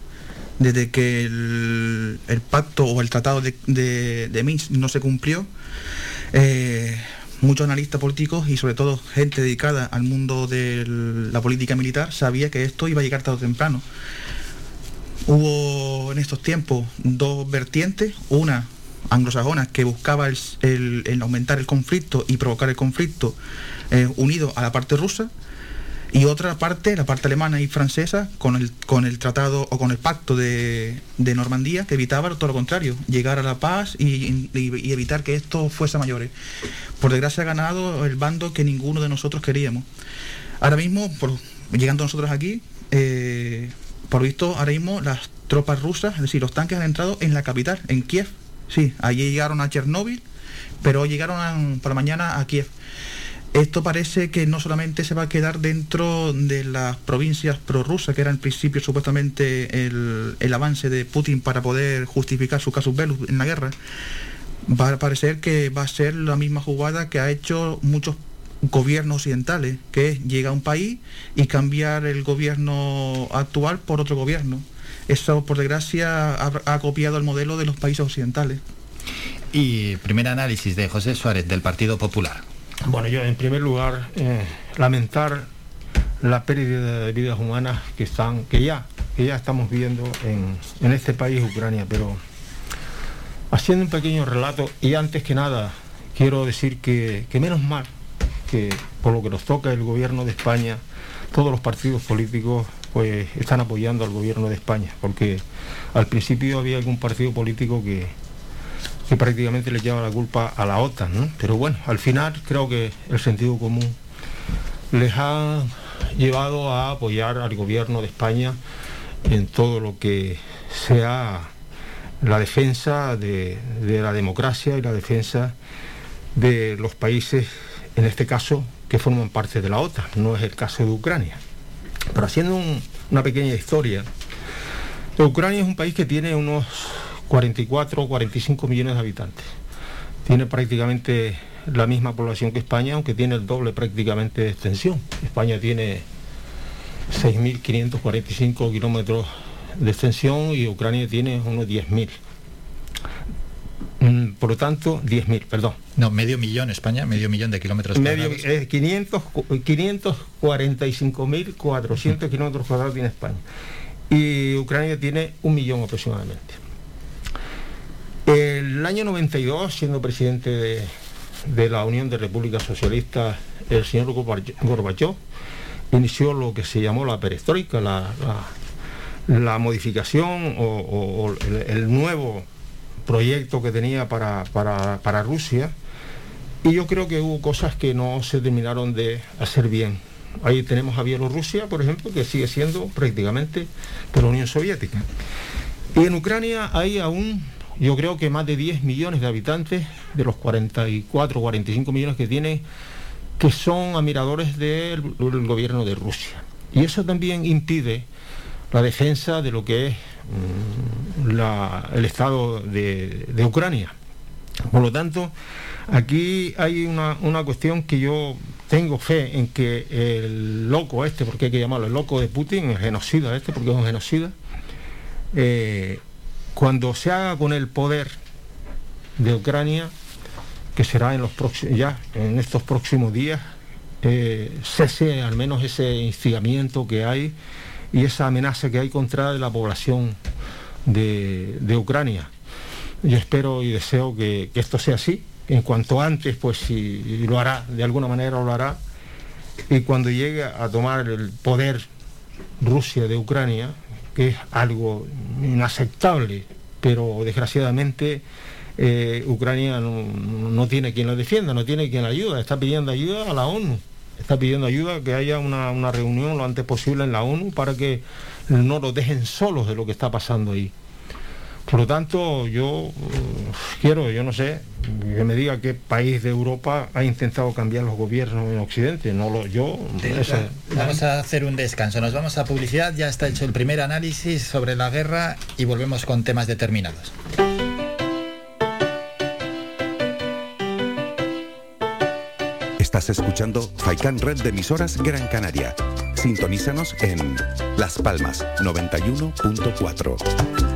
desde que el, pacto o el tratado de, Minsk no se cumplió. Eh, muchos analistas políticos y sobre todo gente dedicada al mundo de la política militar sabía que esto iba a llegar tarde o temprano. Hubo en estos tiempos dos vertientes, una anglosajona que buscaba el, aumentar el conflicto y provocar el conflicto eh, unido a la parte rusa y otra parte, la parte alemana y francesa, con el, con el tratado o con el pacto de, Normandía, que evitaba todo lo contrario, llegar a la paz y, evitar que esto fuese a mayores. Por desgracia ha ganado el bando que ninguno de nosotros queríamos. Ahora mismo, llegando nosotros aquí, eh, por visto, ahora mismo las tropas rusas, es decir, los tanques han entrado en la capital, en Kiev. Sí, allí llegaron a Chernóbil, pero llegaron por la mañana a Kiev. Esto parece que no solamente se va a quedar dentro de las provincias prorrusas, que era en principio supuestamente el, avance de Putin para poder justificar su casus belli en la guerra, va a parecer que va a ser la misma jugada que ha hecho muchos gobiernos occidentales, que es llegar a un país y cambiar el gobierno actual por otro gobierno. Eso, por desgracia, ha copiado el modelo de los países occidentales. Y primer análisis de José Suárez del Partido Popular. Bueno, yo en primer lugar eh, lamentar la pérdida de vidas humanas que están, que ya, que ya estamos viendo en, este país, Ucrania, pero haciendo un pequeño relato y antes que nada quiero decir que, que menos mal que por lo que nos toca el gobierno de España, todos los partidos políticos pues están apoyando al gobierno de España, porque al principio había algún partido político que, que prácticamente le lleva la culpa a la OTAN, ¿no? Pero bueno, al final creo que el sentido común les ha llevado a apoyar al gobierno de España en todo lo que sea la defensa de, la democracia y la defensa de los países, en este caso, que forman parte de la OTAN. No es el caso de Ucrania. Pero haciendo una pequeña historia, Ucrania es un país que tiene unos 44 o 45 millones de habitantes. Tiene prácticamente la misma población que España, aunque tiene el doble prácticamente de extensión. España tiene 6.545 kilómetros de extensión y Ucrania tiene unos 10.000. Mm, por lo tanto, 10.000, perdón. No, medio millón España, medio millón de kilómetros medio, cuadrados. 500, 545.400 kilómetros cuadrados tiene España. Y Ucrania tiene un millón aproximadamente. El año 92, siendo presidente de, la Unión de Repúblicas Socialistas, el señor Gorbachev inició lo que se llamó la perestroika, la, modificación o, el, nuevo proyecto que tenía para, para, Rusia. Y yo creo que hubo cosas que no se terminaron de hacer bien. Ahí tenemos a Bielorrusia, por ejemplo, que sigue siendo prácticamente de la Unión Soviética. Y en Ucrania hay aún yo creo que más de 10 millones de habitantes, de los 44 o 45 millones que tiene, que son admiradores del, gobierno de Rusia. Y eso también impide la defensa de lo que es mm, el Estado de, Ucrania. Por lo tanto, aquí hay una, cuestión que yo tengo fe en que el loco este, porque hay que llamarlo el loco de Putin, el genocida este, porque es un genocida, eh, cuando se haga con el poder de Ucrania, que será en los próximos, ya en estos próximos días, eh, cese al menos ese instigamiento que hay y esa amenaza que hay contra la población de, Ucrania. Yo espero y deseo que, esto sea así, en cuanto antes, pues si lo hará, de alguna manera lo hará, y cuando llegue a tomar el poder Rusia de Ucrania, que es algo inaceptable, pero desgraciadamente eh, Ucrania no, tiene quien lo defienda, no tiene quien la ayuda, está pidiendo ayuda a la ONU, está pidiendo ayuda que haya una, una reunión lo antes posible en la ONU para que no lo dejen solos de lo que está pasando ahí. Por lo tanto, yo uh, quiero, yo no sé, que me diga qué país de Europa ha intentado cambiar los gobiernos en Occidente. No lo, yo. vamos a hacer un descanso. Nos vamos a publicidad. Ya está hecho el primer análisis sobre la guerra y volvemos con temas determinados. Estás escuchando Faikan Red de emisoras Gran Canaria. Sintonízanos en Las Palmas 91.4.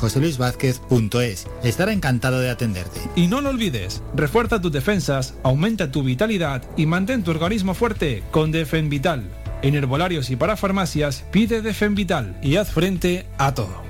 joseluisvázquez.es. Estará encantado de atenderte. Y no lo olvides, refuerza tus defensas, aumenta tu vitalidad y mantén tu organismo fuerte con Defen Vital. En herbolarios y para farmacias pide Defen Vital y haz frente a todo.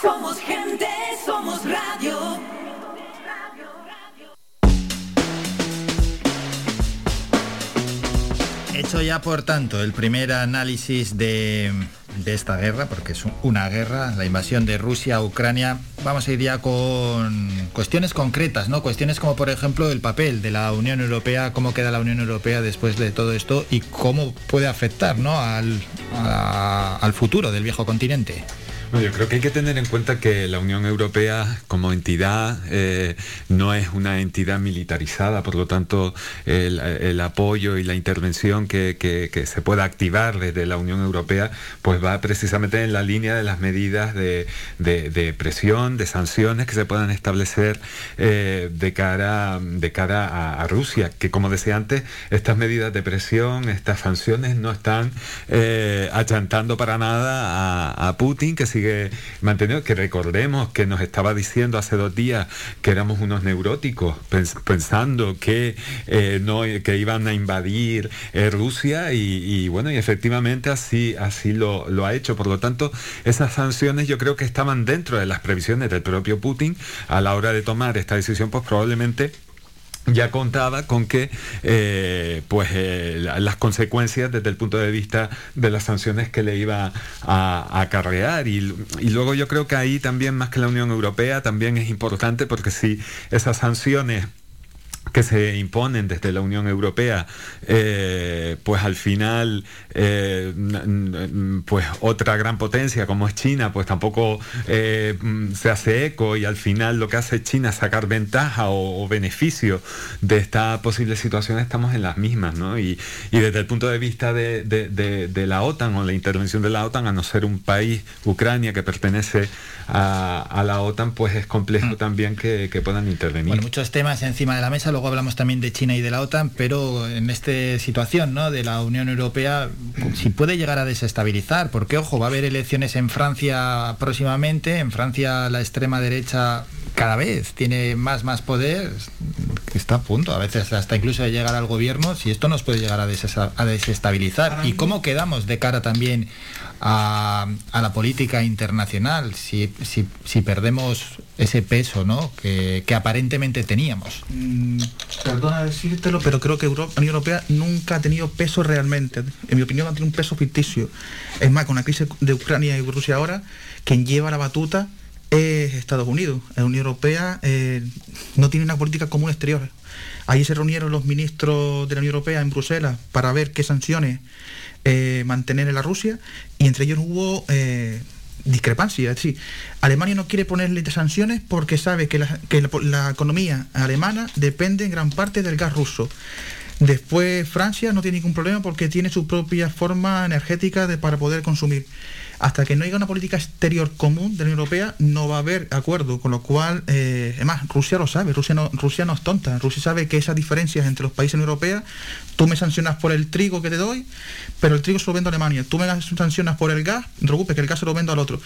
Somos gente, somos radio. Hecho ya, por tanto, el primer análisis de, de esta guerra, porque es una guerra, la invasión de Rusia a Ucrania, vamos a ir ya con cuestiones concretas, ¿no? Cuestiones como, por ejemplo, el papel de la Unión Europea, cómo queda la Unión Europea después de todo esto y cómo puede afectar, ¿no? al, al futuro del viejo continente. Bueno, yo creo que hay que tener en cuenta que la Unión Europea como entidad eh, no es una entidad militarizada, por lo tanto el, apoyo y la intervención que, se pueda activar desde la Unión Europea pues va precisamente en la línea de las medidas de, presión, de sanciones que se puedan establecer eh, de cara, de cara a, a Rusia, que como decía antes, estas medidas de presión, estas sanciones no están eh, achantando para nada a, a Putin, que sigue manteniendo, que recordemos que nos estaba diciendo hace dos días que éramos unos neuróticos, pens- pensando que, eh, no, que iban a invadir eh, Rusia y, bueno, y efectivamente así, así lo ha hecho. Por lo tanto, esas sanciones yo creo que estaban dentro de las previsiones del propio Putin a la hora de tomar esta decisión, pues probablemente ya contaba con que eh, pues eh, la- las consecuencias desde el punto de vista de las sanciones que le iba a, a acarrear. Y, y luego yo creo que ahí también más que la Unión Europea también es importante porque si esas sanciones que se imponen desde la Unión Europea, eh, pues al final, eh, pues otra gran potencia como es China, pues tampoco eh, mm, se hace eco y al final lo que hace China es sacar ventaja o, o beneficio de esta posible situación, estamos en las mismas, ¿no? Y, y desde el punto de vista de, de- de- de la OTAN o la intervención de la OTAN, a no ser un país, Ucrania, que pertenece a, a la OTAN, pues es complejo también que, que puedan intervenir. Bueno, muchos temas encima de la mesa, luego hablamos también de China y de la OTAN, pero en esta situación ¿no? de la Unión Europea, si puede llegar a desestabilizar, porque ojo, va a haber elecciones en Francia próximamente, en Francia la extrema derecha cada vez tiene más, más poder, está a punto, a veces hasta incluso de llegar al gobierno, si esto nos puede llegar a desestabilizar. ¿Y cómo quedamos de cara también a, la política internacional si, si, si perdemos ese peso ¿no? que, aparentemente teníamos? Mm, Perdona decírtelo, pero creo que Euro- la Unión Europea nunca ha tenido peso realmente. En mi opinión, ha tenido un peso ficticio. Es más, con la crisis de Ucrania y Rusia ahora, quien lleva la batuta es Estados Unidos. La Unión Europea eh, no tiene una política común exterior. Ahí se reunieron los ministros de la Unión Europea en Bruselas para ver qué sanciones eh, mantener en la Rusia y entre ellos hubo eh, discrepancia. Es decir, Alemania no quiere ponerle sanciones porque sabe que la economía alemana depende en gran parte del gas ruso. Después Francia no tiene ningún problema porque tiene su propia forma energética de, para poder consumir. Hasta que no haya una política exterior común de la Unión Europea, no va a haber acuerdo. Con lo cual, eh, además, Rusia lo sabe, Rusia no, Rusia no es tonta. Rusia sabe que esas diferencias entre los países de la Unión Europea, tú me sancionas por el trigo que te doy, pero el trigo se lo vendo a Alemania. Tú me sancionas por el gas, no te preocupes, que el gas se lo vendo al otro.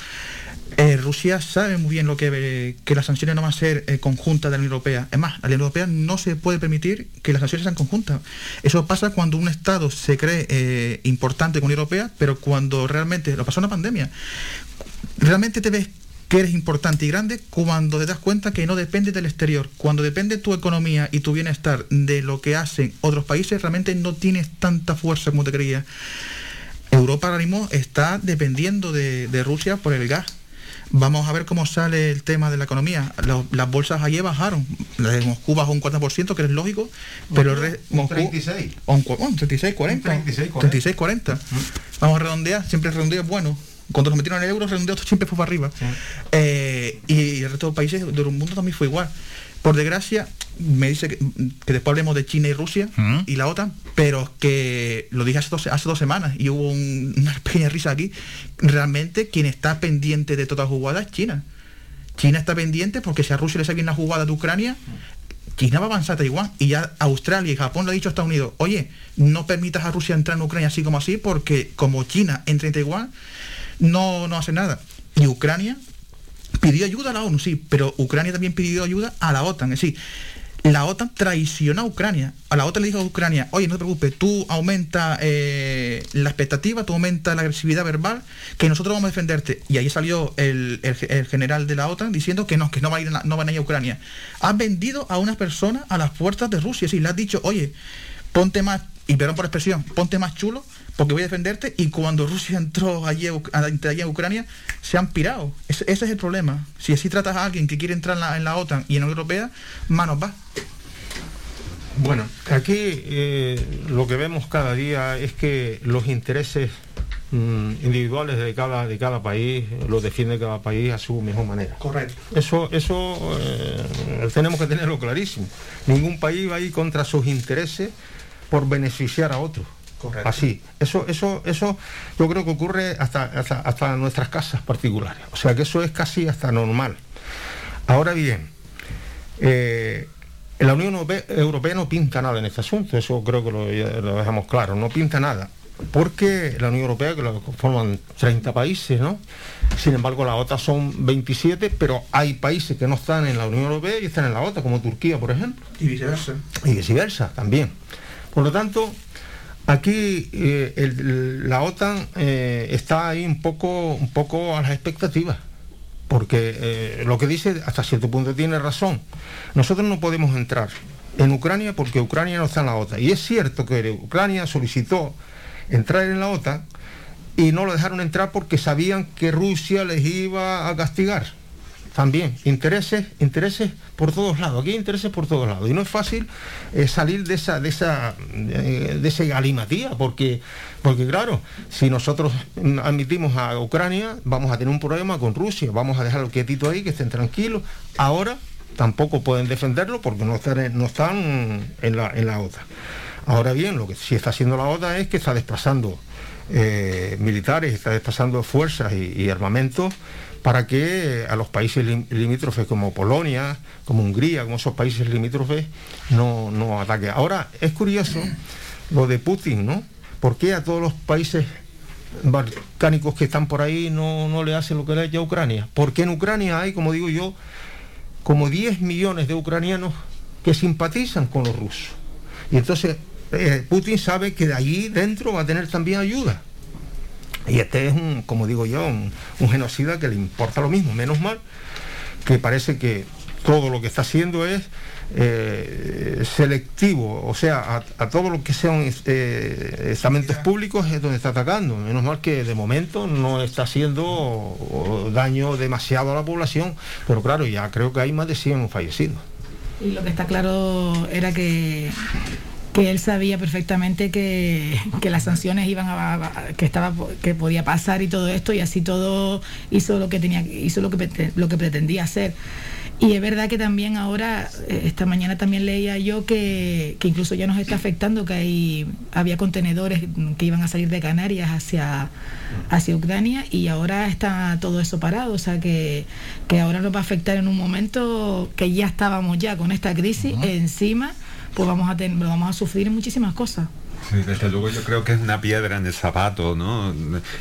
Eh, Rusia sabe muy bien lo que, eh, que las sanciones no van a ser eh, conjuntas de la Unión Europea. Es más, la Unión Europea no se puede permitir que las sanciones sean conjuntas. Eso pasa cuando un Estado se cree eh, importante con la Unión Europea, pero cuando realmente, lo pasó en la pandemia, realmente te ves que eres importante y grande cuando te das cuenta que no depende del exterior. Cuando depende tu economía y tu bienestar de lo que hacen otros países, realmente no tienes tanta fuerza como te creías. Europa ahora mismo está dependiendo de, de Rusia por el gas. Vamos a ver cómo sale el tema de la economía. Lo- las bolsas ayer bajaron. La de Moscú bajó un 4%, que es lógico, pero el re- un Moscú- 36. un, cu- oh, un 36, 40. 36, 40. 36, 40. Vamos a redondear, siempre el redondeo es bueno. Cuando nos metieron el euro, el redondeo siempre fue para arriba. Eh, y el resto de los países del mundo también fue igual. Por desgracia, me dice que, que después hablemos de China y Rusia y la OTAN, pero que lo dije hace dos, hace dos semanas y hubo un- una pequeña risa aquí. Realmente quien está pendiente de toda jugada es China. China está pendiente porque si a Rusia le bien la jugada de Ucrania, China va a avanzar a Taiwán y ya Australia y Japón le ha dicho a Estados Unidos, oye, no permitas a Rusia entrar en Ucrania así como así porque como China entra en Taiwán, no, no hace nada. Y Ucrania pidió ayuda a la ONU, sí, pero Ucrania también pidió ayuda a la OTAN. Es decir, la OTAN traicionó a Ucrania. A la OTAN le dijo a Ucrania, oye, no te preocupes, tú aumenta eh, la expectativa, tú aumenta la agresividad verbal, que nosotros vamos a defenderte. Y ahí salió el, general de la OTAN diciendo que no, que no, va a ir, no van a ir a Ucrania. Has vendido a una persona a las puertas de Rusia. Es le has dicho, oye, ponte más, y perdón por expresión, ponte más chulo porque voy a defenderte y cuando Rusia entró allí, allí en Ucrania se han pirado. Ese, es el problema. Si así tratas a alguien que quiere entrar en la, OTAN y en la Unión Europea, manos va. Bueno, aquí eh, lo que vemos cada día es que los intereses mm, individuales de cada, de cada país los defiende cada país a su mejor manera. Correcto. Eso, eso eh, tenemos que tenerlo clarísimo. Ningún país va a ir contra sus intereses por beneficiar a otros. Así. Eso, eso, eso yo creo que ocurre hasta, hasta, nuestras casas particulares. O sea que eso es casi hasta normal. Ahora bien, eh, la Unión Europea no pinta nada en este asunto, eso creo que lo, dejamos claro, no pinta nada. Porque la Unión Europea, que lo forman 30 países, ¿no? Sin embargo, la OTAN son 27, pero hay países que no están en la Unión Europea y están en la OTAN, como Turquía, por ejemplo. Y viceversa. Y viceversa, también. Por lo tanto, Aquí eh, la OTAN eh, está ahí un poco, un poco a las expectativas, porque eh, lo que dice hasta cierto punto tiene razón. Nosotros no podemos entrar en Ucrania porque Ucrania no está en la OTAN. Y es cierto que Ucrania solicitó entrar en la OTAN y no lo dejaron entrar porque sabían que Rusia les iba a castigar también intereses, intereses por todos lados. Aquí hay intereses por todos lados. Y no es fácil eh, salir de esa, de esa, eh, de ese galimatía, porque, porque claro, si nosotros admitimos a Ucrania, vamos a tener un problema con Rusia, vamos a dejarlo quietito ahí, que estén tranquilos. Ahora tampoco pueden defenderlo porque no están, no están en, la, en la. Ahora bien, lo que sí está haciendo la OTAN es que está desplazando eh, militares, está desplazando fuerzas y, y armamentos para que a los países limítrofes como Polonia, como Hungría, como esos países limítrofes, no, no ataquen. Ahora, es curioso lo de Putin, ¿no? ¿Por qué a todos los países balcánicos que están por ahí no, no le hacen lo que le ha a Ucrania? Porque en Ucrania hay, como digo yo, como 10 millones de ucranianos que simpatizan con los rusos. Y entonces eh, Putin sabe que de allí dentro va a tener también ayuda. Y este es un, como digo yo, un, genocida que le importa lo mismo, menos mal, que parece que todo lo que está haciendo es eh, selectivo, o sea, a, todo lo que sean eh, estamentos públicos es donde está atacando. Menos mal que de momento no está haciendo daño demasiado a la población, pero claro, ya creo que hay más de 100 fallecidos. Y lo que está claro era que que él sabía perfectamente que, las sanciones iban a, que estaba que podía pasar y todo esto y así todo hizo lo que tenía hizo lo que lo que pretendía hacer. Y es verdad que también ahora eh, esta mañana también leía yo que, incluso ya nos está afectando que hay había contenedores que iban a salir de Canarias hacia hacia Ucrania y ahora está todo eso parado. O sea que, que ahora nos va a afectar en un momento que ya estábamos ya con esta crisis encima pues vamos a, tener, vamos a sufrir muchísimas cosas. Sí, desde luego yo creo que es una piedra en el zapato, ¿no?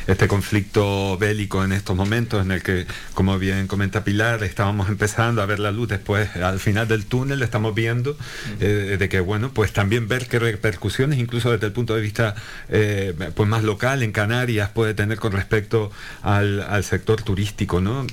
Este conflicto bélico en estos momentos en el que, como bien comenta Pilar, estábamos empezando a ver la luz después, al final del túnel estamos viendo eh, de que, bueno, pues también ver qué repercusiones, incluso desde el punto de vista eh, pues más local en Canarias, puede tener con respecto al, al sector turístico, ¿no?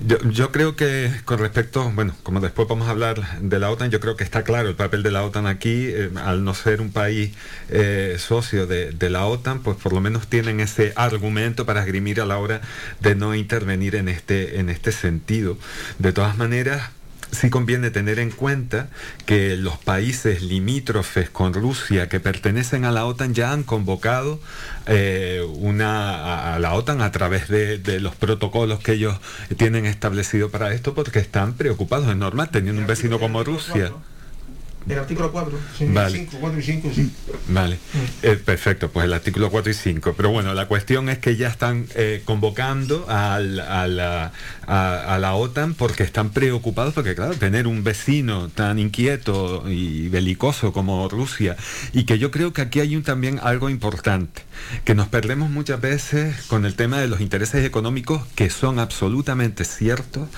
Mm, yo, creo que con respecto, bueno, como después vamos a hablar de la OTAN, yo creo que está claro el papel de la OTAN aquí, eh, al no ser un país eh, socio de, de, la OTAN, pues por lo menos tienen ese argumento para esgrimir a la hora de no intervenir en este, en este sentido. De todas maneras, sí conviene tener en cuenta que los países limítrofes con Rusia que pertenecen a la OTAN ya han convocado eh, una, a, la OTAN a través de, los protocolos que ellos tienen establecido para esto porque están preocupados, es normal, teniendo un vecino como Rusia. El artículo 4. Vale. 5, 4 y 5, sí. Vale, Eh, perfecto, pues el artículo 4 y 5. Pero bueno, la cuestión es que ya están eh, convocando al- a, la, a- a la OTAN porque están preocupados, porque claro, tener un vecino tan inquieto y belicoso como Rusia, y que yo creo que aquí hay un, también algo importante, que nos perdemos muchas veces con el tema de los intereses económicos, que son absolutamente ciertos,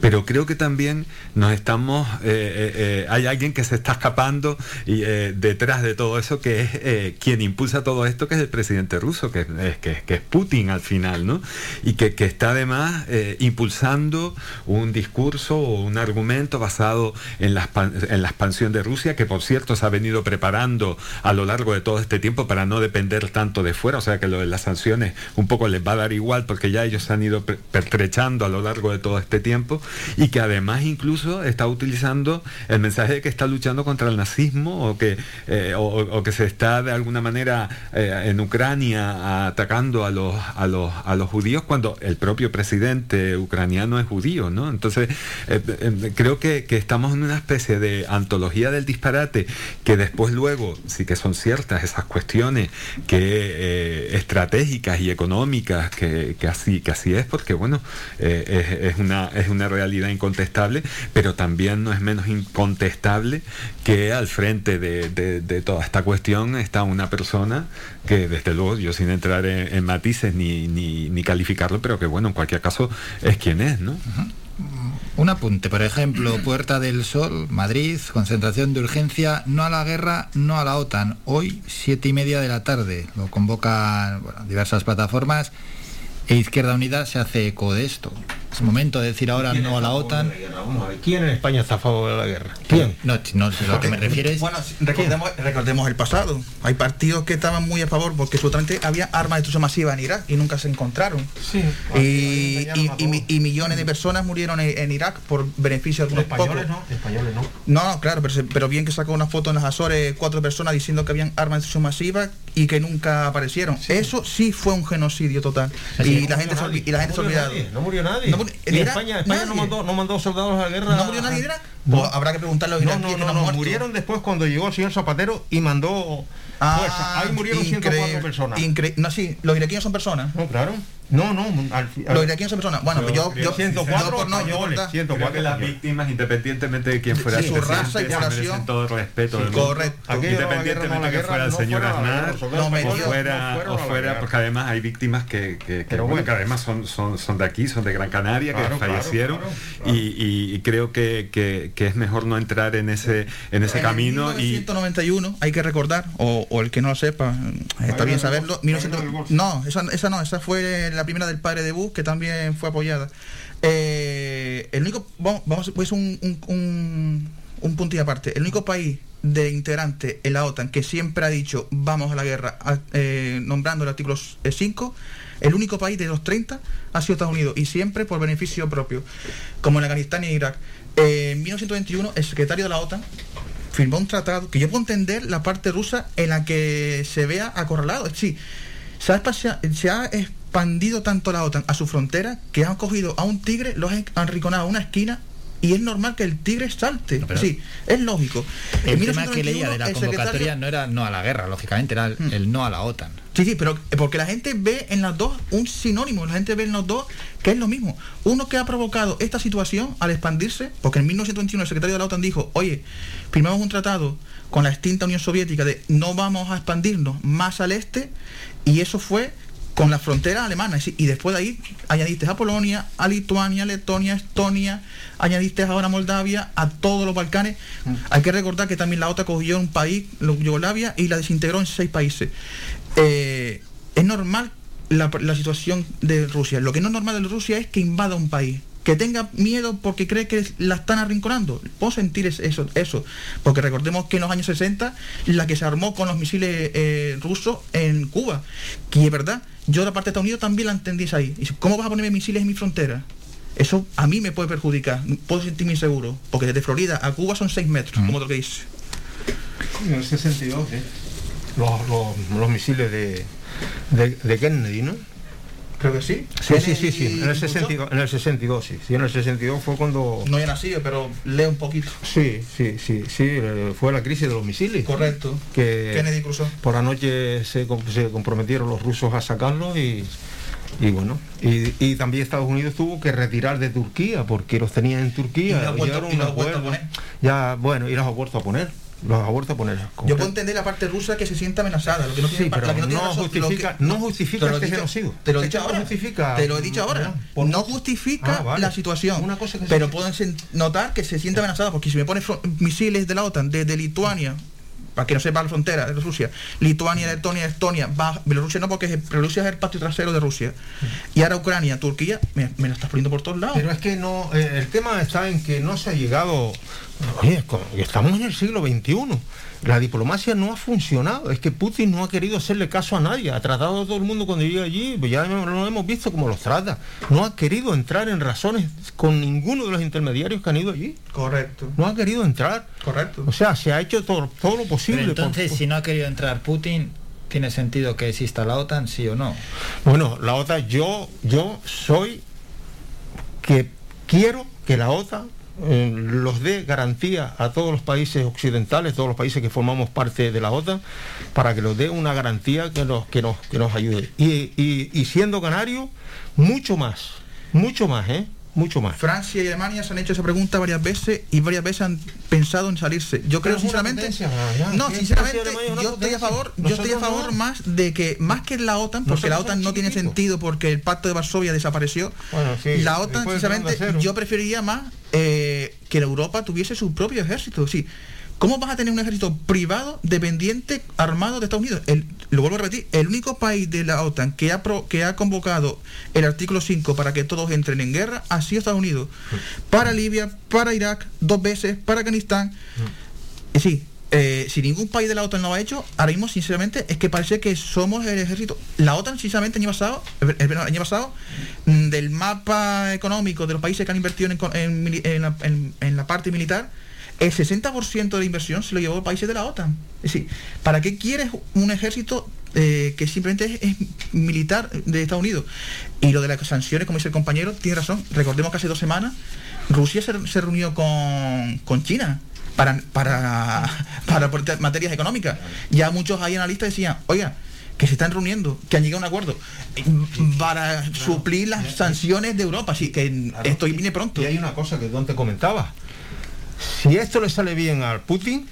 pero creo que también nos estamos, eh, hay alguien que se está escapando y eh, detrás de todo eso que es eh, quien impulsa todo esto, que es el presidente ruso, que es, que, es Putin al final, ¿no? Y que, que está además eh, impulsando un discurso o un argumento basado en la, en la expansión de Rusia, que por cierto se ha venido preparando a lo largo de todo este tiempo para no depender tanto de fuera, o sea que lo de las sanciones un poco les va a dar igual porque ya ellos se han ido pertrechando a lo largo de todo este tiempo y que además incluso está utilizando el mensaje de que está luchando contra el nazismo o que, eh, o, que se está de alguna manera eh, en Ucrania atacando a los, a, los, a los judíos cuando el propio presidente ucraniano es judío, ¿no? Entonces eh, creo que, estamos en una especie de antología del disparate que después luego sí que son ciertas esas cuestiones que estratégicas y económicas que, que así que así es porque bueno es una es una realidad incontestable pero también no es menos incontestable que al frente de, de- de toda esta cuestión está una persona que desde luego yo sin entrar en, en matices ni, ni, ni calificarlo pero que bueno en cualquier caso es quien es no Un apunte, por ejemplo, Puerta del Sol, Madrid, concentración de urgencia, no a la guerra, no a la OTAN. Hoy, siete y media de la tarde. Lo convocan bueno, diversas plataformas e Izquierda Unida se hace eco de esto. Es momento de decir ahora no a la OTAN. Vamos a ver, ¿quién en España está a favor de la guerra? ¿Quién? No, no, si lo que me refiero es... Bueno, recordemos, recordemos el pasado. Hay partidos que estaban muy a favor porque absolutamente había armas de destrucción masiva en Irak y nunca se encontraron. Sí. Y, y- y mi- y millones de personas murieron en, en Irak por beneficio de algunos Españoles pocos. no, españoles no. No, claro, pero, bien que sacó una foto en las Azores cuatro personas diciendo que habían armas de destrucción masiva y que nunca aparecieron. Eso sí fue un genocidio total. Sí, y, no la gente nadie, y la gente no se olvidado. nadie, no murió nadie. No murió- en España, España no mandó, no mandó soldados a la guerra. ¿No murió nadie en Irak? No. Pues habrá que preguntarle a los No, iraquíes no, que no, no han no, muerto. murieron después cuando llegó el señor Zapatero y mandó Ah, fuerza. Ahí murieron increíble, 104 personas. incre- no, sí, los iraquíes son personas. No, claro. No, no, al, al- Los iraquíes son personas. Bueno, pues yo, yo, 104 yo por no, yo por españoles, dar- 104 Creo que las víctimas, independientemente de quién fuera Sí, su raza y se población. merecen todo el respeto Sí, del mundo. correcto. De Independientemente no, la que fuera el no señor Aznar No, o dio- fuera, no o fuera porque además hay víctimas que, que, que, Pero bueno, bueno. que además son, son, son de aquí, son de Gran Canaria, Claro, que claro, fallecieron claro, claro. Y, y- y creo que, que, que es mejor no entrar en ese, en ese En camino el y 1991, hay que recordar, o, o el que no lo sepa, está bien saberlo. 1900 no, esa, esa no, esa fue la primera del padre de Bush, que también fue apoyada. Eh, el único, vamos, vamos pues un, un, un, un punto y aparte, el único país de integrante en la OTAN que siempre ha dicho vamos a la guerra, a- eh, nombrando el artículo 5, el único país de los 30 ha sido Estados Unidos y siempre por beneficio propio, como en Afganistán y Irak. Eh, en 1921, el secretario de la OTAN firmó un tratado que yo puedo entender la parte rusa en la que se vea acorralado. Es decir, se ha, se ha expandido tanto la OTAN a su frontera que han cogido a un tigre, lo han arrinconado a una esquina y es normal que el tigre salte. sí, es lógico. El tema que leía de la 1921, el convocatoria secretario- no era no a la guerra, lógicamente, era el, el no a la OTAN. Sí, sí, pero porque la gente ve en las dos un sinónimo, la gente ve en los dos que es lo mismo. Uno que ha provocado esta situación al expandirse, porque en 1921 el secretario de la OTAN dijo, oye, firmamos un tratado con la extinta Unión Soviética de no vamos a expandirnos más al este, y eso fue con la frontera alemana. Y después de ahí añadiste a Polonia, a Lituania, Letonia, Estonia, añadiste ahora a Moldavia, a todos los Balcanes. Hay que recordar que también la OTAN cogió un país, Yugoslavia, y la desintegró en seis países. Eh, es normal la, la situación de Rusia. Lo que no es normal de Rusia es que invada un país. Que tenga miedo porque cree que la están arrinconando. Puedo sentir es- eso, eso. Porque recordemos que en los años 60, la que se armó con los misiles eh, rusos en Cuba. Que es verdad, yo de la parte de Estados Unidos también la entendí ahí. Dice, ¿Cómo vas a ponerme misiles en mi frontera? Eso a mí me puede perjudicar. Puedo sentirme inseguro. Porque desde Florida a Cuba son 6 metros, como lo que dice. En el 62, ¿eh? Los, los, los misiles de, de, de Kennedy, ¿no? Creo que sí. Sí, sí, sí, sí. En el 62, en el 62 sí. Sí, en el 62 fue cuando... No había nacido, pero lee un poquito. Sí, sí, sí, sí. eh, Fue la crisis de los misiles. Correcto. Que Kennedy cruzó. por la noche se, se comprometieron los rusos a sacarlos y, y bueno. Y, y también Estados Unidos tuvo que retirar de Turquía porque los tenían en Turquía. Y los vuelto- y los a poner. Ya, bueno, y los ha vuelto a poner. Los ha vuelto a poner. Yo puedo entender la parte rusa que se siente amenazada, lo que no Sí, tiene, pero la que no tiene no razón, justifica- que- no justifica te lo he este dicho- genocidio. Te lo he Es que dicho no ahora. justifica- Te lo he dicho ahora. No justifica Ah, vale. la situación. Una cosa que se- pero pueden notar que se siente amenazada porque si me pone fro- misiles de la OTAN desde Lituania para que no sepa la frontera de Rusia, Lituania, Letonia, Estonia, Bielorrusia no porque Bielorrusia es el patio trasero de Rusia, y ahora Ucrania, Turquía, me, me lo estás poniendo por todos lados. Pero es que no, eh, el tema está en que no se ha llegado. Oye, estamos en el siglo XXI. La diplomacia no ha funcionado. Es que Putin no ha querido hacerle caso a nadie. Ha tratado a todo el mundo cuando llega allí. pues ya lo hemos visto como los trata. No ha querido entrar en razones con ninguno de los intermediarios que han ido allí. Correcto. No ha querido entrar. Correcto. O sea, se ha hecho todo, todo lo Pero posible. por- entonces, si no ha querido entrar Putin, ¿tiene sentido que exista la OTAN, sí o no? Bueno, la OTAN, yo, yo soy que quiero que la OTAN eh, los dé garantía a todos los países occidentales, todos los países que formamos parte de la OTAN, para que nos dé una garantía que nos, que nos, que nos ayude. Y, y- y siendo canario, mucho más, mucho más, ¿eh? Mucho más. Francia y Alemania se han hecho esa pregunta varias veces y varias veces han pensado en salirse. Yo creo sinceramente, no, sinceramente, yo estoy a favor, yo estoy a favor no. más de que más que la OTAN, porque la OTAN no tiene sentido porque el Pacto de Varsovia desapareció. Bueno, sí, la OTAN, sinceramente, yo preferiría más eh, que Europa tuviese su propio ejército. Sí. ¿Cómo vas a tener un ejército privado, dependiente, armado de Estados Unidos? El- lo vuelvo a repetir, el único país de la OTAN que ha, pro- que ha convocado el artículo 5 para que todos entren en guerra ha sido Estados Unidos. Para Libia, para Irak, dos veces, para Afganistán. Es decir, eh, si ningún país de la OTAN lo ha hecho, ahora mismo, sinceramente, es que parece que somos el ejército. La OTAN, sinceramente, el año pasado, el, año pasado, mm, del mapa económico de los países que han invertido en, en en la, en- en la parte militar, el 60% de la inversión se lo llevó países de la OTAN. Es decir, ¿para qué quieres un ejército eh, que simplemente es, es militar de Estados Unidos? Y lo de las sanciones, como dice el compañero, tiene razón. Recordemos que hace dos semanas Rusia se, se reunió con, con China para, para, para materias económicas. Ya muchos ahí analistas decían, oiga, que se están reuniendo, que han llegado a un acuerdo para suplir las sanciones de Europa. Así que esto viene pronto. Y hay una cosa que Don te comentaba. Si esto le sale bien al Putin,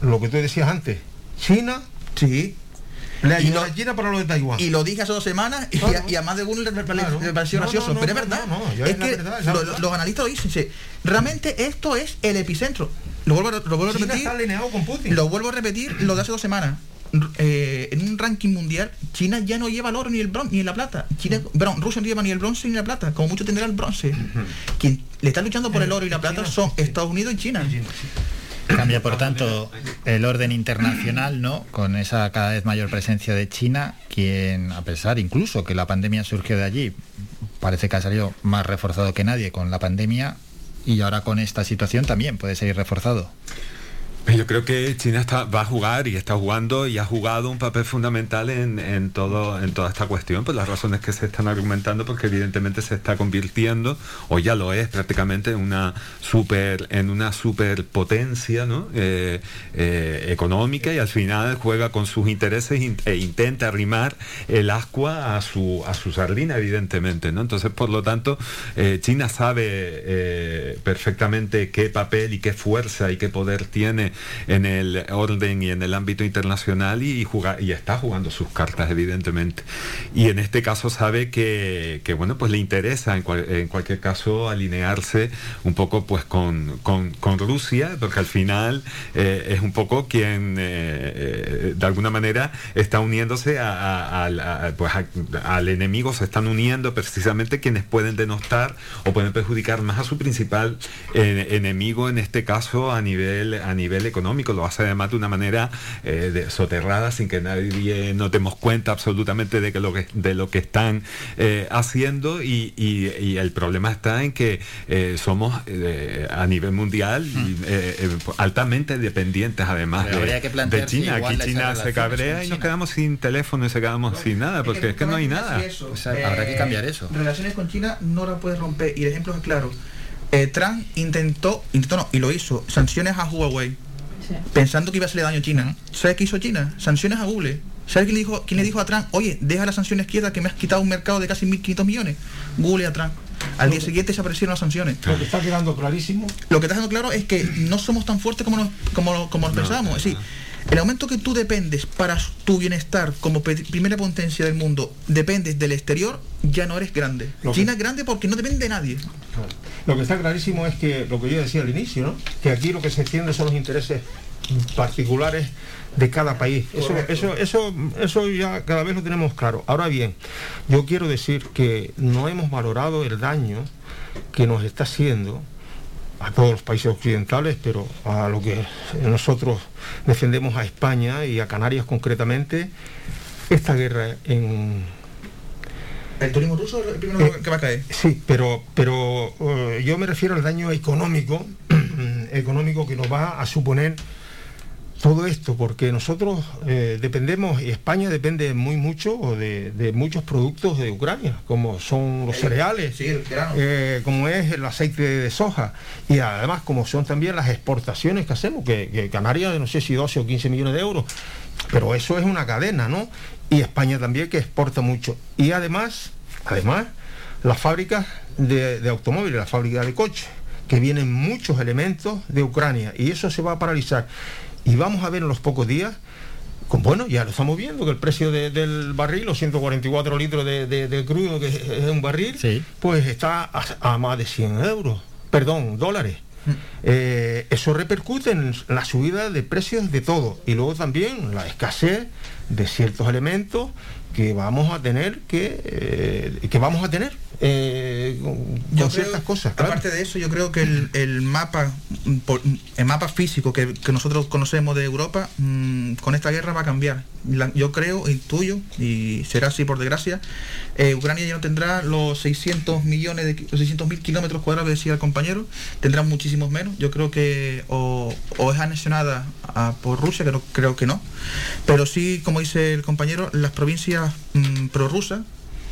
lo que tú decías antes, China, sí, le lo- a China para lo de Taiwán. Y lo dije hace dos semanas y, Claro. a, y a más de uno le, pareció No, gracioso. no, pero es verdad. no, no, ya es que verdad, es la lo- verdad. los analistas lo dicen. sí. Realmente esto es el epicentro. Lo vuelvo, a- lo vuelvo a China repetir. está alineado con Putin. Lo vuelvo a repetir lo de hace dos semanas. Eh, en un ranking mundial, China ya no lleva el oro ni el bronce ni la plata. China, perdón, Rusia no lleva ni el bronce ni la plata. Como mucho tendrá el bronce. Quien le está luchando por el oro y la plata son Estados Unidos y China. Cambia, por tanto, el orden internacional, ¿no? Con esa cada vez mayor presencia de China, quien, a pesar incluso que la pandemia surgió de allí, parece que ha salido más reforzado que nadie con la pandemia y ahora con esta situación también puede seguir reforzado. Yo creo que China está, va a jugar y está jugando y ha jugado un papel fundamental en, en todo, en toda esta cuestión, por las razones que se están argumentando, porque evidentemente se está convirtiendo, o ya lo es prácticamente, en una super, en una superpotencia ¿no? Eh, eh, económica y al final juega con sus intereses in- e intenta arrimar el ascua a su, a su sardina, evidentemente. ¿no? Entonces, por lo tanto, eh, China sabe perfectamente qué papel y qué fuerza y qué poder tiene en el orden y en el ámbito internacional y, juega- y está jugando sus cartas, evidentemente. Y en este caso sabe que, que, bueno, pues le interesa en, cual- en cualquier caso alinearse un poco pues con, con- Rusia, porque al final eh, es un poco quien eh, eh, de alguna manera está uniéndose a- a- pues al enemigo, se están uniendo precisamente quienes pueden denostar o pueden perjudicar más a su principal enemigo, en este caso a nivel, a nivel nivel económico, lo hace además de una manera eh, soterrada sin que nadie nos demos cuenta absolutamente de, que lo, que, de lo que están eh, haciendo y, el problema está en que eh, somos a nivel mundial mm. altamente dependientes además de, China. Aquí China se cabrea y nos quedamos sin teléfono y se quedamos sin nada, porque es que no hay nada. habrá que cambiar eso. Relaciones con China no la puedes romper y el ejemplo es claro. Trump intentó, intentó no, y lo hizo, sanciones a Huawei pensando que iba a hacerle daño a China. ¿Sabes qué hizo China? Sanciones a Google. ¿Sabes quién le dijo, quién le dijo a Trump, oye, deja las sanciones quietas que me has quitado un mercado de casi 1.500 millones? Google a Trump. Al día siguiente se aparecieron las sanciones. Lo que está quedando clarísimo. Lo que está quedando claro es que no somos tan fuertes como nos, como, como pensábamos. Es decir, el aumento que tú dependes para tu bienestar como primera potencia del mundo, dependes del exterior, ya no eres grande. China es grande porque no depende de nadie. Lo que está clarísimo es que lo que yo decía al inicio, ¿no? que aquí lo que se extiende son los intereses particulares de cada país. Eso, eso, eso, eso ya cada vez lo tenemos claro. Ahora bien, yo quiero decir que no hemos valorado el daño que nos está haciendo a todos los países occidentales, pero a lo que nosotros defendemos a España y a Canarias concretamente, esta guerra en... ¿El turismo ruso es el primero eh, que va a caer? Sí, pero, pero eh, yo me refiero al daño económico, económico que nos va a suponer todo esto, porque nosotros eh, dependemos, y España depende muy mucho de, muchos productos de Ucrania, como son los cereales, eh, como es el aceite de soja, y además como son también las exportaciones que hacemos, que, que Canarias no sé si 12 o 15 millones de euros, pero eso es una cadena, ¿no? Y España también que exporta mucho. Y además, además, las fábricas de, de automóviles, las fábricas de coches, que vienen muchos elementos de Ucrania, y eso se va a paralizar y vamos a ver en los pocos días, con, bueno, ya lo estamos viendo, que el precio del barril, los 144 litros de, crudo, que es un barril, pues está a, más de 100 euros, perdón, dólares. Eh, eso repercute en la subida de precios de todo y luego también la escasez de ciertos elementos que vamos a tener que, eh, que vamos a tener eh, con, ciertas cosas. Aparte de eso, yo creo que el, mapa el mapa físico que, nosotros conocemos de Europa mm, con esta guerra va a cambiar. yo creo, intuyo, y será así por desgracia, eh, Ucrania ya no tendrá los 600 millones de 600 mil kilómetros cuadrados decía el compañero, tendrá muchísimos menos. Yo creo que o, es anexionada por Rusia, que no, creo que no, pero sí, como dice el compañero, las provincias mm, prorrusas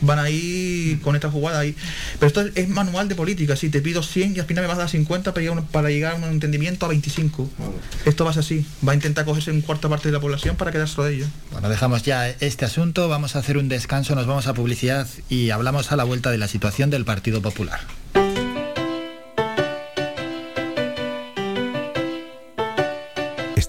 van a ir con esta jugada ahí. Pero esto es manual de política, si te pido 100 y al final me vas a dar 50 para llegar, para llegar a un entendimiento a 25. Esto va a ser así, va a intentar cogerse un cuarta parte de la población para quedarse de ellos. Bueno, dejamos ya este asunto, vamos a hacer un descanso, nos vamos a publicidad y hablamos a la vuelta de la situación del Partido Popular.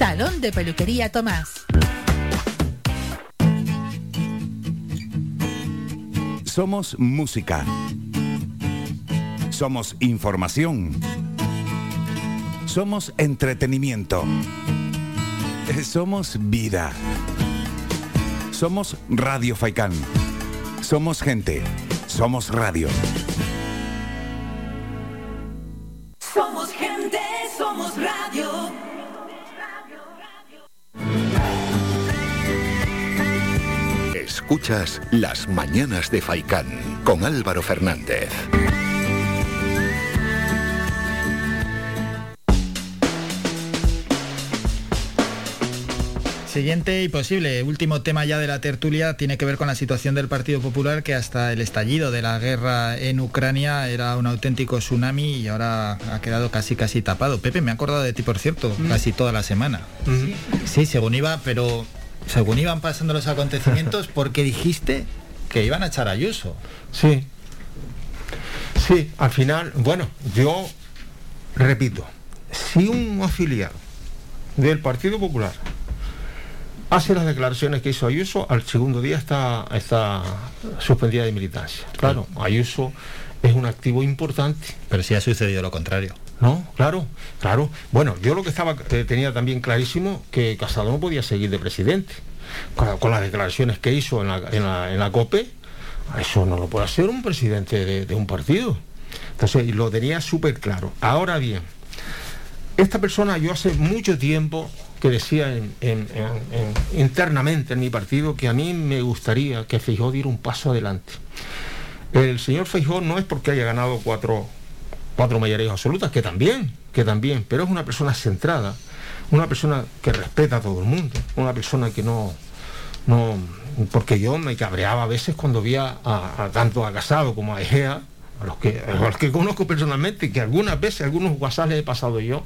Salón de Peluquería Tomás. Somos música. Somos información. Somos entretenimiento. Eh, Somos vida. Somos Radio Faicán. Somos gente. Somos radio. Escuchas Las Mañanas de Faicán con Álvaro Fernández. Siguiente y posible, último tema ya de la tertulia tiene que ver con la situación del Partido Popular que hasta el estallido de la guerra en Ucrania era un auténtico tsunami y ahora ha quedado casi casi tapado. Pepe, me he acordado de ti por cierto, casi toda la semana. Sí, según iba, pero según iban pasando los acontecimientos porque dijiste que iban a echar a Ayuso. Sí. Sí, al final, bueno, yo repito, si un afiliado del Partido Popular hace las declaraciones que hizo Ayuso, al segundo día está, está suspendida de militancia. Claro, Ayuso es un activo importante. Pero sí ha sucedido lo contrario. No, claro, claro. Bueno, yo lo que estaba eh, tenía también clarísimo que Casado no podía seguir de presidente. Con, con las declaraciones que hizo en la, en la, en la COPE, eso no lo puede hacer un presidente de, de un partido. Entonces, y lo tenía súper claro. Ahora bien, esta persona yo hace mucho tiempo que decía en- en- en- en- internamente en mi partido que a mí me gustaría que Feijóo diera un paso adelante. El señor Feijóo no es porque haya ganado cuatro, cuatro mayorías absolutas, que también, que también, pero es una persona centrada, una persona que respeta a todo el mundo, una persona que no, no, porque yo me cabreaba a veces cuando veía a, a tanto a Casado como a Egea, a los que, a los que conozco personalmente, que algunas veces, algunos WhatsApp les he pasado yo,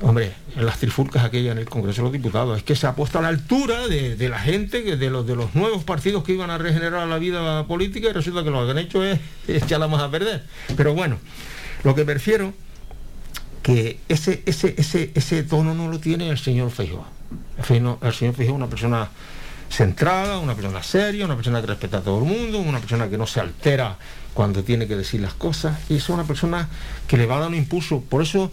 hombre, en las trifulcas aquellas en el Congreso de los Diputados, es que se ha puesto a la altura de, la gente, de los, de los nuevos partidos que iban a regenerar la vida política y resulta que lo que han hecho es echarla más a perder. Pero bueno, lo que prefiero que ese, ese, ese, ese tono no lo tiene el señor Feijóo. El señor Feijóo es una persona centrada, una persona seria, una persona que respeta a todo el mundo, una persona que no se altera cuando tiene que decir las cosas, y es una persona que le va a dar un impulso. Por eso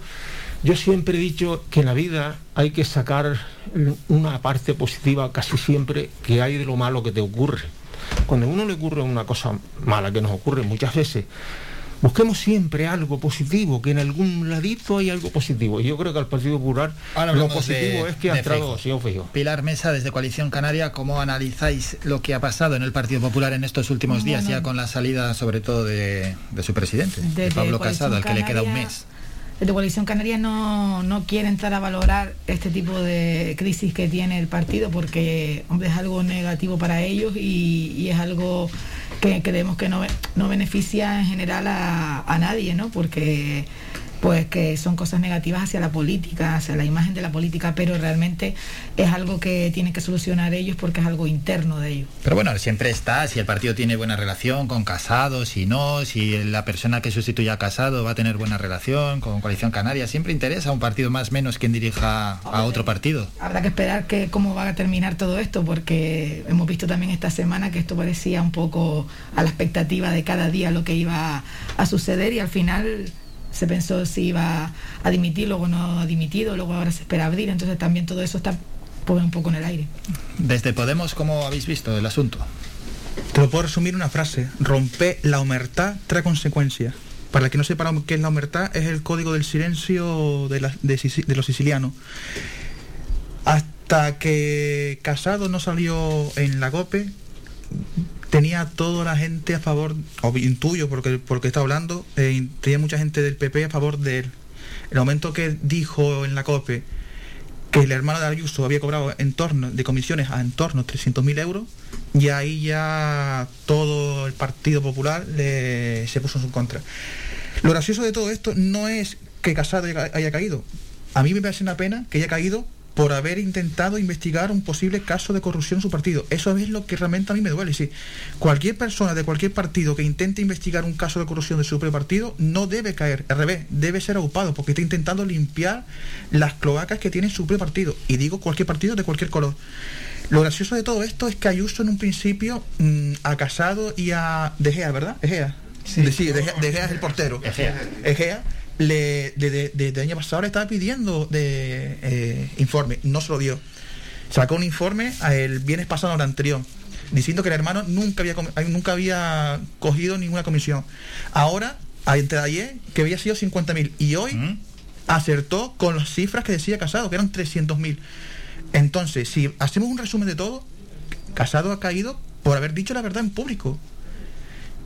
yo siempre he dicho que en la vida hay que sacar una parte positiva casi siempre que hay de lo malo que te ocurre. Cuando a uno le ocurre una cosa mala que nos ocurre muchas veces, busquemos siempre algo positivo, que en algún ladito hay algo positivo. Y yo creo que al Partido Popular Ahora lo positivo de- es que ha entrado Feijóo. el señor Feijóo. Pilar Mesa, desde Coalición Canaria, ¿cómo analizáis lo que ha pasado en el Partido Popular en estos últimos días, Bueno. ya con la salida sobre todo de, de su presidente, de Pablo Casado, al que le queda un mes? Desde Coalición Canaria no, no quiere entrar a valorar este tipo de crisis que tiene el partido porque hombre, es algo negativo para ellos y, y es algo que creemos que no, no beneficia en general a, a nadie, ¿no? Porque pues que son cosas negativas hacia la política, hacia la imagen de la política, pero realmente es algo que tienen que solucionar ellos porque es algo interno de ellos. Pero bueno, siempre está, si el partido tiene buena relación con Casado, si no, si la persona que sustituya a Casado va a tener buena relación con Coalición Canaria, siempre interesa a un partido más menos quien dirija a otro partido. Habrá que esperar que cómo va a terminar todo esto, porque hemos visto también esta semana que esto parecía un poco a la expectativa de cada día lo que iba a suceder y al final se pensó si iba a dimitir, luego no ha dimitido, luego ahora se espera abrir, entonces también todo eso está pues, un poco en el aire. Desde Podemos, ¿cómo habéis visto el asunto? Te lo puedo resumir en una frase. Romper la humertad trae consecuencias. Para el que no sepa lo que es la humertad, es el código del silencio de, la- de los sicilianos. Hasta que Casado no salió en la COPE, tenía toda la gente a favor, o intuyo porque, porque está hablando, eh, tenía mucha gente del PP a favor de él. El momento que dijo en la COPE que el hermano de Ayuso había cobrado en torno de comisiones a en torno a 300.000 euros y ahí ya todo el Partido Popular le, se puso en su contra. Lo gracioso de todo esto no es que Casado haya, haya caído. A mí me parece una pena que haya caído por haber intentado investigar un posible caso de corrupción en su partido. Eso es lo que realmente a mí me duele. Si cualquier persona de cualquier partido que intente investigar un caso de corrupción de su propio partido no debe caer, al revés, debe ser ocupado porque está intentando limpiar las cloacas que tiene su propio partido. Y digo cualquier partido de cualquier color. Lo gracioso de todo esto es que Ayuso en un principio mm, a Casado y a De Gea, ¿verdad? Egea. Sí, sí de, Gea, de Gea es el portero. Egea. Egea le, de, de, de, de año pasado le estaba pidiendo de eh, informe, no se lo dio. Sacó un informe el viernes pasado, el anterior, diciendo que el hermano nunca había, nunca había cogido ninguna comisión. Ahora, entre ayer, que había sido 50.000 y hoy acertó con las cifras que decía Casado, que eran 300.000. Entonces, si hacemos un resumen de todo, Casado ha caído por haber dicho la verdad en público.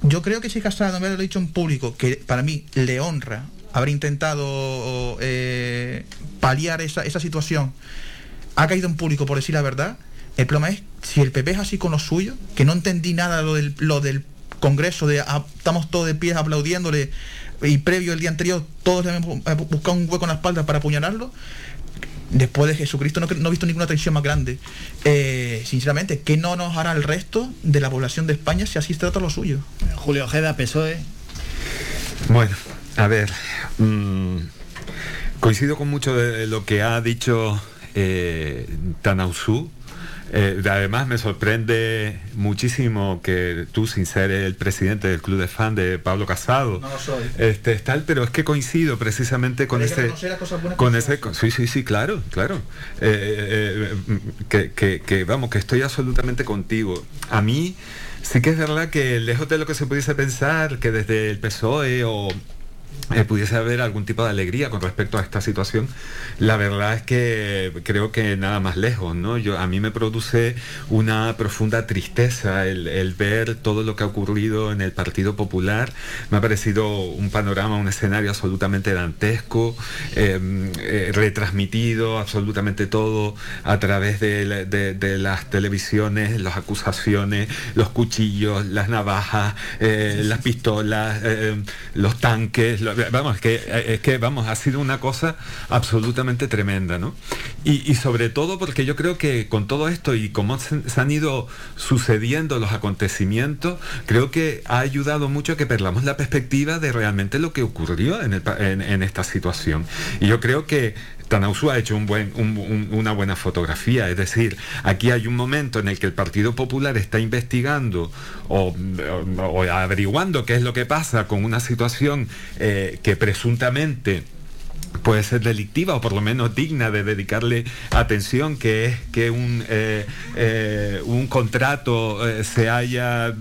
Yo creo que si Casado me lo dicho en público, que para mí le honra haber intentado eh, paliar esa, esa situación, ha caído en público por decir la verdad. El problema es si el PP es así con lo suyo, que no entendí nada lo del, lo del Congreso, de ah, estamos todos de pies aplaudiéndole y previo el día anterior todos le habían bu- buscado un hueco en la espalda para apuñalarlo. Después de Jesucristo no, no he visto ninguna traición más grande. Eh, sinceramente, ¿qué no nos hará el resto de la población de España si así se trata lo suyo? Julio Ojeda, PSOE. Bueno, a ver, mm, coincido con mucho de lo que ha dicho eh, Tanausú. Eh, además me sorprende muchísimo que tú, sin ser el presidente del club de fan de Pablo Casado, No lo soy. este, tal, pero es que coincido precisamente con ese, con ese, sí, sí, sí, claro, claro, Eh, eh, eh, que, que- que, vamos, que estoy absolutamente contigo. A mí sí que es verdad que lejos de lo que se pudiese pensar, que desde el PSOE o eh, pudiese haber algún tipo de alegría con respecto a esta situación. La verdad es que creo que nada más lejos, ¿no? Yo, a mí me produce una profunda tristeza el, el ver todo lo que ha ocurrido en el Partido Popular. Me ha parecido un panorama, un escenario absolutamente dantesco, eh, eh, retransmitido absolutamente todo a través de, la- de- de las televisiones, las acusaciones, los cuchillos, las navajas, eh, las pistolas, los tanques, vamos, es que, eh, es que vamos, ha sido una cosa absolutamente tremenda, ¿no? Y, sobre todo porque yo creo que con todo esto y cómo se, han ido sucediendo los acontecimientos, creo que ha ayudado mucho a que perdamos la perspectiva de realmente lo que ocurrió en, esta situación. Y yo creo que Tanausu ha hecho una buena fotografía, es decir, aquí hay un momento en el que el Partido Popular está investigando o, o- o averiguando qué es lo que pasa con una situación eh, que presuntamente puede ser delictiva o por lo menos digna de dedicarle atención, que es que un, eh, eh, un contrato eh, se haya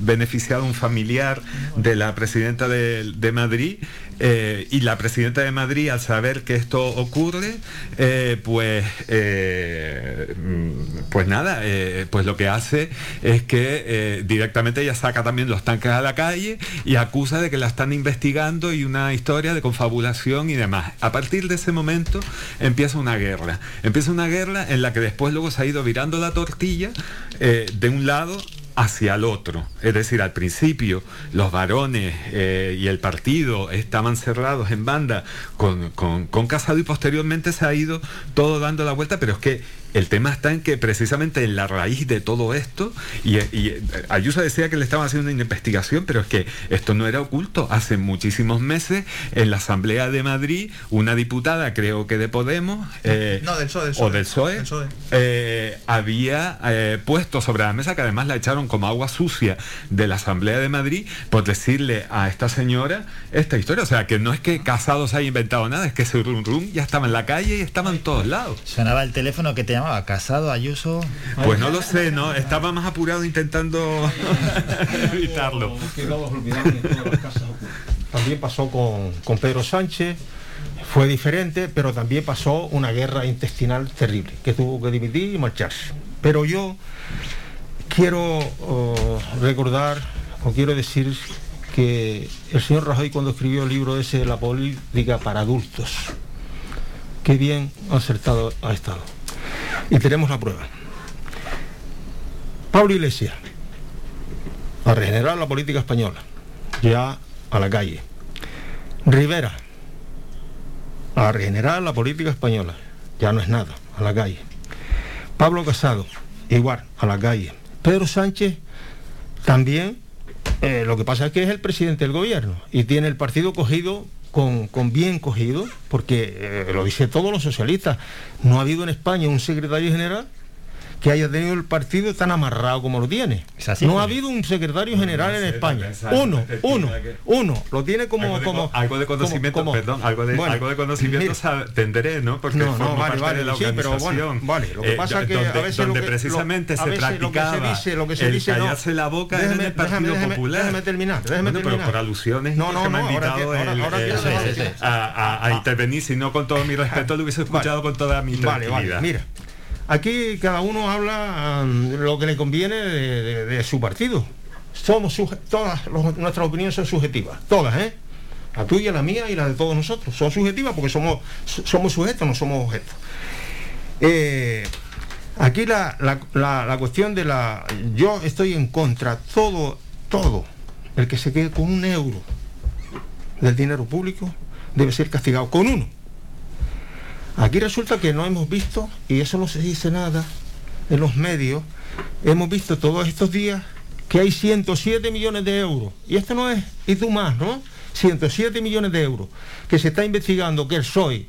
beneficiado un familiar de la presidenta de, de Madrid. Eh, y la presidenta de Madrid, al saber que esto ocurre, eh, pues, eh, mm, pues nada, pues lo que hace es que directamente ella saca también los tanques a la calle y acusa de que la están investigando y una historia de confabulación y demás. A partir de ese momento empieza una guerra. Empieza una guerra en la que después luego se ha ido virando la tortilla de un lado hacia el otro. Es decir, al principio los varones eh, y el partido estaban cerrados en banda con, con, con Casado y posteriormente se ha ido todo dando la vuelta, pero es que el tema está en que precisamente en la raíz de todo esto, y, y, eh, Ayuso decía que le estaban haciendo una investigación, pero es que esto no era oculto. Hace muchísimos meses en la Asamblea de Madrid, una diputada, creo que de Podemos, eh, No, del PSOE, del o PSOE. del PSOE, Del PSOE. eh, había eh, puesto sobre la mesa, que además la echaron como agua sucia de la Asamblea de Madrid, por decirle a esta señora esta historia. O sea, que no es que Casado se haya inventado nada, es que ese rum rum ya estaba en la calle y estaba en todos lados. Sonaba el teléfono que te llamaba, Casado, Ayuso. Pues no lo sé, ¿no? Estaba más apurado intentando evitarlo. También pasó con, con Pedro Sánchez, fue diferente, pero también pasó una guerra intestinal terrible, que tuvo que dividir y marcharse. Pero yo quiero oh, recordar, o quiero decir que el señor Rajoy cuando escribió el libro ese de la política para adultos, qué bien acertado ha estado. Y tenemos la prueba. Pablo Iglesias, a regenerar la política española, ya a la calle. Rivera, a regenerar la política española, ya no es nada, a la calle. Pablo Casado, igual, a la calle. Pedro Sánchez, también, eh, lo que pasa es que es el presidente del gobierno y tiene el partido cogido con, con bien cogido, porque eh, lo dice todos los socialistas, no ha habido en España un secretario general que haya tenido el partido tan amarrado como lo tiene. no ha habido un secretario general en España. Uno, uno, uno. Lo tiene como... Algo de, como, algo de conocimiento, como- perdón, algo de, Bueno, algo de conocimiento mira. sabe- tendré, ¿no? Porque No, no, formo vale, parte vale, de la sí, pero bueno, vale, lo que eh, pasa es que donde, a veces donde lo que- precisamente lo- se veces lo que se practicaba dice- lo que se el dice, no. callarse la boca Déjame- en el Partido Popular. déjame terminar, déjame Bueno, pero terminar. por alusiones No, que no, me ha invitado a, intervenir, si no con todo mi respeto lo hubiese escuchado con toda mi tranquilidad. vale, mira. Aquí cada uno habla mm, lo que le conviene de, su partido. Somos todas nuestras opiniones son subjetivas, todas, ¿eh? La tuya, la mía y la de todos nosotros. Son subjetivas porque somos, so- somos sujetos, no somos objetos. Eh, aquí la- la- la cuestión de la... Yo estoy en contra, todo, todo, el que se quede con un euro del dinero público debe ser castigado con uno. Aquí resulta que no hemos visto, y eso no se dice nada en los medios, hemos visto todos estos días que hay 107 millones de euros. Y esto no es, y tú más, ¿no? 107 millones de euros que se está investigando que el PSOE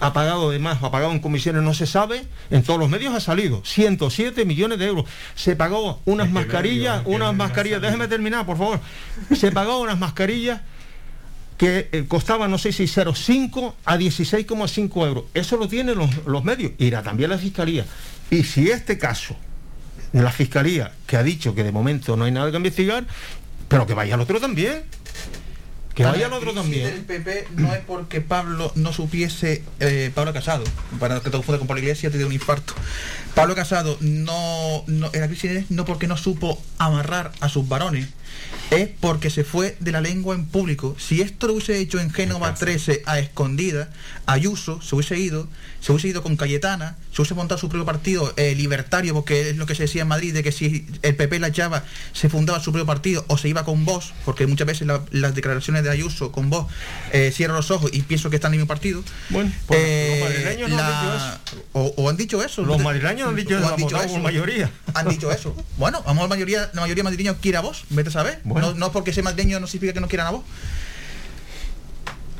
ha pagado de más o ha pagado en comisiones, no se sabe, en todos los medios ha salido. 107 millones de euros. Se pagó unas mascarillas, unas mascarillas, déjeme terminar, por favor. Se pagó unas mascarillas que eh, costaban, no sé si 0,5 a 16,5 euros. Eso lo tienen los, los medios. Irá también la Fiscalía. Y si este caso la Fiscalía, que ha dicho que de momento no hay nada que investigar, pero que vaya al otro también. Que vaya al otro El también. PP no es porque Pablo no supiese, eh, Pablo Casado, para que te confundas con Pablo Iglesias, te dio un infarto. Pablo Casado no, no era crisis no porque no supo amarrar a sus varones, es porque se fue de la lengua en público. Si esto lo hubiese hecho en Génova 13 a escondida, Ayuso se hubiese ido, se hubiese ido con Cayetana, se hubiese montado su propio partido eh, libertario, porque es lo que se decía en Madrid, de que si el PP la echaba, se fundaba su propio partido o se iba con vos, porque muchas veces la- las declaraciones de Ayuso con vos eh, cierro los ojos y pienso que están en mi partido. Bueno, pues Eh, los madrileños no han la- dicho O, o han dicho eso. Los madrileños han dicho eso, por mayoría. Han dicho eso. Bueno, vamos la mayoría, la mayoría madrileños quiere a vos, vete a saber. No, no porque sea madrileño no significa que no quieran a vos.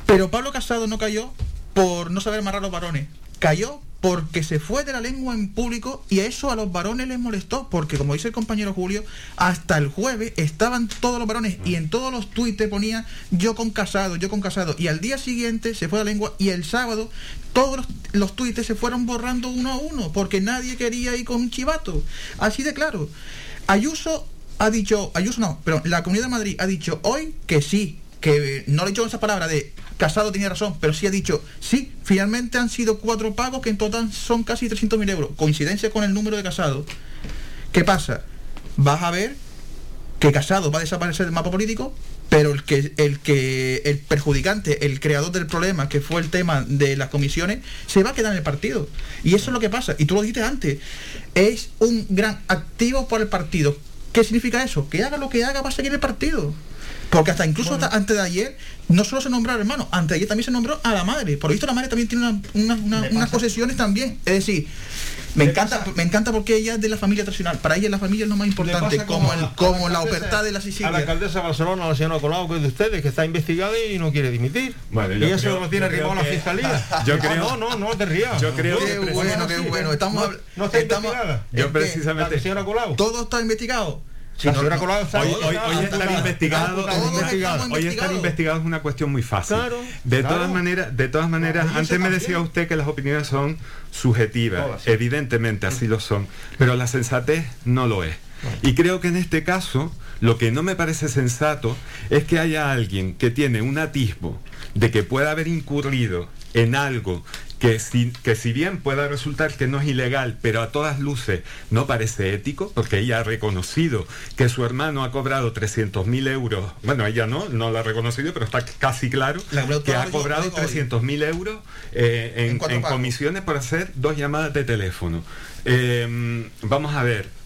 Pero Pablo Casado no cayó por no saber amarrar a los varones. Cayó porque se fue de la lengua en público y a eso a los varones les molestó, porque como dice el compañero Julio, hasta el jueves estaban todos los varones y en todos los tuites ponía yo con casado, yo con casado, y al día siguiente se fue de la lengua y el sábado todos los, los tuites se fueron borrando uno a uno, porque nadie quería ir con un chivato. Así de claro. Ayuso ha dicho, Ayuso no, pero la Comunidad de Madrid ha dicho hoy que sí, que no le he dicho esa palabra de Casado tenía razón, pero sí ha dicho, sí, finalmente han sido cuatro pagos que en total son casi 300.000 euros. Coincidencia con el número de Casado. ¿Qué pasa? Vas a ver que Casado va a desaparecer del mapa político, pero el que, el que, el perjudicante, el creador del problema, que fue el tema de las comisiones, se va a quedar en el partido. Y eso es lo que pasa. Y tú lo dijiste antes. Es un gran activo para el partido. ¿Qué significa eso? Que haga lo que haga, va a seguir el partido. Porque hasta incluso hasta antes de ayer, no solo se nombró al hermano, antes de ayer también se nombró a la madre. Por lo visto la madre también tiene una- una- una- unas posesiones también. Es decir, me encanta, me encanta porque ella es de la familia tradicional. Para ella la familia es lo más importante, como, como el, como la oferta de la A la Sicilia. alcaldesa de Barcelona, la señora Colau, que es de ustedes, que está investigada y no quiere dimitir. Bueno, y eso creo- lo tiene arrimado la fiscalía. yo No, creo- no, no, no te rías. yo creo que Qué no, bueno, no, qué bueno. Estamos, no, no está estamos- investigada. Yo precisamente- La señora Colau. todo está investigado. Si no- no- Hoy, estar investigado, hoy estar es una cuestión muy fácil. Claro, de claro. todas maneras, de todas maneras, antes me decía usted que las opiniones son subjetivas, Todas. evidentemente así lo son, pero la sensatez no lo es. Y creo que en este caso, lo que no me parece sensato es que haya alguien que tiene un atisbo de que pueda haber incurrido en algo que si, que si bien pueda resultar que no es ilegal, pero a todas luces no parece ético, porque ella ha reconocido que su hermano ha cobrado 300.000 euros, bueno, ella no, no lo ha reconocido, pero está casi claro que ha cobrado 300.000 euros eh, en, en comisiones por hacer dos llamadas de teléfono. Eh, vamos a ver,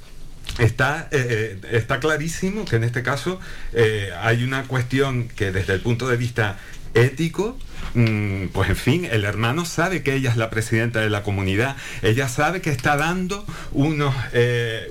Está, eh, eh, está clarísimo que en este caso eh, hay una cuestión que desde el punto de vista ético, mm, pues en fin, el hermano sabe que ella es la presidenta de la comunidad, ella sabe que está dando unos,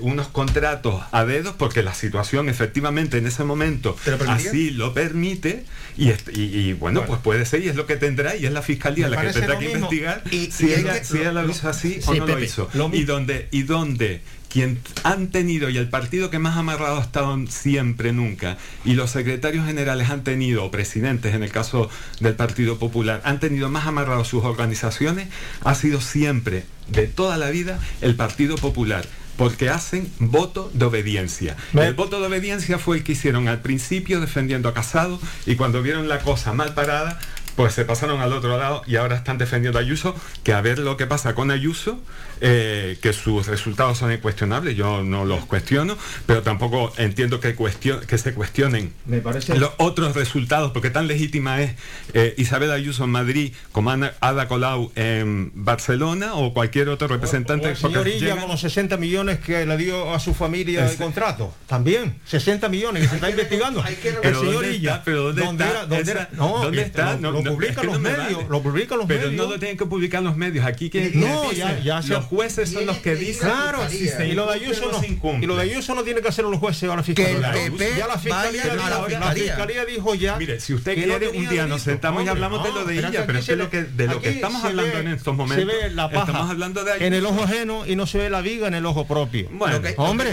unos contratos a dedos porque la situación efectivamente en ese momento así lo permite y, bueno, pues puede ser y es lo que tendrá y es la fiscalía la que tendrá que investigar si, ella, lo, hizo así o no lo hizo. y donde, y donde quien han tenido y el partido que más amarrado ha estado siempre, nunca, y los secretarios generales han tenido, o presidentes en el caso del Partido Popular, han tenido más amarrados sus organizaciones, ha sido siempre, de toda la vida, el Partido Popular porque hacen voto de obediencia. El voto de obediencia fue el que hicieron al principio defendiendo a Casado y cuando vieron la cosa mal parada, pues se pasaron al otro lado y ahora están defendiendo a Ayuso, que a ver lo que pasa con Ayuso, eh, que sus resultados son incuestionables, yo no los cuestiono, pero tampoco entiendo que, que se cuestionen los otros resultados, porque tan legítima es eh, Isabel Ayuso en Madrid como Ada Colau en Barcelona o cualquier otro representante. O, señor con los 60 millones que le dio a su familia de contrato, también, 60 millones que se está investigando. el señor Illa, pero ¿dónde, está? ¿Dónde, está? lo, publican los medios, lo publican los medios. Pero no lo tienen que publicar los medios, aquí que... No, ya, ya se jueces son los que dicen. Claro, y lo de Ayuso no. Y lo de Ayuso no tiene que hacer los jueces o la fiscalía. ya la fiscalía, la, fiscalía dijo ya. Mire, si usted quiere, un día nos sentamos y hablamos de lo de ella, pero es que lo que de lo que estamos hablando en estos momentos. Se ve la paja estamos hablando de en el ojo ajeno y no se ve la viga en el ojo propio. Bueno, hombre,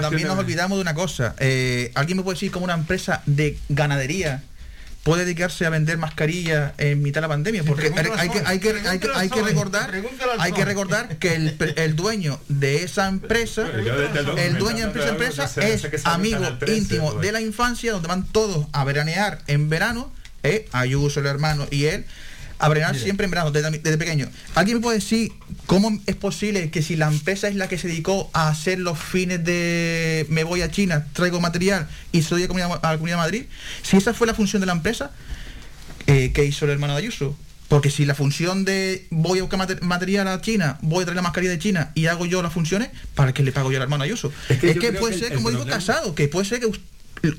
también nos olvidamos de una cosa. Eh, ¿Alguien me puede decir como una empresa de ganadería puede dedicarse a vender mascarillas en mitad de la pandemia porque hay que, hay que, hay que, hay que recordar hay que recordar que el, el dueño de esa empresa el dueño de esa empresa es amigo íntimo de la infancia donde van todos a veranear en verano eh, Ayuso el hermano y él a siempre en verano, desde, pequeño. ¿Alguien me puede decir cómo es posible que si la empresa es la que se dedicó a hacer los fines de me voy a China, traigo material y soy a, a la Comunidad de Madrid, si esa fue la función de la empresa, eh, ¿qué hizo el hermano de Ayuso? Porque si la función de voy a buscar material a China, voy a traer la mascarilla de China y hago yo las funciones, ¿para qué le pago yo al hermano Ayuso? Es que, puede ser, como digo, casado, que puede ser que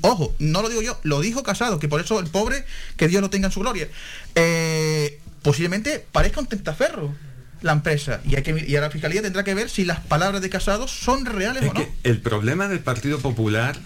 ojo, no lo digo yo, lo dijo Casado, que por eso el pobre, que Dios lo tenga en su gloria, eh, posiblemente parezca un tentaferro la empresa y, hay que, y a la fiscalía tendrá que ver si las palabras de Casado son reales o no. el problema del Partido Popular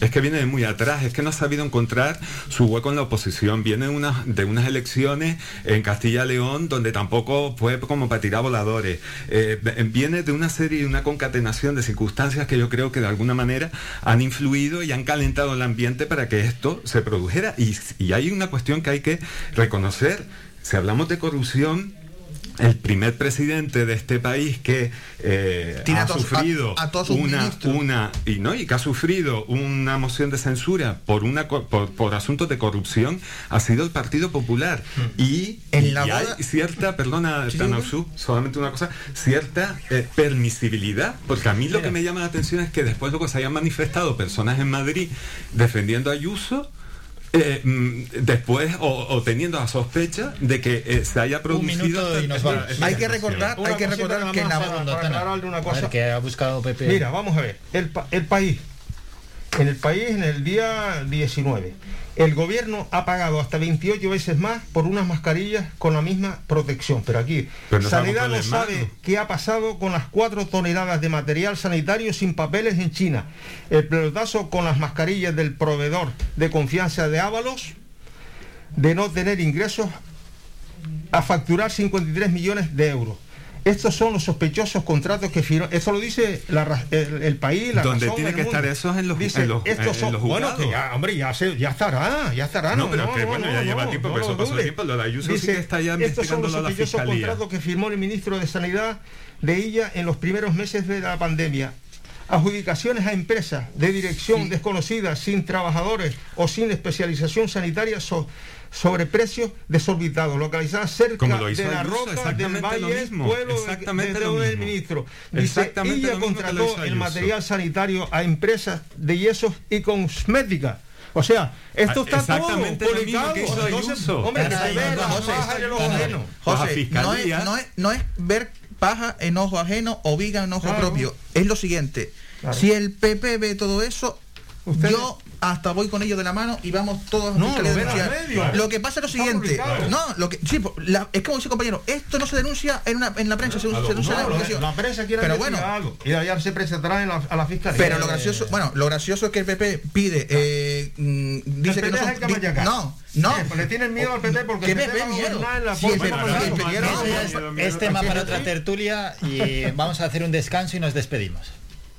es que viene de muy atrás, es que no ha sabido encontrar su hueco en la oposición. Viene de unas elecciones en Castilla-León donde tampoco fue como para tirar voladores. Eh, viene de una serie, de una concatenación de circunstancias que yo creo que de alguna manera han influido y han calentado el ambiente para que esto se produjera. Y, y hay una cuestión que hay que reconocer. Si hablamos de corrupción, el primer presidente de este país que eh, ha sufrido una, una y no y que ha sufrido una moción de censura por una por, asuntos de corrupción ha sido el Partido Popular. Mm. y, en la hay cierta perdona solamente una cosa cierta eh, permisibilidad porque a mí lo que me llama la atención es que después luego se hayan manifestado personas en Madrid defendiendo a Ayuso eh, mm, después o, teniendo la sospecha de que eh, se haya producido hay que recordar hay que recordar que una cosa. que ha buscado Pepe. Mira vamos a ver. El, el país en el país en el día 19 el gobierno ha pagado hasta 28 veces más por unas mascarillas con la misma protección. Pero aquí, Sanidad no sabe qué ha pasado con las 4 toneladas de material sanitario sin papeles en China. El pelotazo con las mascarillas del proveedor de confianza de Ábalos, de no tener ingresos, a facturar 53 millones de euros. Estos son los sospechosos contratos que firmó. Eso lo dice el, país, la Donde tiene que estar eso en los, dice, estos son, Bueno, ya, hombre, ya, ya estará, ya estará. No, pero que bueno, ya lleva tiempo, pero eso pasó tiempo. De Ayuso dice, sí que está ya Estos son los sospechosos contratos que firmó el ministro de Sanidad de ella en los primeros meses de la pandemia adjudicaciones a empresas de dirección desconocida, sin trabajadores o sin especialización sanitaria sobre precios desorbitados, localizadas cerca de la roca del Valle, pueblo exactamente de, del ministro. Dice, ella contrató el material sanitario a empresas de yesos y cosmética. O sea, esto está todo publicado. Entonces, hombre, que se ve la paja en el ojo ajeno. José, no es, no, es, no es ver paja en ojo ajeno o viga en ojo propio. Es lo siguiente. Si el PP ve todo eso, yo hasta voy con ellos de la mano y vamos todos no, a denunciar. Lo que pasa es lo siguiente, no, lo que sí, la, es como dice compañero, esto no se denuncia en una en la prensa, se, se denuncia no, en la La prensa quiere pero bueno, algo. Y ya se presentará en la, a la fiscalía. Pero lo gracioso, bueno, lo gracioso es que el PP pide eh, mm, dice que no son, no, no, pues le tienen miedo al PP porque el PP miedo. es tema para otra tertulia y vamos a hacer un descanso y nos despedimos.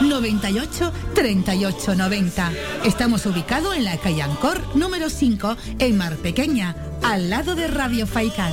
98 38 90. Estamos ubicados en la calle Ancor número 5 en Mar Pequeña, al lado de Radio Faikán.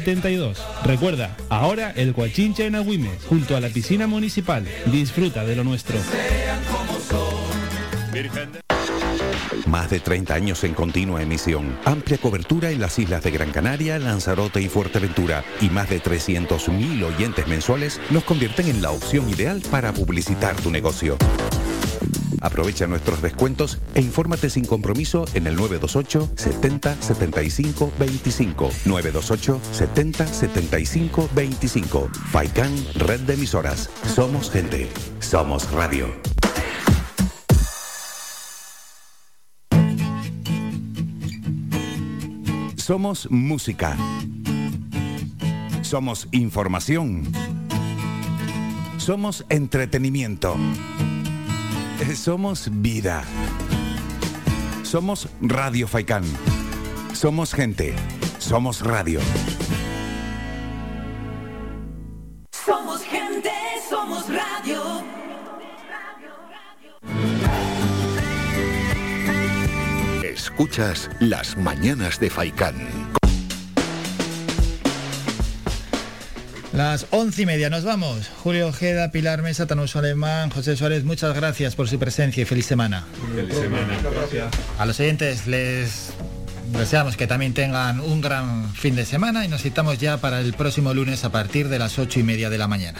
Recuerda, ahora el Coachincha en Agüimes, junto a la piscina municipal. Disfruta de lo nuestro. Más de 30 años en continua emisión, amplia cobertura en las islas de Gran Canaria, Lanzarote y Fuerteventura y más de 300.000 oyentes mensuales nos convierten en la opción ideal para publicitar tu negocio. Aprovecha nuestros descuentos e infórmate sin compromiso en el 928 70 75 25. 928 70 75 25. Faikan Red de Emisoras. Somos gente. Somos radio. Somos música. Somos información. Somos entretenimiento. Somos vida. Somos Radio Faikán. Somos gente. Somos radio. Somos gente, somos radio. Escuchas las mañanas de Faikán. Las once y media nos vamos. Julio Ojeda, Pilar Mesa, Tanuso Alemán, José Suárez, muchas gracias por su presencia y feliz semana. Feliz semana. A los oyentes les deseamos que también tengan un gran fin de semana y nos citamos ya para el próximo lunes a partir de las ocho y media de la mañana.